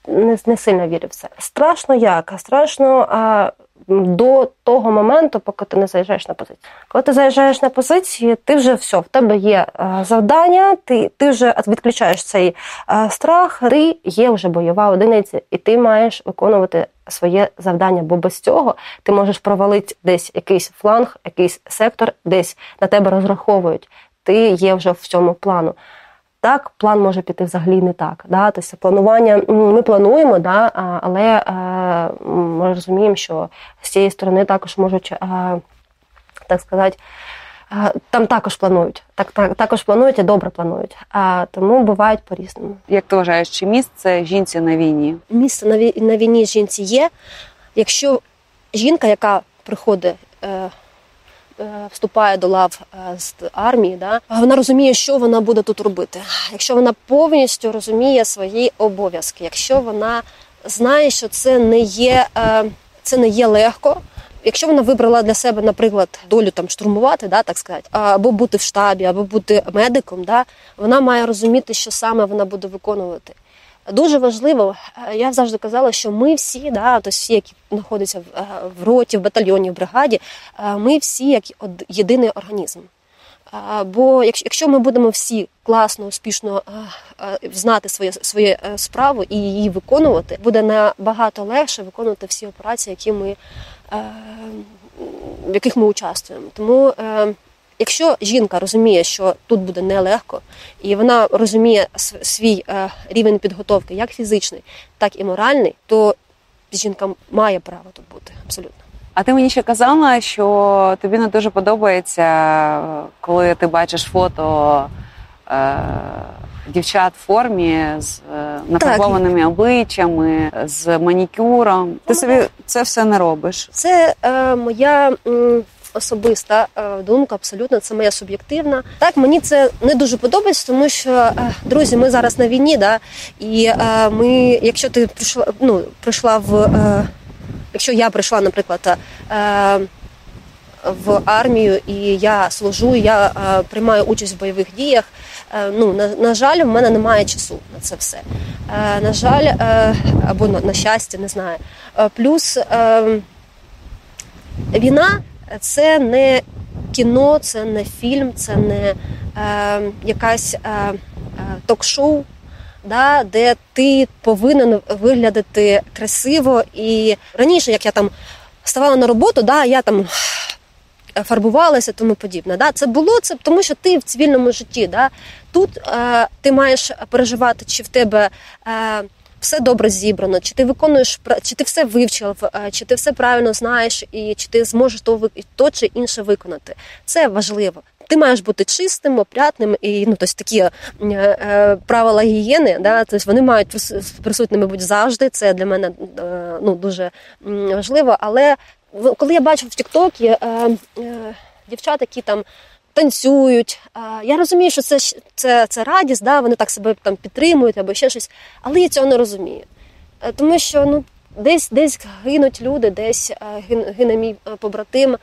не, не сильно вірю в це. Страшно як? Страшно а, до того моменту, поки ти не заїжджаєш на позицію. Коли ти заїжджаєш на позиції, ти вже все, в тебе є а, завдання, ти, ти вже відключаєш цей а, страх, ти є вже бойова одиниця, і ти маєш виконувати своє завдання, бо без цього ти можеш провалити десь якийсь фланг, якийсь сектор, десь на тебе розраховують. Ти є вже в цьому плану. Так, план може піти взагалі не так. Да? Тобто планування ми плануємо, да? але е, ми розуміємо, що з цієї сторони також можуть, е, так сказати, е, там також планують. Так, так, також планують і добре планують. А, тому бувають по-різному. Як ти вважаєш, чи місце жінці на війні? Місце на вій- на війні жінці є. Якщо жінка, яка приходить, е, вступає до лав е, з армії, да, вона розуміє, що вона буде тут робити. Якщо вона повністю розуміє свої обов'язки, якщо вона знає, що це не є, е, це не є легко. Якщо вона вибрала для себе, наприклад, долю там штурмувати, да, так сказати, або бути в штабі, або бути медиком, да, вона має розуміти, що саме вона буде виконувати. Дуже важливо, е, я завжди казала, що ми всі, да, тобто всі, які знаходяться в, е, в роті, в батальйоні, в бригаді, е, ми всі як єдиний організм. Бо якщо, ми будемо всі класно, успішно знати своє, своє справу і її виконувати, буде набагато легше виконувати всі операції, які ми, в яких ми участвуємо. Тому Якщо жінка розуміє, що тут буде нелегко, і вона розуміє свій е, рівень підготовки, як фізичний, так і моральний, то жінка має право тут бути абсолютно. А ти мені ще казала, що тобі не дуже подобається, е, коли ти бачиш фото е, дівчат в формі з е, нафарбованими обличчями, з манікюром. Ти собі це все не робиш. Це е, моя м, особиста е, думка, абсолютно це моя суб'єктивна. Так, мені це не дуже подобається, тому що е, друзі, ми зараз на війні, да, і е, ми, якщо ти прийшла, ну, прийшла в. Якщо я прийшла, наприклад, в армію і я служу, я приймаю участь в бойових діях. Ну, на, на жаль, в мене немає часу на це все. Е, на жаль, або на, на щастя, не знаю. Плюс е, війна це не кіно, це не фільм, це не е, якась е, е, ток-шоу, да, де ти повинен виглядати красиво. І раніше, як я там ставала на роботу, да, я там фарбувалася, тому подібне. Да? Це було це, тому що ти в цивільному житті. Да? Тут е, ти маєш переживати, чи в тебе е, все добре зібрано, чи ти виконуєш чи ти все вивчив, е, чи ти все правильно знаєш, і чи ти зможеш то, то чи інше виконати. Це важливо. Ти маєш бути чистим, опрятним і ну тобто такі е, е, правила гігієни, да, тобто вони мають прис- присутніми бути завжди. Це для мене е, ну дуже важливо. Але коли я бачу в Тіктокі е, е, дівчат, які там танцюють, я розумію, що це це, це радість, да, вони так себе там підтримують або ще щось, але я цього не розумію. Е, Тому що ну, десь десь гинуть люди, десь е, гине мій е, побратим.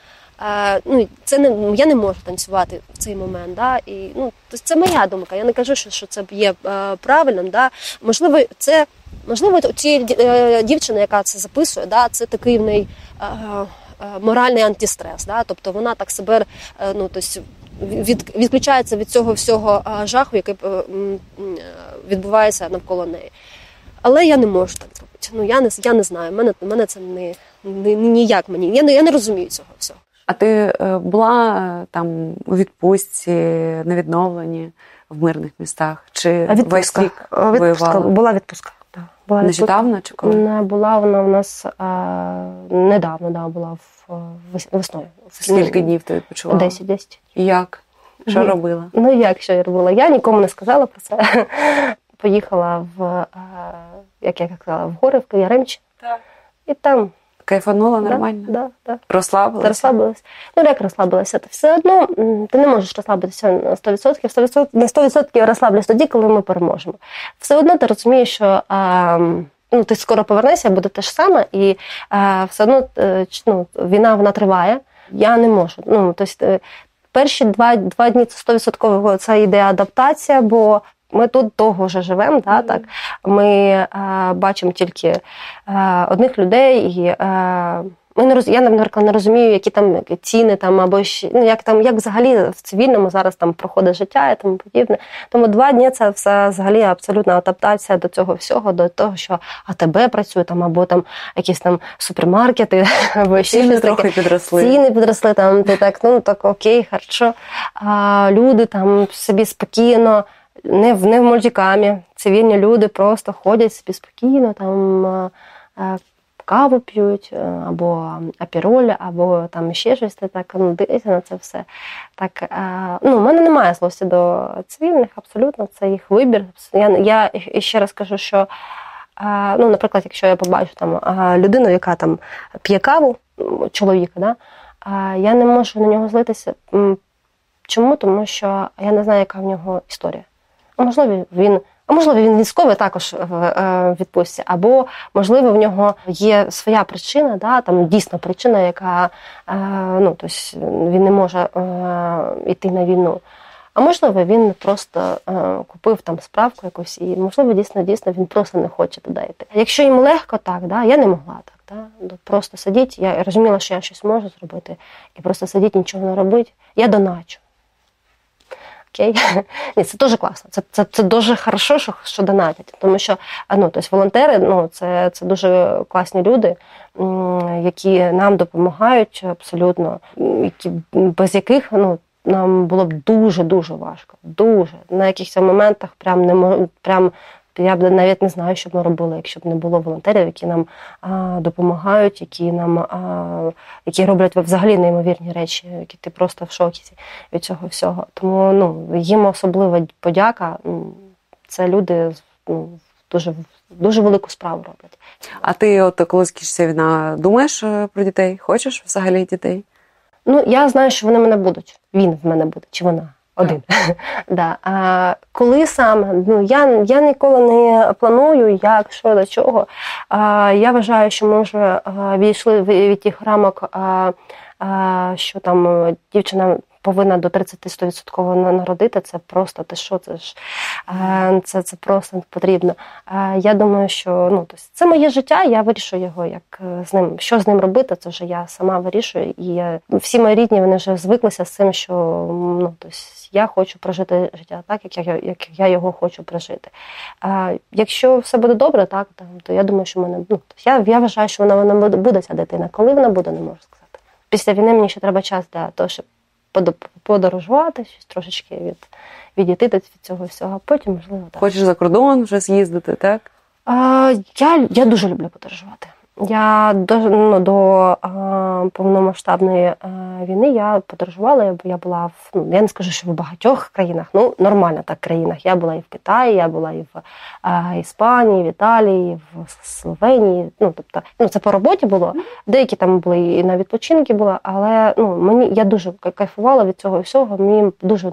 Ну, це не я не можу танцювати в цей момент. Да? І, ну, це моя думка. Я не кажу, що, що це є правильним. Да? Можливо, це можливо у цієї дівчини, яка це записує, да, це такий в неї моральний антистрес. Да? Тобто вона так себе ну, тобто, від, відключається від цього всього жаху, який е, відбувається навколо неї. Але я не можу так зробити. Ну я не я не знаю. Мене мене це не, не, не ніяк мені. Я не я не розумію цього всього. А ти е, була е, там у відпустці, на відновленні в мирних містах? Чи відпустка. воювала? Була відпустка. Да. Була. Нещодавно чи коли? Не була вона у нас а, недавно, да, була в, в весною. Скільки днів ти відпочивала? Десять десять. Як? Що mm. робила? Ну як що я робила? Я нікому не сказала про це. [LAUGHS] Поїхала в, е, як я казала, в гори, в Кав'яремч. Так. І там Кайфанула нормально? Да, да. Розслабилася? Ти розслабилась. Ну, як розслабилася? Ти все одно ти не можеш розслабитися на 100%. 100% на 100% розслаблюсь тоді, коли ми переможемо. Все одно ти розумієш, що а, ну, ти скоро повернешся, буде те ж саме, і а, все одно е, ну, війна вона триває. Я не можу. Ну, тобто, е, перші два, два дні це 100% це йде адаптація, бо ми тут довго вже живемо, да, так? ми е, бачимо тільки е, одних людей і. Е, ми не роз... Я, наприклад, не розумію, які там ціни там або ще, ну, як там, як взагалі в цивільному зараз там проходить життя і тому подібне. Тому два дні це все взагалі абсолютна адаптація до цього всього, до того, що АТБ працює там, або там якісь там супермаркети, [LAUGHS] або ще Ціни щось трохи таке. підросли. Ціни підросли там, ти так, ну так окей, хорошо. А люди там собі спокійно, не в не в мультикамі. Цивільні люди просто ходять собі спокійно, там каву п'ють, або апіроль, або там ще щось. Ти так ну, дивишся на це все. Так, ну, у мене немає злості до цивільних, абсолютно, це їх вибір. Я, я ще раз кажу, що. Ну, наприклад, якщо я побачу там людину, яка там п'є каву, чоловіка, да, я не можу на нього злитися. Чому? Тому що я не знаю, яка в нього історія. Можливо, він. А можливо, він військовий також в е, відпустці, або можливо в нього є своя причина, да, там дійсно причина, яка е, ну, тобто він не може е, йти на війну. А можливо, він просто е, купив там справку якусь, і можливо, дійсно, дійсно він просто не хоче туди йти. Якщо йому легко так, да, я не могла так. Да, ну, просто сидіти, я розуміла, що я щось можу зробити, і просто сидіти, нічого не робити. Я доначу. Окей? [LAUGHS] Ні, це дуже класно. Це, це, це дуже хорошо, що, що донатять. Тому що ну, тобто волонтери ну, це, це дуже класні люди, які нам допомагають абсолютно, які, без яких ну, нам було б дуже-дуже важко. Дуже. На якихось моментах прям не мо- Я б навіть не знаю, що б ми робили, якщо б не було волонтерів, які нам а, допомагають, які нам а, які роблять взагалі неймовірні речі, які ти просто в шокі від цього всього. Тому ну, їм особлива подяка. Це люди ну, дуже, дуже велику справу роблять. А ти, от коли скінчиться війна, думаєш е, про дітей? Хочеш взагалі дітей? Ну, я знаю, що вони в мене будуть. Він в мене буде, чи вона. Один. [LAUGHS] да. а, коли саме? Ну, я, я ніколи не планую, як, що, до чого. А, я вважаю, що ми вже від від тих рамок, а, а, що там е, дівчина повинна до 30-100% на- народити. Це просто те, що це ж е, це, це просто потрібно. Е, Я думаю, що ну, тобто, це моє життя, я вирішую його, як е, з ним, що з ним робити, це вже я сама вирішую. І е, всі мої рідні вони вже звиклися з цим, що ну, тобто, я хочу прожити життя так, як я, як я його хочу прожити. А, якщо все буде добре, так, то, то я думаю, що мене ну, я, я вважаю, що вона, вона буде, ця дитина. Коли вона буде, не можу сказати. Після війни мені ще треба час для того, щоб подорожувати, щось трошечки від, відійти від цього всього, потім, можливо, так. Хочеш за кордон вже з'їздити, так? А, я, я дуже люблю подорожувати. Я до, ну, до а, повномасштабної а, війни я подорожувала. Я, я була в ну я не скажу, що в багатьох країнах, ну нормально так країнах. Я була і в Китаї, я була і в а, Іспанії, в Італії, в Словенії. Ну тобто, ну це по роботі було. Деякі там були і на відпочинки була, але ну мені я дуже кайфувала від цього всього. Мені дуже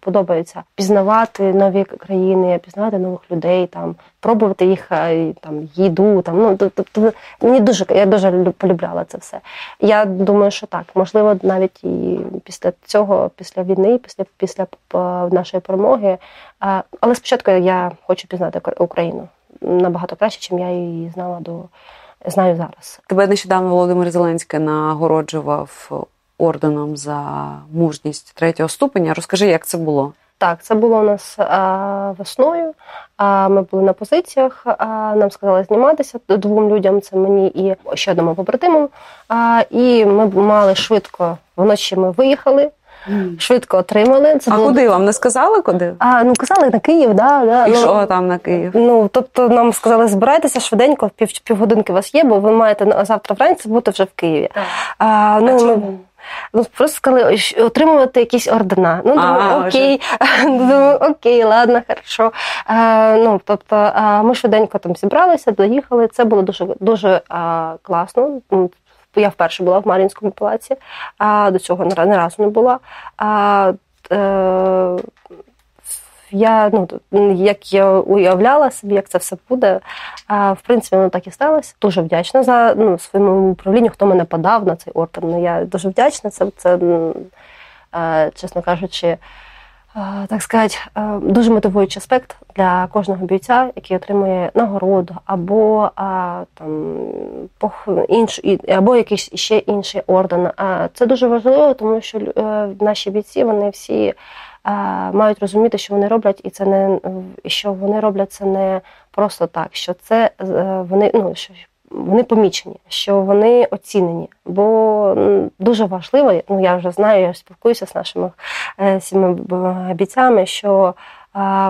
подобається пізнавати нові країни, пізнавати нових людей, там пробувати їх е, там їду. Там ну тобто мені дуже я дуже лю- полюбляла це все. Я думаю, що так, можливо, навіть і після цього, після війни, після після нашої перемоги. Але спочатку я хочу пізнати Україну набагато краще, ніж я її знала до знаю зараз. Тебе нещодавно Володимир Зеленський нагороджував орденом за мужність третього ступеня. Розкажи, як це було? Так, це було у нас а, весною. А, ми були на позиціях. А, нам сказали зніматися двом людям. Це мені і ще одному побратиму. А, і ми мали швидко вночі. Ми виїхали, швидко отримали. Це а було- куди вам не сказали куди? А, ну казали на Київ, да, да. І ну, що там на Київ? Ну, тобто нам сказали, збирайтеся швиденько, пів, півгодинки у вас є, бо ви маєте завтра вранці бути вже в Києві. А, ну, А чому? Ну, просто сказали отримувати якісь ордена. Ну, думаю, окей, [LAUGHS] думаю, окей, ладно, хорошо. А, ну, тобто, а, ми швиденько там зібралися, доїхали. Це було дуже, дуже а, класно. Ну, Я вперше була в Мар'їнському палаці, а до цього ні разу не була. А, е, я, ну, як я уявляла собі, як це все буде, а, в принципі, воно так і сталося. Дуже вдячна за ну, своєму управлінню, хто мене подав на цей орден. Ну, я дуже вдячна. Це, це чесно кажучи, так сказати, дуже мотивуючий аспект для кожного бійця, який отримує нагороду або там інш, або якийсь ще інший орден. А Це дуже важливо, тому що е, наші бійці вони всі мають розуміти, що вони роблять, і це не що вони роблять це не просто так, що це е, вони ну що. Вони помічені, що вони оцінені, бо дуже важливо, ну я вже знаю, я спілкуюся з нашими е, всіма б- бійцями, що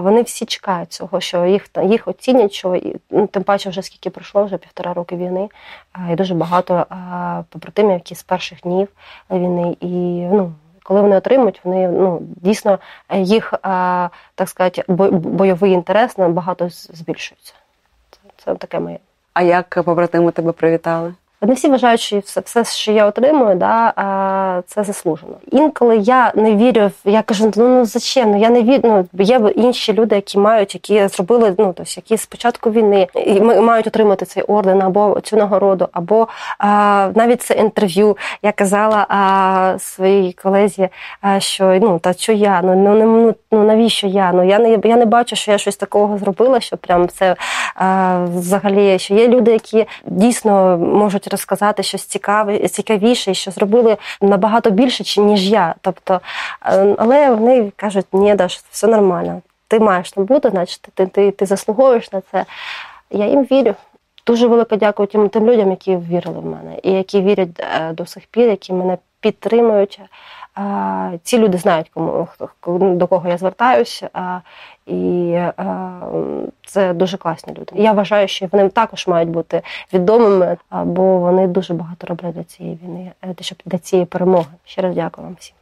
вони всі чекають цього, що їх їх оцінять, що ну, тим паче вже скільки пройшло, вже півтора роки війни, і дуже багато побратимів, які з перших днів війни, і ну. Коли вони отримують, вони ну дійсно е, їх, так сказати, бо- бойовий інтерес набагато збільшується. Це, це таке моє. А як побратими тебе привітали? Вони всі вважають, що все, все, що я отримую, да, це заслужено. Інколи я не вірю, я кажу, ну, ну зачем? Ну я не вірю. Ну, є інші люди, які мають, які зробили, ну тобто, які з початку війни і мають отримати цей орден або цю нагороду, або а, навіть це інтерв'ю. Я казала а, своїй колезі, а, що ну та що я? Ну ну, ну, ну навіщо я? Ну я не я не бачу, що я щось такого зробила, що прям це а, взагалі, що є люди, які дійсно можуть розказати щось цікаве, цікавіше, що зробили набагато більше, ніж я. Тобто, е, але вони кажуть, ні, Даш, все нормально. Ти маєш там бути, значить, ти, ти, ти заслуговуєш на це. Я їм вірю. Дуже велике дякую тим, тим людям, які вірили в мене, і які вірять е, до сих пір, які мене підтримують. Ці люди знають, кому до кого я звертаюся, і е, це дуже класні люди. Я вважаю, що вони також мають бути відомими, бо вони дуже багато роблять для цієї війни, е, щоб для цієї перемоги. Ще раз дякую вам всім.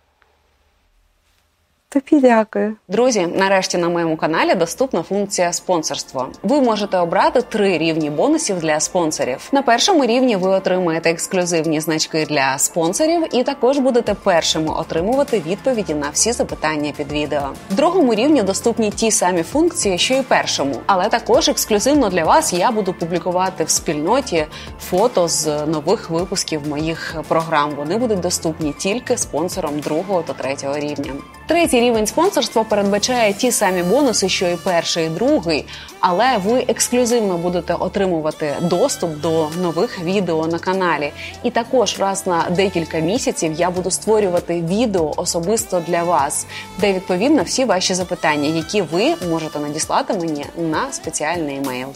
Тобі дякую. Друзі, нарешті на моєму каналі доступна функція спонсорство. Ви можете обрати три рівні бонусів для спонсорів. На першому рівні ви отримаєте ексклюзивні значки для спонсорів, і також будете першими отримувати відповіді на всі запитання під відео. В другому рівні доступні ті самі функції, що і першому, але також ексклюзивно для вас я буду публікувати в спільноті фото з нових випусків моїх програм. Вони будуть доступні тільки спонсорам другого та третього рівня. Третій рівень спонсорства передбачає ті самі бонуси, що і перший, і другий, але ви ексклюзивно будете отримувати доступ до нових відео на каналі. І також раз на декілька місяців я буду створювати відео особисто для вас, де відповім на всі ваші запитання, які ви можете надіслати мені на спеціальний емейл.